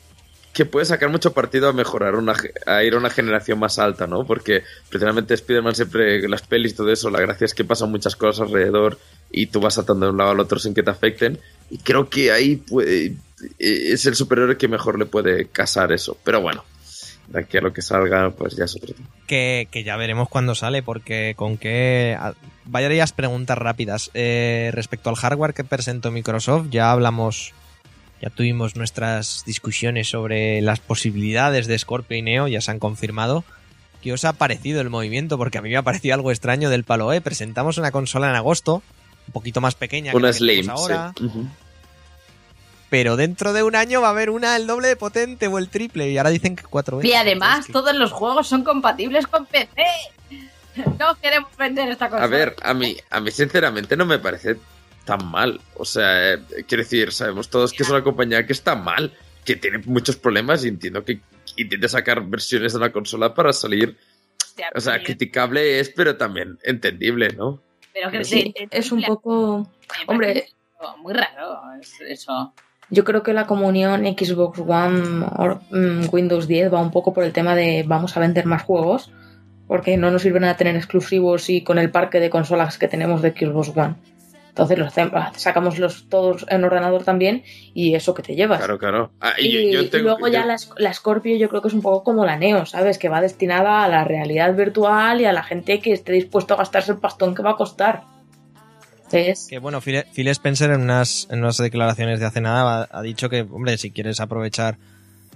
que puede sacar mucho partido a mejorar, una, a ir a una generación más alta, ¿no? Porque precisamente Spider-Man siempre, las pelis y todo eso, la gracia es que pasan muchas cosas alrededor y tú vas saltando de un lado al otro sin que te afecten. Y creo que ahí puede- es el superhéroe que mejor le puede casar eso. Pero bueno, De aquí a lo que salga, pues ya es otro tema. que, ya veremos cuándo sale, porque con qué... Varias preguntas rápidas. Eh, respecto al hardware que presentó Microsoft, ya hablamos, ya tuvimos nuestras discusiones sobre las posibilidades de Scorpio y Neo, ya se han confirmado. ¿Qué os ha parecido el movimiento? Porque a mí me ha parecido algo extraño del palo, ¿eh? Presentamos una consola en agosto, un poquito más pequeña que Una la que Slim, tenemos ahora, sí. Pero dentro de un año va a haber una el doble de potente o el triple, y ahora dicen que cuatro veces. Y además, Entonces, ¿qué- todos los juegos son compatibles con PC. No queremos vender esta cosa. A ver, a mí, a mí sinceramente no me parece tan mal. O sea, eh, quiero decir, sabemos todos que es una compañía que está mal, que tiene muchos problemas y entiendo que intente sacar versiones de una consola para salir. O sea, criticable es, pero también entendible, ¿no? pero que Sí, de- de- es un poco... Hombre, Muy raro es- eso. Yo creo que la comunión Xbox One o mm, Windows 10 va un poco por el tema de vamos a vender más juegos, porque no nos sirve nada tener exclusivos y con el parque de consolas que tenemos de Xbox One. Entonces los hacem- sacamos los todos en ordenador también y eso que te llevas. Claro, claro. Ah, y Y, yo- yo tengo- luego ya yo- la, la Scorpio yo creo que es un poco como la Neo, ¿sabes? Que va destinada a la realidad virtual y a la gente que esté dispuesto a gastarse el pastón que va a costar. Entonces, Que bueno, Phil, Phil Spencer en unas, en unas declaraciones de hace nada ha, ha dicho que, hombre, si quieres aprovechar.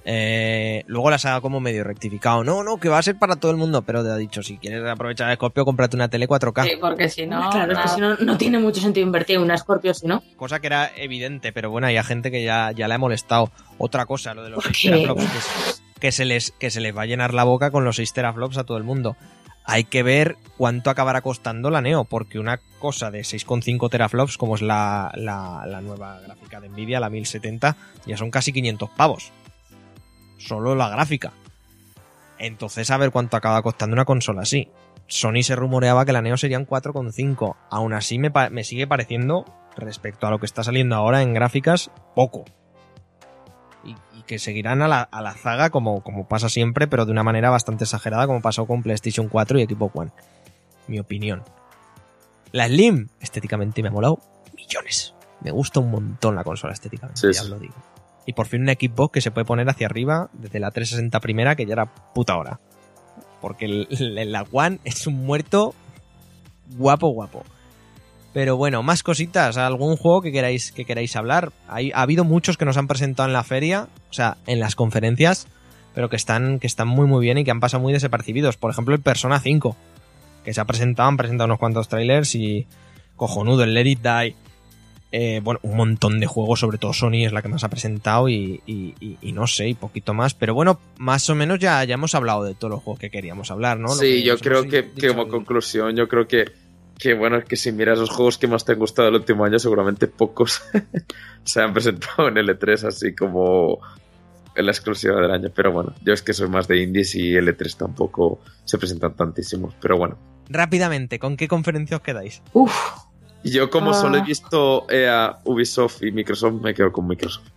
Eh, luego las ha como medio rectificado. No, no, que va a ser para todo el mundo, pero te ha dicho, si quieres aprovechar el Scorpio, cómprate una tele 4K. Sí, porque si no. claro, es que si no, no tiene mucho sentido invertir en una Scorpio, si no. Cosa que era evidente, pero bueno, hay a gente que ya, ya le ha molestado. Otra cosa, lo de los ¿Por 6 qué? teraflops, que, es- que se les, que se les va a llenar la boca con los 6 teraflops a todo el mundo. Hay que ver cuánto acabará costando la Neo, porque una cosa de 6,5 teraflops, como es la, la, la nueva gráfica de Nvidia, la 1070, ya son casi 500 pavos. Solo la gráfica. Entonces, a ver cuánto acaba costando una consola así. Sony se rumoreaba que la Neo serían 4,5. Aún así me, me sigue pareciendo, respecto a lo que está saliendo ahora en gráficas, poco. Y, y que seguirán a la, a la zaga como, como pasa siempre, pero de una manera bastante exagerada, como pasó con PlayStation 4 y Xbox One. Mi opinión. La Slim, estéticamente me ha molado millones. Me gusta un montón la consola estéticamente, Sí, ya os lo digo. Y por fin un Xbox que se puede poner hacia arriba desde la 360 primera, que ya era puta hora. Porque el, el- la One es un muerto guapo, guapo. Pero bueno, más cositas. ¿Algún juego que queráis, que queráis hablar? Hay, ha habido muchos que nos han presentado en la feria, o sea, en las conferencias, pero que están, que están muy muy bien y que han pasado muy desapercibidos. Por ejemplo, el Persona 5, que se ha presentado, han presentado unos cuantos trailers y cojonudo, el Let It Die. Eh, bueno, un montón de juegos, sobre todo Sony es la que más ha presentado y, y- y- y no sé, y poquito más. Pero bueno, más o menos ya, ya hemos hablado de todos los juegos que queríamos hablar, ¿no? Lo sí, que yo creo que, como conclusión, yo creo que, que bueno, que si miras los juegos que más te han gustado el último año, seguramente pocos se han presentado en L3 así como en la exclusiva del año. Pero bueno, yo es que soy más de indies y L3 tampoco se presentan tantísimos. Pero bueno, Rápidamente, ¿con qué conferencia os quedáis? Uf, y yo como solo he Ah. visto EA, Ubisoft y Microsoft, me quedo con Microsoft.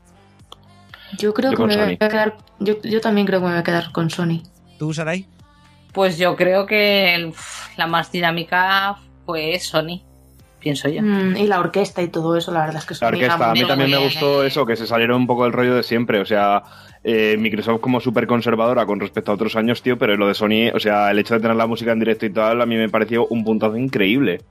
yo creo Yo que me voy a quedar. Yo, yo también creo que me voy a quedar con Sony. ¿Tú, Sarai? Pues yo creo que el- la más dinámica fue Sony, pienso yo. Mm, y la orquesta y todo eso, la verdad es que La Sony orquesta, era a mí también me gustó eso, que se salieron un poco del rollo de siempre. O sea, eh, Microsoft como súper conservadora con respecto a otros años, tío, pero lo de Sony, o sea, el hecho de tener la música en directo y tal, a mí me pareció un puntazo increíble.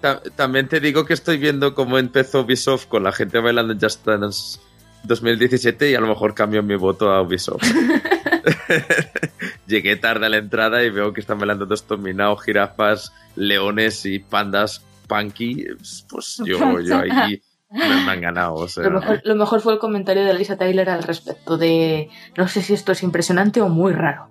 Ta- También te digo que estoy viendo cómo empezó Ubisoft con la gente bailando en Just Dance 2017 y a lo mejor cambio mi voto a Ubisoft. Llegué tarde a la entrada y veo que están bailando dos dominados, jirafas, leones y pandas punky. Pues yo, yo ahí me, me han ganado. O sea, Lo, mejor, lo mejor fue el comentario de Lisa Tyler al respecto de no sé si esto es impresionante o muy raro.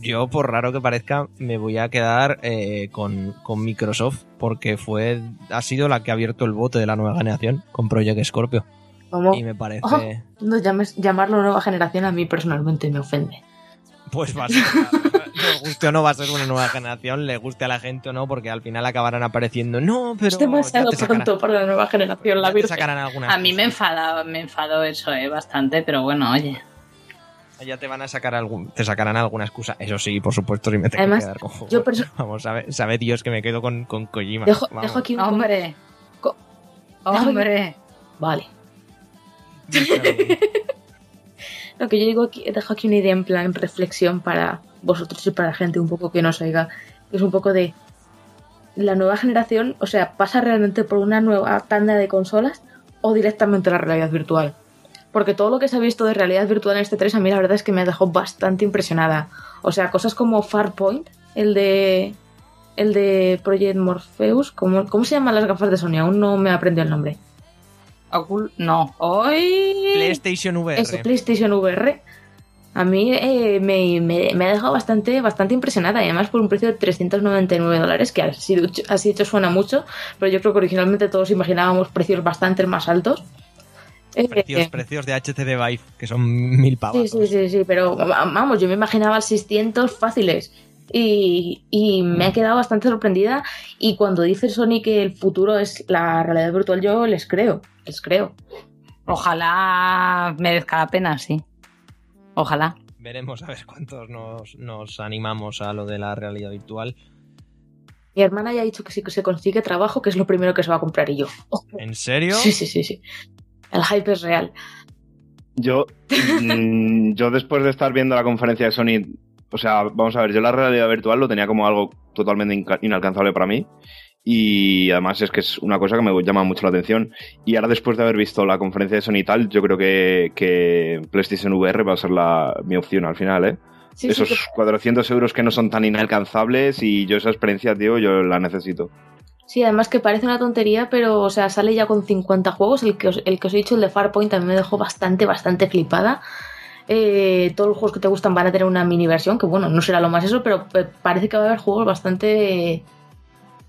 Yo, por raro que parezca, me voy a quedar eh, con, con Microsoft porque fue ha sido la que ha abierto el bote de la nueva generación con Project Scorpio. Como Y me parece... Oh. no llames, llamarlo nueva generación a mí personalmente me ofende. Pues va a ser... Le guste o no va a ser una nueva generación, le guste a la gente o no, porque al final acabarán apareciendo. No, pero... es demasiado ya te sacarán- pronto para la nueva generación, la virgen. sacarán A mí me enfada, me enfadó eso, eh, bastante, pero bueno, oye. Ya te van a sacar algún, te sacarán alguna excusa. Eso sí, por supuesto, si me tengo Además, que quedar con yo Vamos, sabe, sabe Dios que me quedo con, con Kojima. Dejo, aquí un Hombre. Co- Dejo aquí- Hombre. Vale. Lo que yo digo aquí, dejo aquí una idea en plan reflexión para vosotros y para la gente un poco que nos oiga. Es un poco de la nueva generación, o sea, pasa realmente por una nueva tanda de consolas o directamente la realidad virtual. Porque todo lo que se ha visto de realidad virtual en este 3 a mí la verdad es que me ha dejado bastante impresionada. O sea, cosas como Farpoint, el de el de Project Morpheus, ¿cómo, cómo se llaman las gafas de Sony? Aún no me aprendió el nombre. Ocul- no. Hoy. PlayStation VR. Eso, PlayStation VR. A mí eh, me, me- me ha dejado bastante, bastante impresionada y además por un precio de 399 dólares, que así, así hecho suena mucho, pero yo creo que originalmente todos imaginábamos precios bastante más altos. Eh, Precios, eh, precios de HTC Vive, que son mil pavos. Sí, sí, sí, sí, pero va- vamos, yo me imaginaba 600 fáciles y, y me ha quedado bastante sorprendida y cuando dice Sony que el futuro es la realidad virtual, yo les creo, les creo. Ojalá merezca la pena, sí. Ojalá. Veremos a ver cuántos nos, nos animamos a lo de la realidad virtual. Mi hermana ya ha dicho que si se consigue trabajo, que es lo primero que se va a comprar y yo. ¿En serio? Sí, sí, sí, sí. El hype es real. Yo, mm, yo después de estar viendo la conferencia de Sony, o sea, vamos a ver, yo la realidad virtual lo tenía como algo totalmente inalcanzable para mí. Y además es que es una cosa que me llama mucho la atención. Y ahora después de haber visto la conferencia de Sony y tal, yo creo que, que PlayStation VR va a ser la, mi opción al final, ¿eh? Sí, Esos sí, que- 400 euros que no son tan inalcanzables y yo esa experiencia, tío, yo la necesito. Sí, además que parece una tontería, pero o sea, sale ya con 50 juegos. El que os, el que os he dicho, el de Farpoint, también me dejó bastante, bastante flipada. Eh, todos los juegos que te gustan van a tener una mini versión, que bueno, no será lo más eso, pero parece que va a haber juegos bastante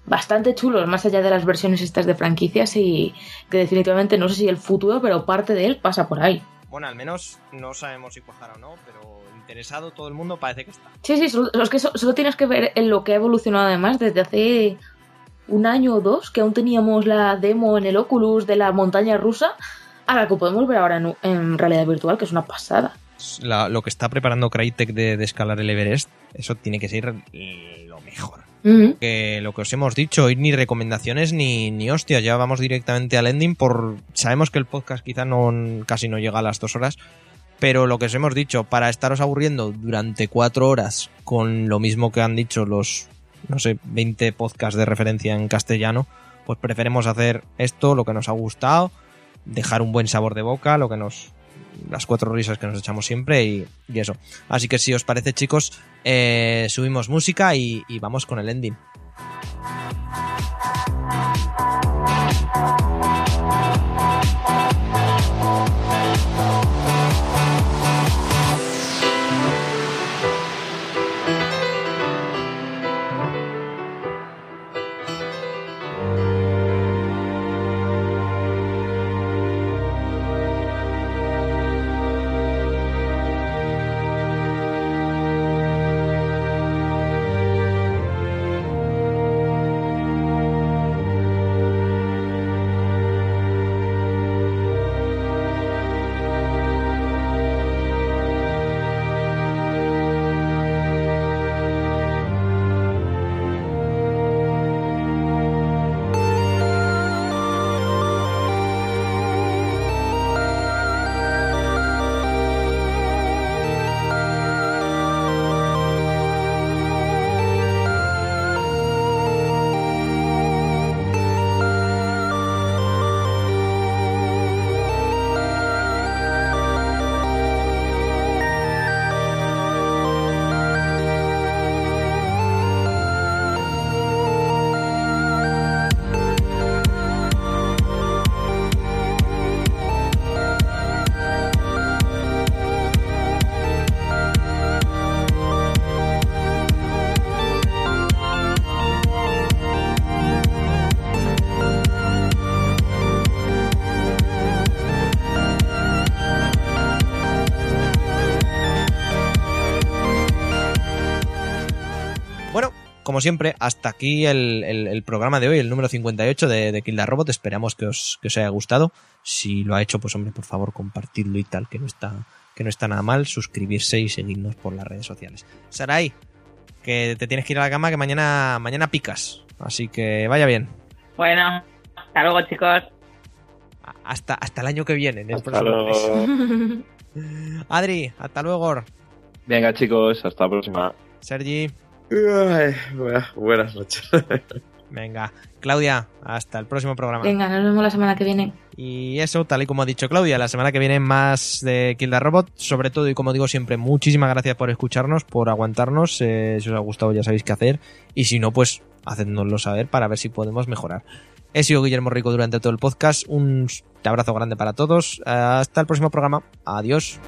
bastante chulos, más allá de las versiones estas de franquicias y que definitivamente no sé si el futuro, pero parte de él pasa por ahí. Bueno, al menos no sabemos si cuajará o no, pero interesado todo el mundo parece que está. Sí, sí, solo, es que so- solo tienes que ver en lo que ha evolucionado además desde hace un año o dos, que aún teníamos la demo en el Oculus de la montaña rusa, a la que podemos ver ahora en, en realidad virtual, que es una pasada. La- lo que está preparando Crytek de, de escalar el Everest, eso tiene que ser lo mejor. Que lo que os hemos dicho, hoy ni recomendaciones ni, ni hostia, ya vamos directamente al ending por sabemos que el podcast quizá no casi no llega a las dos horas, pero lo que os hemos dicho, para estaros aburriendo durante cuatro horas con lo mismo que han dicho los, no sé, 20 podcasts de referencia en castellano, pues preferimos hacer esto, lo que nos ha gustado, dejar un buen sabor de boca, lo que nos las cuatro risas que nos echamos siempre y, eso. Así que si os parece, chicos, eh, subimos música y, y vamos con el ending. Como siempre, hasta aquí el, el- el programa de hoy, el número 58 de, de Kill the Robot. Esperamos que os, que os haya gustado. Si lo ha hecho, pues hombre, por favor, compartidlo y tal, que no está, que no está nada mal. Suscribirse y seguirnos por las redes sociales. Sarai, que te tienes que ir a la cama, que mañana, mañana picas. Así que vaya bien. Bueno, hasta luego, chicos. Hasta, hasta el año que viene. en el Hasta próximo mes. luego. Adri, hasta luego. Venga, chicos, hasta la próxima. Sergi, Ay, buenas noches. venga. Claudia, hasta el próximo programa. Venga, nos vemos la semana que viene. Y eso, tal y como ha dicho Claudia, la semana que viene más de Kill the Robot. Sobre todo, y como digo siempre, muchísimas gracias por escucharnos, por aguantarnos. Eh, si os ha gustado, ya sabéis qué hacer. Y si no, pues hacednoslo saber para ver si podemos mejorar. He sido Guillermo Rico durante todo el podcast. Un abrazo grande para todos. Hasta el próximo programa. Adiós.